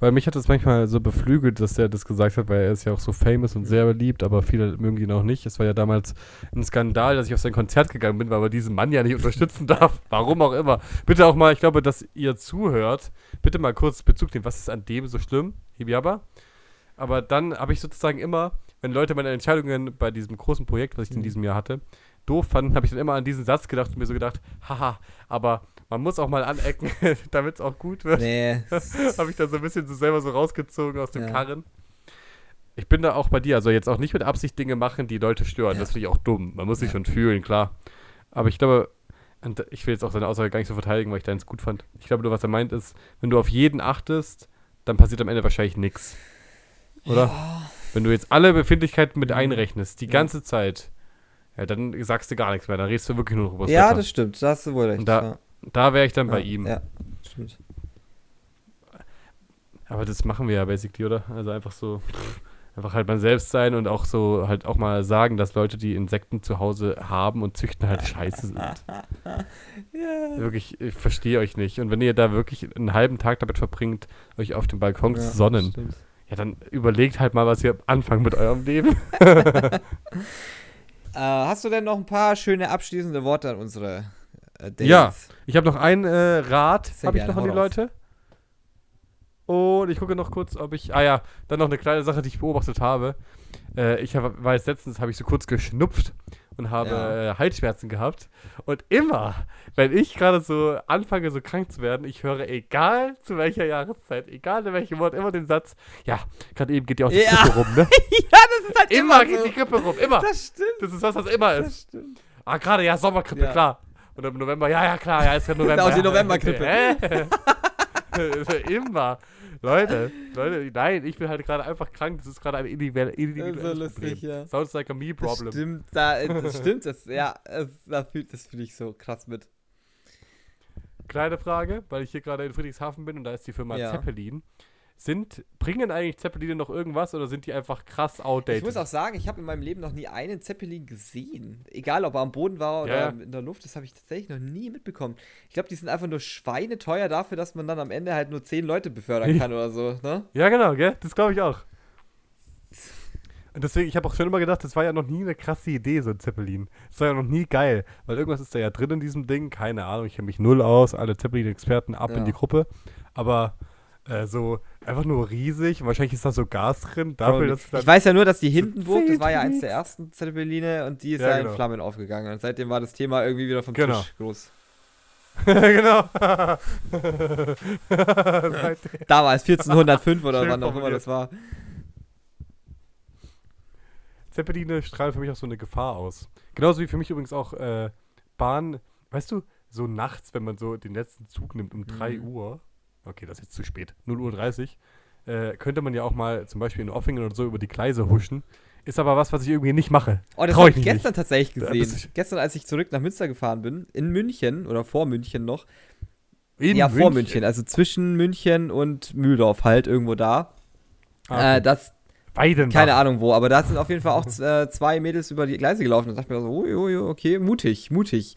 Weil mich hat das manchmal so beflügelt, dass er das gesagt hat, weil er ist ja auch so famous und sehr beliebt, aber viele mögen ihn auch nicht. Es war ja damals ein Skandal, dass ich auf sein Konzert gegangen bin, weil man diesen Mann ja nicht unterstützen *laughs* darf. Warum auch immer. Bitte auch mal, ich glaube, dass ihr zuhört, bitte mal kurz Bezug nehmen. Was ist an dem so schlimm? Hibiaba? Aber dann habe ich sozusagen immer, wenn Leute meine Entscheidungen bei diesem großen Projekt, was ich in Mhm. diesem Jahr hatte, doof fanden, habe ich dann immer an diesen Satz gedacht und mir so gedacht, haha, aber man muss auch mal anecken, *laughs* damit es auch gut wird. Nee. *laughs* habe ich dann so ein bisschen so selber so rausgezogen aus dem Ja. Karren. Ich bin da auch bei dir, also jetzt auch nicht mit Absicht Dinge machen, die Leute stören. Das finde ich auch dumm. Man muss sich schon fühlen, klar. Aber ich glaube, und ich will jetzt auch seine Aussage gar nicht so verteidigen, weil ich deins gut fand. Ich glaube nur, was er meint ist, wenn du auf jeden achtest, dann passiert am Ende wahrscheinlich nichts. Oder? Wenn du jetzt alle Befindlichkeiten mit einrechnest, die Ja. ganze Zeit, ja, dann sagst du gar nichts mehr. Dann redest du wirklich nur noch über ja, Wetter. das stimmt, da hast du wohl recht. Und da- ja. Da wäre ich dann bei ja, ihm. Ja, stimmt. Aber das machen wir ja basically, oder? Also einfach so, einfach halt man selbst sein und auch so halt auch mal sagen, dass Leute, die Insekten zu Hause haben und züchten, halt scheiße sind. *laughs* Ja. Wirklich, ich verstehe euch nicht. Und wenn ihr da wirklich einen halben Tag damit verbringt, euch auf dem Balkon zu sonnen, stimmt. ja, dann überlegt halt mal, was ihr anfangt mit eurem Leben. *laughs* *laughs* Äh, hast du denn noch ein paar schöne abschließende Worte an unsere äh, Dates? Ja. Ich habe noch einen äh, Rat, habe ich noch an die. Leute. Und ich gucke noch kurz, ob ich. Ah ja, dann noch eine kleine Sache, die ich beobachtet habe. Äh, ich hab, jetzt letztens, habe ich so kurz geschnupft und habe Ja. äh, Halsschmerzen gehabt. Und immer, wenn ich gerade so anfange, so krank zu werden, ich höre, egal zu welcher Jahreszeit, egal in welchem Wort, immer den Satz: Ja, gerade eben geht ja auch die Ja. Grippe rum, ne? *laughs* ja, das ist halt Immer immer, geht so. die Grippe rum, immer. Das stimmt. Das ist was, was immer Das ist. stimmt. Ah, gerade, ja, Sommergrippe, Ja. klar. Und im November, ja, ja, klar, ja, ist ja *laughs* November. auch die. Novembergrippe. Hä? *laughs* Immer. Leute, Leute, nein, ich bin halt gerade einfach krank. Das ist gerade ein individuell- individuelles Das ist so lustig, Problem. ja. Sounds like a me Das problem. stimmt, da, das stimmt, das, ja, das, da fühlt, das fühle ich so krass mit. Kleine Frage, weil ich hier gerade in Friedrichshafen bin und da ist die Firma Ja. Zeppelin. Sind, bringen eigentlich Zeppeline noch irgendwas oder sind die einfach krass outdated? Ich muss auch sagen, ich habe in meinem Leben noch nie einen Zeppelin gesehen. Egal, ob er am Boden war oder Ja, in der Luft, das habe ich tatsächlich noch nie mitbekommen. Ich glaube, die sind einfach nur schweineteuer dafür, dass man dann am Ende halt nur zehn Leute befördern kann oder so, ne? Ja, genau, gell? Das glaube ich auch. Und deswegen, ich habe auch schon immer gedacht, das war ja noch nie eine krasse Idee, so ein Zeppelin. Das war ja noch nie geil, weil irgendwas ist da ja drin in diesem Ding. Keine Ahnung, ich kenne mich null aus. Alle Zeppelin-Experten ab Ja. in die Gruppe. Aber äh, so einfach nur riesig. Und wahrscheinlich ist da so Gas drin. Dafür, dass ich weiß ja nur, dass die Hindenburg, das war ja eins der ersten Zeppeline und die ist Ja, ja, genau. in Flammen aufgegangen. Und seitdem war das Thema irgendwie wieder vom Genau. Tisch groß. *laughs* genau. *laughs* Damals, 1405 oder Schön wann auch immer das war. Zeppeline strahlen für mich auch so eine Gefahr aus. Genauso wie für mich übrigens auch äh, Bahn, weißt du, so nachts, wenn man so den letzten Zug nimmt um 3 Mhm. Uhr, okay, das ist jetzt zu spät, 0 Uhr 30, äh, könnte man ja auch mal zum Beispiel in Offingen oder so über die Gleise huschen. Ist aber was, was ich irgendwie nicht mache. Oh, das habe ich ich gestern tatsächlich Da gesehen. Gestern, als ich zurück nach Münster gefahren bin, in München oder vor München noch. In ja, vor München, also zwischen München und Mühldorf halt irgendwo da. Ah, okay. Äh, das, Weidenbach. keine Ahnung wo, aber da sind auf jeden Fall auch äh, zwei Mädels über die Gleise gelaufen und dachte mir so, ui, ui, okay, mutig, mutig.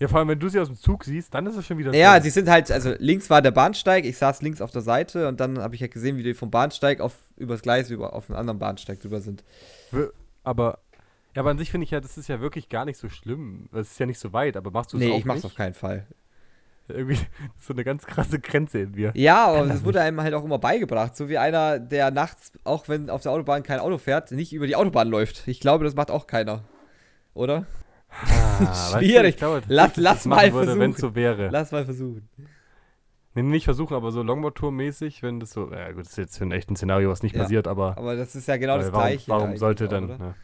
Ja, vor allem, wenn du sie aus dem Zug siehst, dann ist es schon wieder Ja, so. die sind halt, also links war der Bahnsteig, ich saß links auf der Seite und dann habe ich halt gesehen, wie die vom Bahnsteig auf übers Gleis über auf einen anderen Bahnsteig drüber sind. Aber, ja, aber an sich finde ich ja, das ist ja wirklich gar nicht so schlimm. Es ist ja nicht so weit, aber machst du es Nee, auch ich mach's nicht? auf keinen Fall. Irgendwie das *laughs* ist so eine ganz krasse Grenze in mir. Ja, aber das das wurde einem halt auch immer beigebracht. So wie einer, der nachts, auch wenn auf der Autobahn kein Auto fährt, nicht über die Autobahn läuft. Ich glaube, das macht auch keiner. Oder? Ah, *laughs* weißt du, Schwierig. ich glaube, Lass- lass mal würde, versuchen. so wäre. Lass mal versuchen. Nee, nicht versuchen, aber so Longboard-Tour-mäßig, wenn das so, ja gut, das ist jetzt ein echtes Szenario, was nicht Ja, passiert, aber Aber das ist ja genau äh, das warum, Gleiche. warum sollte auch, dann.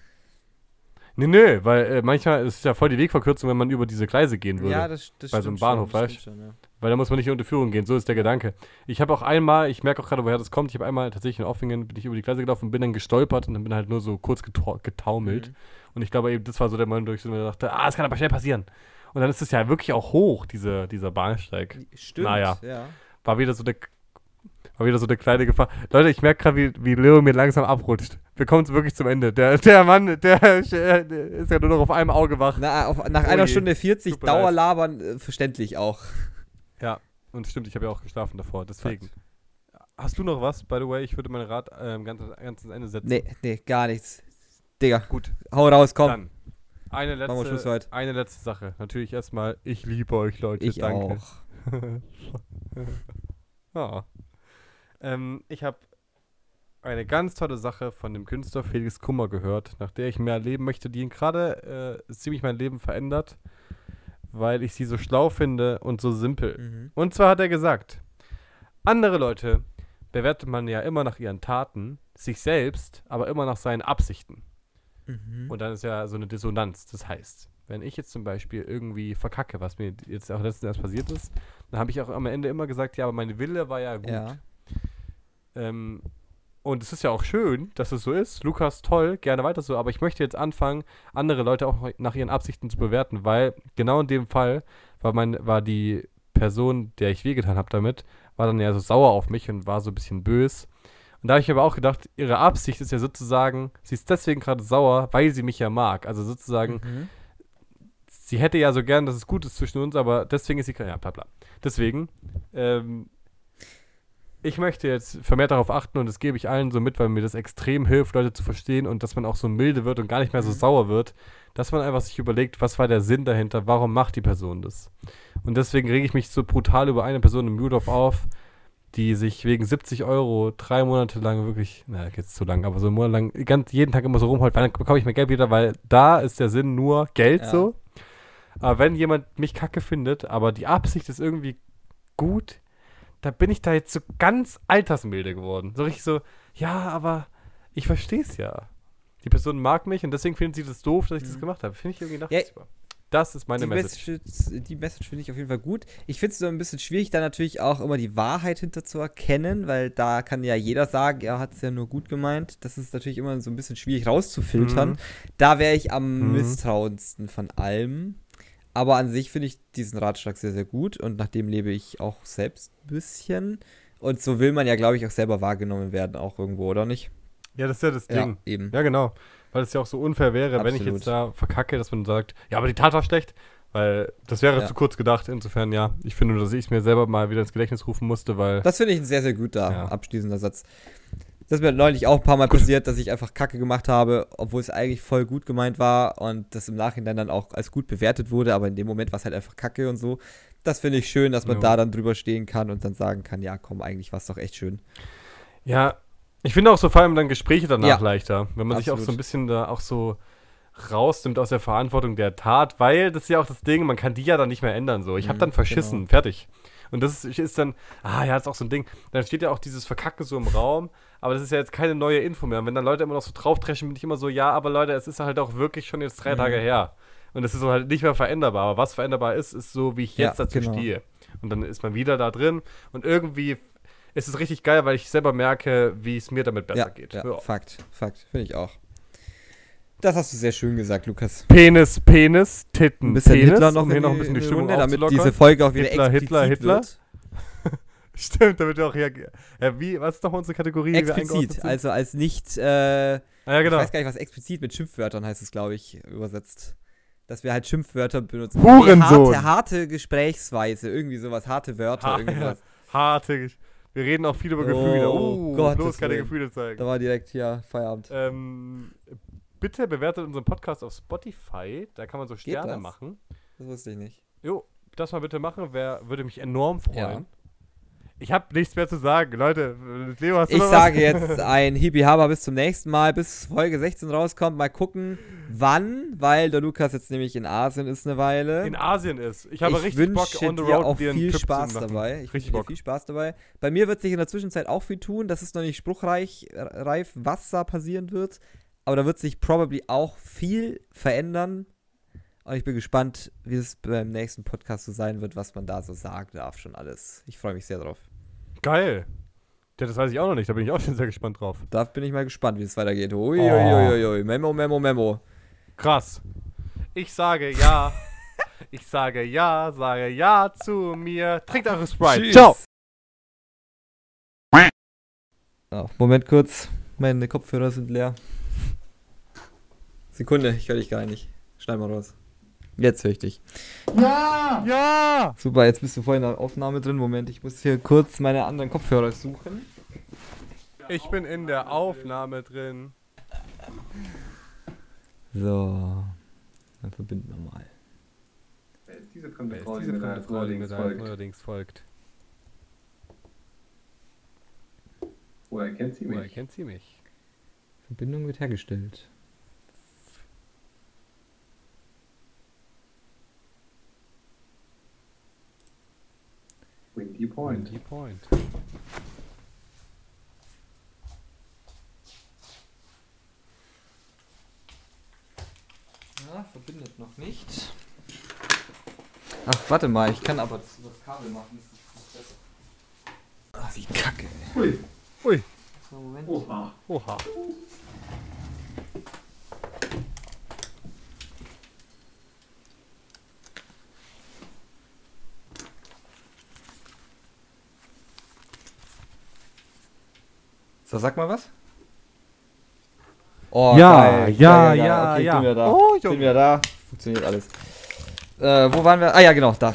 Nee, nee, weil äh, manchmal ist es ja voll die Wegverkürzung, wenn man über diese Gleise gehen würde. Ja, das, das Bei so einem Bahnhof, schon, weißt schon, ja. Weil da muss man nicht unter Führung gehen, so ist der Gedanke. Ich habe auch einmal, ich merke auch gerade, woher das kommt, ich habe einmal tatsächlich in Offingen, bin ich über die Gleise gelaufen und bin dann gestolpert und dann bin halt nur so kurz getau getaumelt. Mhm. Und ich glaube eben, das war so der Moment, wo ich so dachte, ah, das kann aber schnell passieren. Und dann ist es ja wirklich auch hoch, diese, dieser Bahnsteig. Stimmt, Naja. ja. War wieder so eine. War wieder so eine kleine Gefahr. Leute, ich merke gerade, wie, wie Leo mir langsam abrutscht. Wir kommen wirklich zum Ende. Der, der Mann, der, der ist ja nur noch auf einem Auge wach. Na, auf, nach Oh einer je. Stunde 40 Tut mir leid. Dauerlabern, äh, verständlich auch. Ja, und stimmt, ich habe ja auch geschlafen davor, deswegen. Hast du noch was, by the way? Ich würde mein Rad ähm, ganz, ganz ans Ende setzen. Nee, nee, gar nichts. Digga, Gut, hau raus, komm. dann. Eine Machen wir Schluss letzte, heute. eine letzte Sache. Natürlich erstmal, ich liebe euch, Leute. ich Danke. auch. *laughs* Ah. Ähm, ich habe eine ganz tolle Sache von dem Künstler Felix Kummer gehört, nach der ich mehr erleben möchte, die ihn gerade äh, ziemlich mein Leben verändert, weil ich sie so schlau finde und so simpel. Mhm. Und zwar hat er gesagt, andere Leute bewertet man ja immer nach ihren Taten, sich selbst aber immer nach seinen Absichten. Mhm. Und dann ist ja so eine Dissonanz. Das heißt, wenn ich jetzt zum Beispiel irgendwie verkacke, was mir jetzt auch letztens erst passiert ist, dann habe ich auch am Ende immer gesagt, ja, aber mein Wille war ja gut. Ja. Ähm, und es ist ja auch schön, dass es so ist. Lukas, toll, gerne weiter so. Aber ich möchte jetzt anfangen, andere Leute auch nach ihren Absichten zu bewerten, weil genau in dem Fall war, mein, war die Person, der ich wehgetan habe damit, war dann ja so sauer auf mich und war so ein bisschen bös. Und da habe ich aber auch gedacht, ihre Absicht ist ja sozusagen, sie ist deswegen gerade sauer, weil sie mich ja mag. Also sozusagen, Mhm. sie hätte ja so gern, dass es gut ist zwischen uns, aber deswegen ist sie ja bla bla. Deswegen, ähm, ich möchte jetzt vermehrt darauf achten und das gebe ich allen so mit, weil mir das extrem hilft, Leute zu verstehen und dass man auch so milde wird und gar nicht mehr so Mhm. sauer wird, dass man einfach sich überlegt, was war der Sinn dahinter, warum macht die Person das? Und deswegen rege ich mich so brutal über eine Person im Mudorf auf, die sich wegen 70 Euro drei Monate lang wirklich, na, jetzt zu lang, aber so einen Monat lang, ganz, jeden Tag immer so rumholt, dann bekomme ich mein Geld wieder, weil da ist der Sinn nur Geld Ja. so. Aber wenn jemand mich kacke findet, aber die Absicht ist irgendwie gut, da bin ich da jetzt so ganz altersmilde geworden. So richtig so, ja, aber ich verstehe es ja. Die Person mag mich und deswegen findet sie das doof, dass ich das Mhm. gemacht habe. Finde ich irgendwie nachvollziehbar. Das ist meine die Message. Message, die Message finde ich auf jeden Fall gut. Ich finde es so ein bisschen schwierig, da natürlich auch immer die Wahrheit hinter zu erkennen, weil da kann ja jeder sagen, er hat es ja nur gut gemeint. Das ist natürlich immer so ein bisschen schwierig rauszufiltern. Mhm. Da wäre ich am Mhm. misstrauendsten von allem. Aber an sich finde ich diesen Ratschlag sehr, sehr gut und nach dem lebe ich auch selbst ein bisschen. Und so will man ja, glaube ich, auch selber wahrgenommen werden, auch irgendwo, oder nicht? Ja, das ist ja das Ding. Ja, eben. Ja, genau. Weil es ja auch so unfair wäre, wenn ich Absolut. jetzt da verkacke, dass man sagt, ja, aber die Tat war schlecht. Weil das wäre Ja. zu kurz gedacht. Insofern, ja, ich finde, dass ich es mir selber mal wieder ins Gedächtnis rufen musste, weil. Das finde ich ein sehr, sehr guter Ja. abschließender Satz. Das ist mir neulich auch ein paar Mal passiert, dass ich einfach Kacke gemacht habe, obwohl es eigentlich voll gut gemeint war und das im Nachhinein dann auch als gut bewertet wurde, aber in dem Moment war es halt einfach Kacke und so. Das finde ich schön, dass man Ja. da dann drüber stehen kann und dann sagen kann, ja komm, eigentlich war es doch echt schön. Ja, ich finde auch so vor allem dann Gespräche danach Ja. leichter, wenn man sich auch Absolut. so ein bisschen da auch so rausnimmt aus der Verantwortung der Tat, weil das ist ja auch das Ding, man kann die ja dann nicht mehr ändern so. Ich habe Mhm, dann verschissen, genau. fertig. Und das ist, ist dann, ah ja, das ist auch so ein Ding. Dann steht ja auch dieses Verkacke so im Raum, aber das ist ja jetzt keine neue Info mehr. Und wenn dann Leute immer noch so draufdreschen, bin ich immer so, ja, aber Leute, es ist halt auch wirklich schon jetzt drei Mhm. Tage her. Und es ist halt nicht mehr veränderbar. Aber was veränderbar ist, ist so, wie ich Ja, jetzt dazu genau. stehe. Und dann ist man wieder da drin und irgendwie ist es richtig geil, weil ich selber merke, wie es mir damit besser ja, geht. ja, Ja. Fakt, Fakt, finde ich auch. Das hast du sehr schön gesagt, Lukas. Penis, Penis, Titten, Ein bisschen Penis, Hitler noch, um in noch ein bisschen die Stimmung Runde, damit diese Folge auch wieder Hitler, explizit Hitler, Hitler. wird. *laughs* Stimmt, damit wir auch hier. Ja, wie, was ist nochmal unsere Kategorie? Explizit, also als nicht äh, ah, ja, genau. Ich weiß gar nicht, was explizit mit Schimpfwörtern heißt es, glaube ich, übersetzt. Dass wir halt Schimpfwörter benutzen. Hurensohn. harte, harte Gesprächsweise, irgendwie sowas, harte Wörter, Ha- irgendwie was. Harte. Wir reden auch viel über Oh, Gefühle. Oh, Gottes bloß keine. Gefühle zeigen. Da war direkt hier Feierabend. Ähm, bitte bewertet unseren Podcast auf Spotify. Da kann man so Sterne machen. Das wusste ich nicht. Jo, das mal bitte machen. Wär, würde mich enorm freuen. Ja. Ich habe nichts mehr zu sagen. Leute, Leo, hast du Ich sage jetzt *laughs* ein Hippie Haber bis zum nächsten Mal, bis Folge 16 rauskommt. Mal gucken, wann, weil der Lukas jetzt nämlich in Asien ist eine Weile. in Asien ist. Ich habe ich richtig Bock, wünsche on the dir road auch mit dir viel Trip Spaß dabei. Ich Richtig dir Bock. viel Spaß dabei. Bei mir wird sich in der Zwischenzeit auch viel tun. Das ist noch nicht spruchreich, reif, was da passieren wird. Aber da wird sich probably auch viel verändern. Und ich bin gespannt, wie es beim nächsten Podcast so sein wird, was man da so sagen darf. Schon alles. Ich freue mich sehr drauf. Geil. Ja, das weiß ich auch noch nicht. Da bin ich auch schon sehr gespannt drauf. Da bin ich mal gespannt, wie es weitergeht. Ui, Oh. ui, ui. Memo, Memo, Memo. Krass. Ich sage ja. *laughs* ich sage ja, sage ja zu mir. Trinkt eure Sprite. Tschüss. Ciao. Ah, Moment kurz. Meine Kopfhörer sind leer. Sekunde, ich höre dich gar nicht. Schneid mal raus. Jetzt höre ich dich. Ja! Super, jetzt bist du voll in der Aufnahme drin. Moment, ich muss hier kurz meine anderen Kopfhörer suchen. Ich bin in der Aufnahme drin. So. Dann verbinden wir mal. Wer ist diese Wer fremde ist Frau, die diese mir da neuerdings folgt? Woher kennt sie Woher mich? kennt sie mich? Verbindung wird hergestellt. Windy Point. Windy Point. Ja, verbindet noch nicht. Ach, warte mal, ich kann aber das das Kabel machen. Das ist besser. Ach, wie kacke. ey. Ui. Ui. So, Moment. Oha. Oha. So, sag mal was. Oh, Ja, geil. ja, geil, ja, okay, ich ja. Bin wieder da. Oh, bin Junge. wieder da. Funktioniert alles. Äh, wo waren wir? Ah ja, genau, da.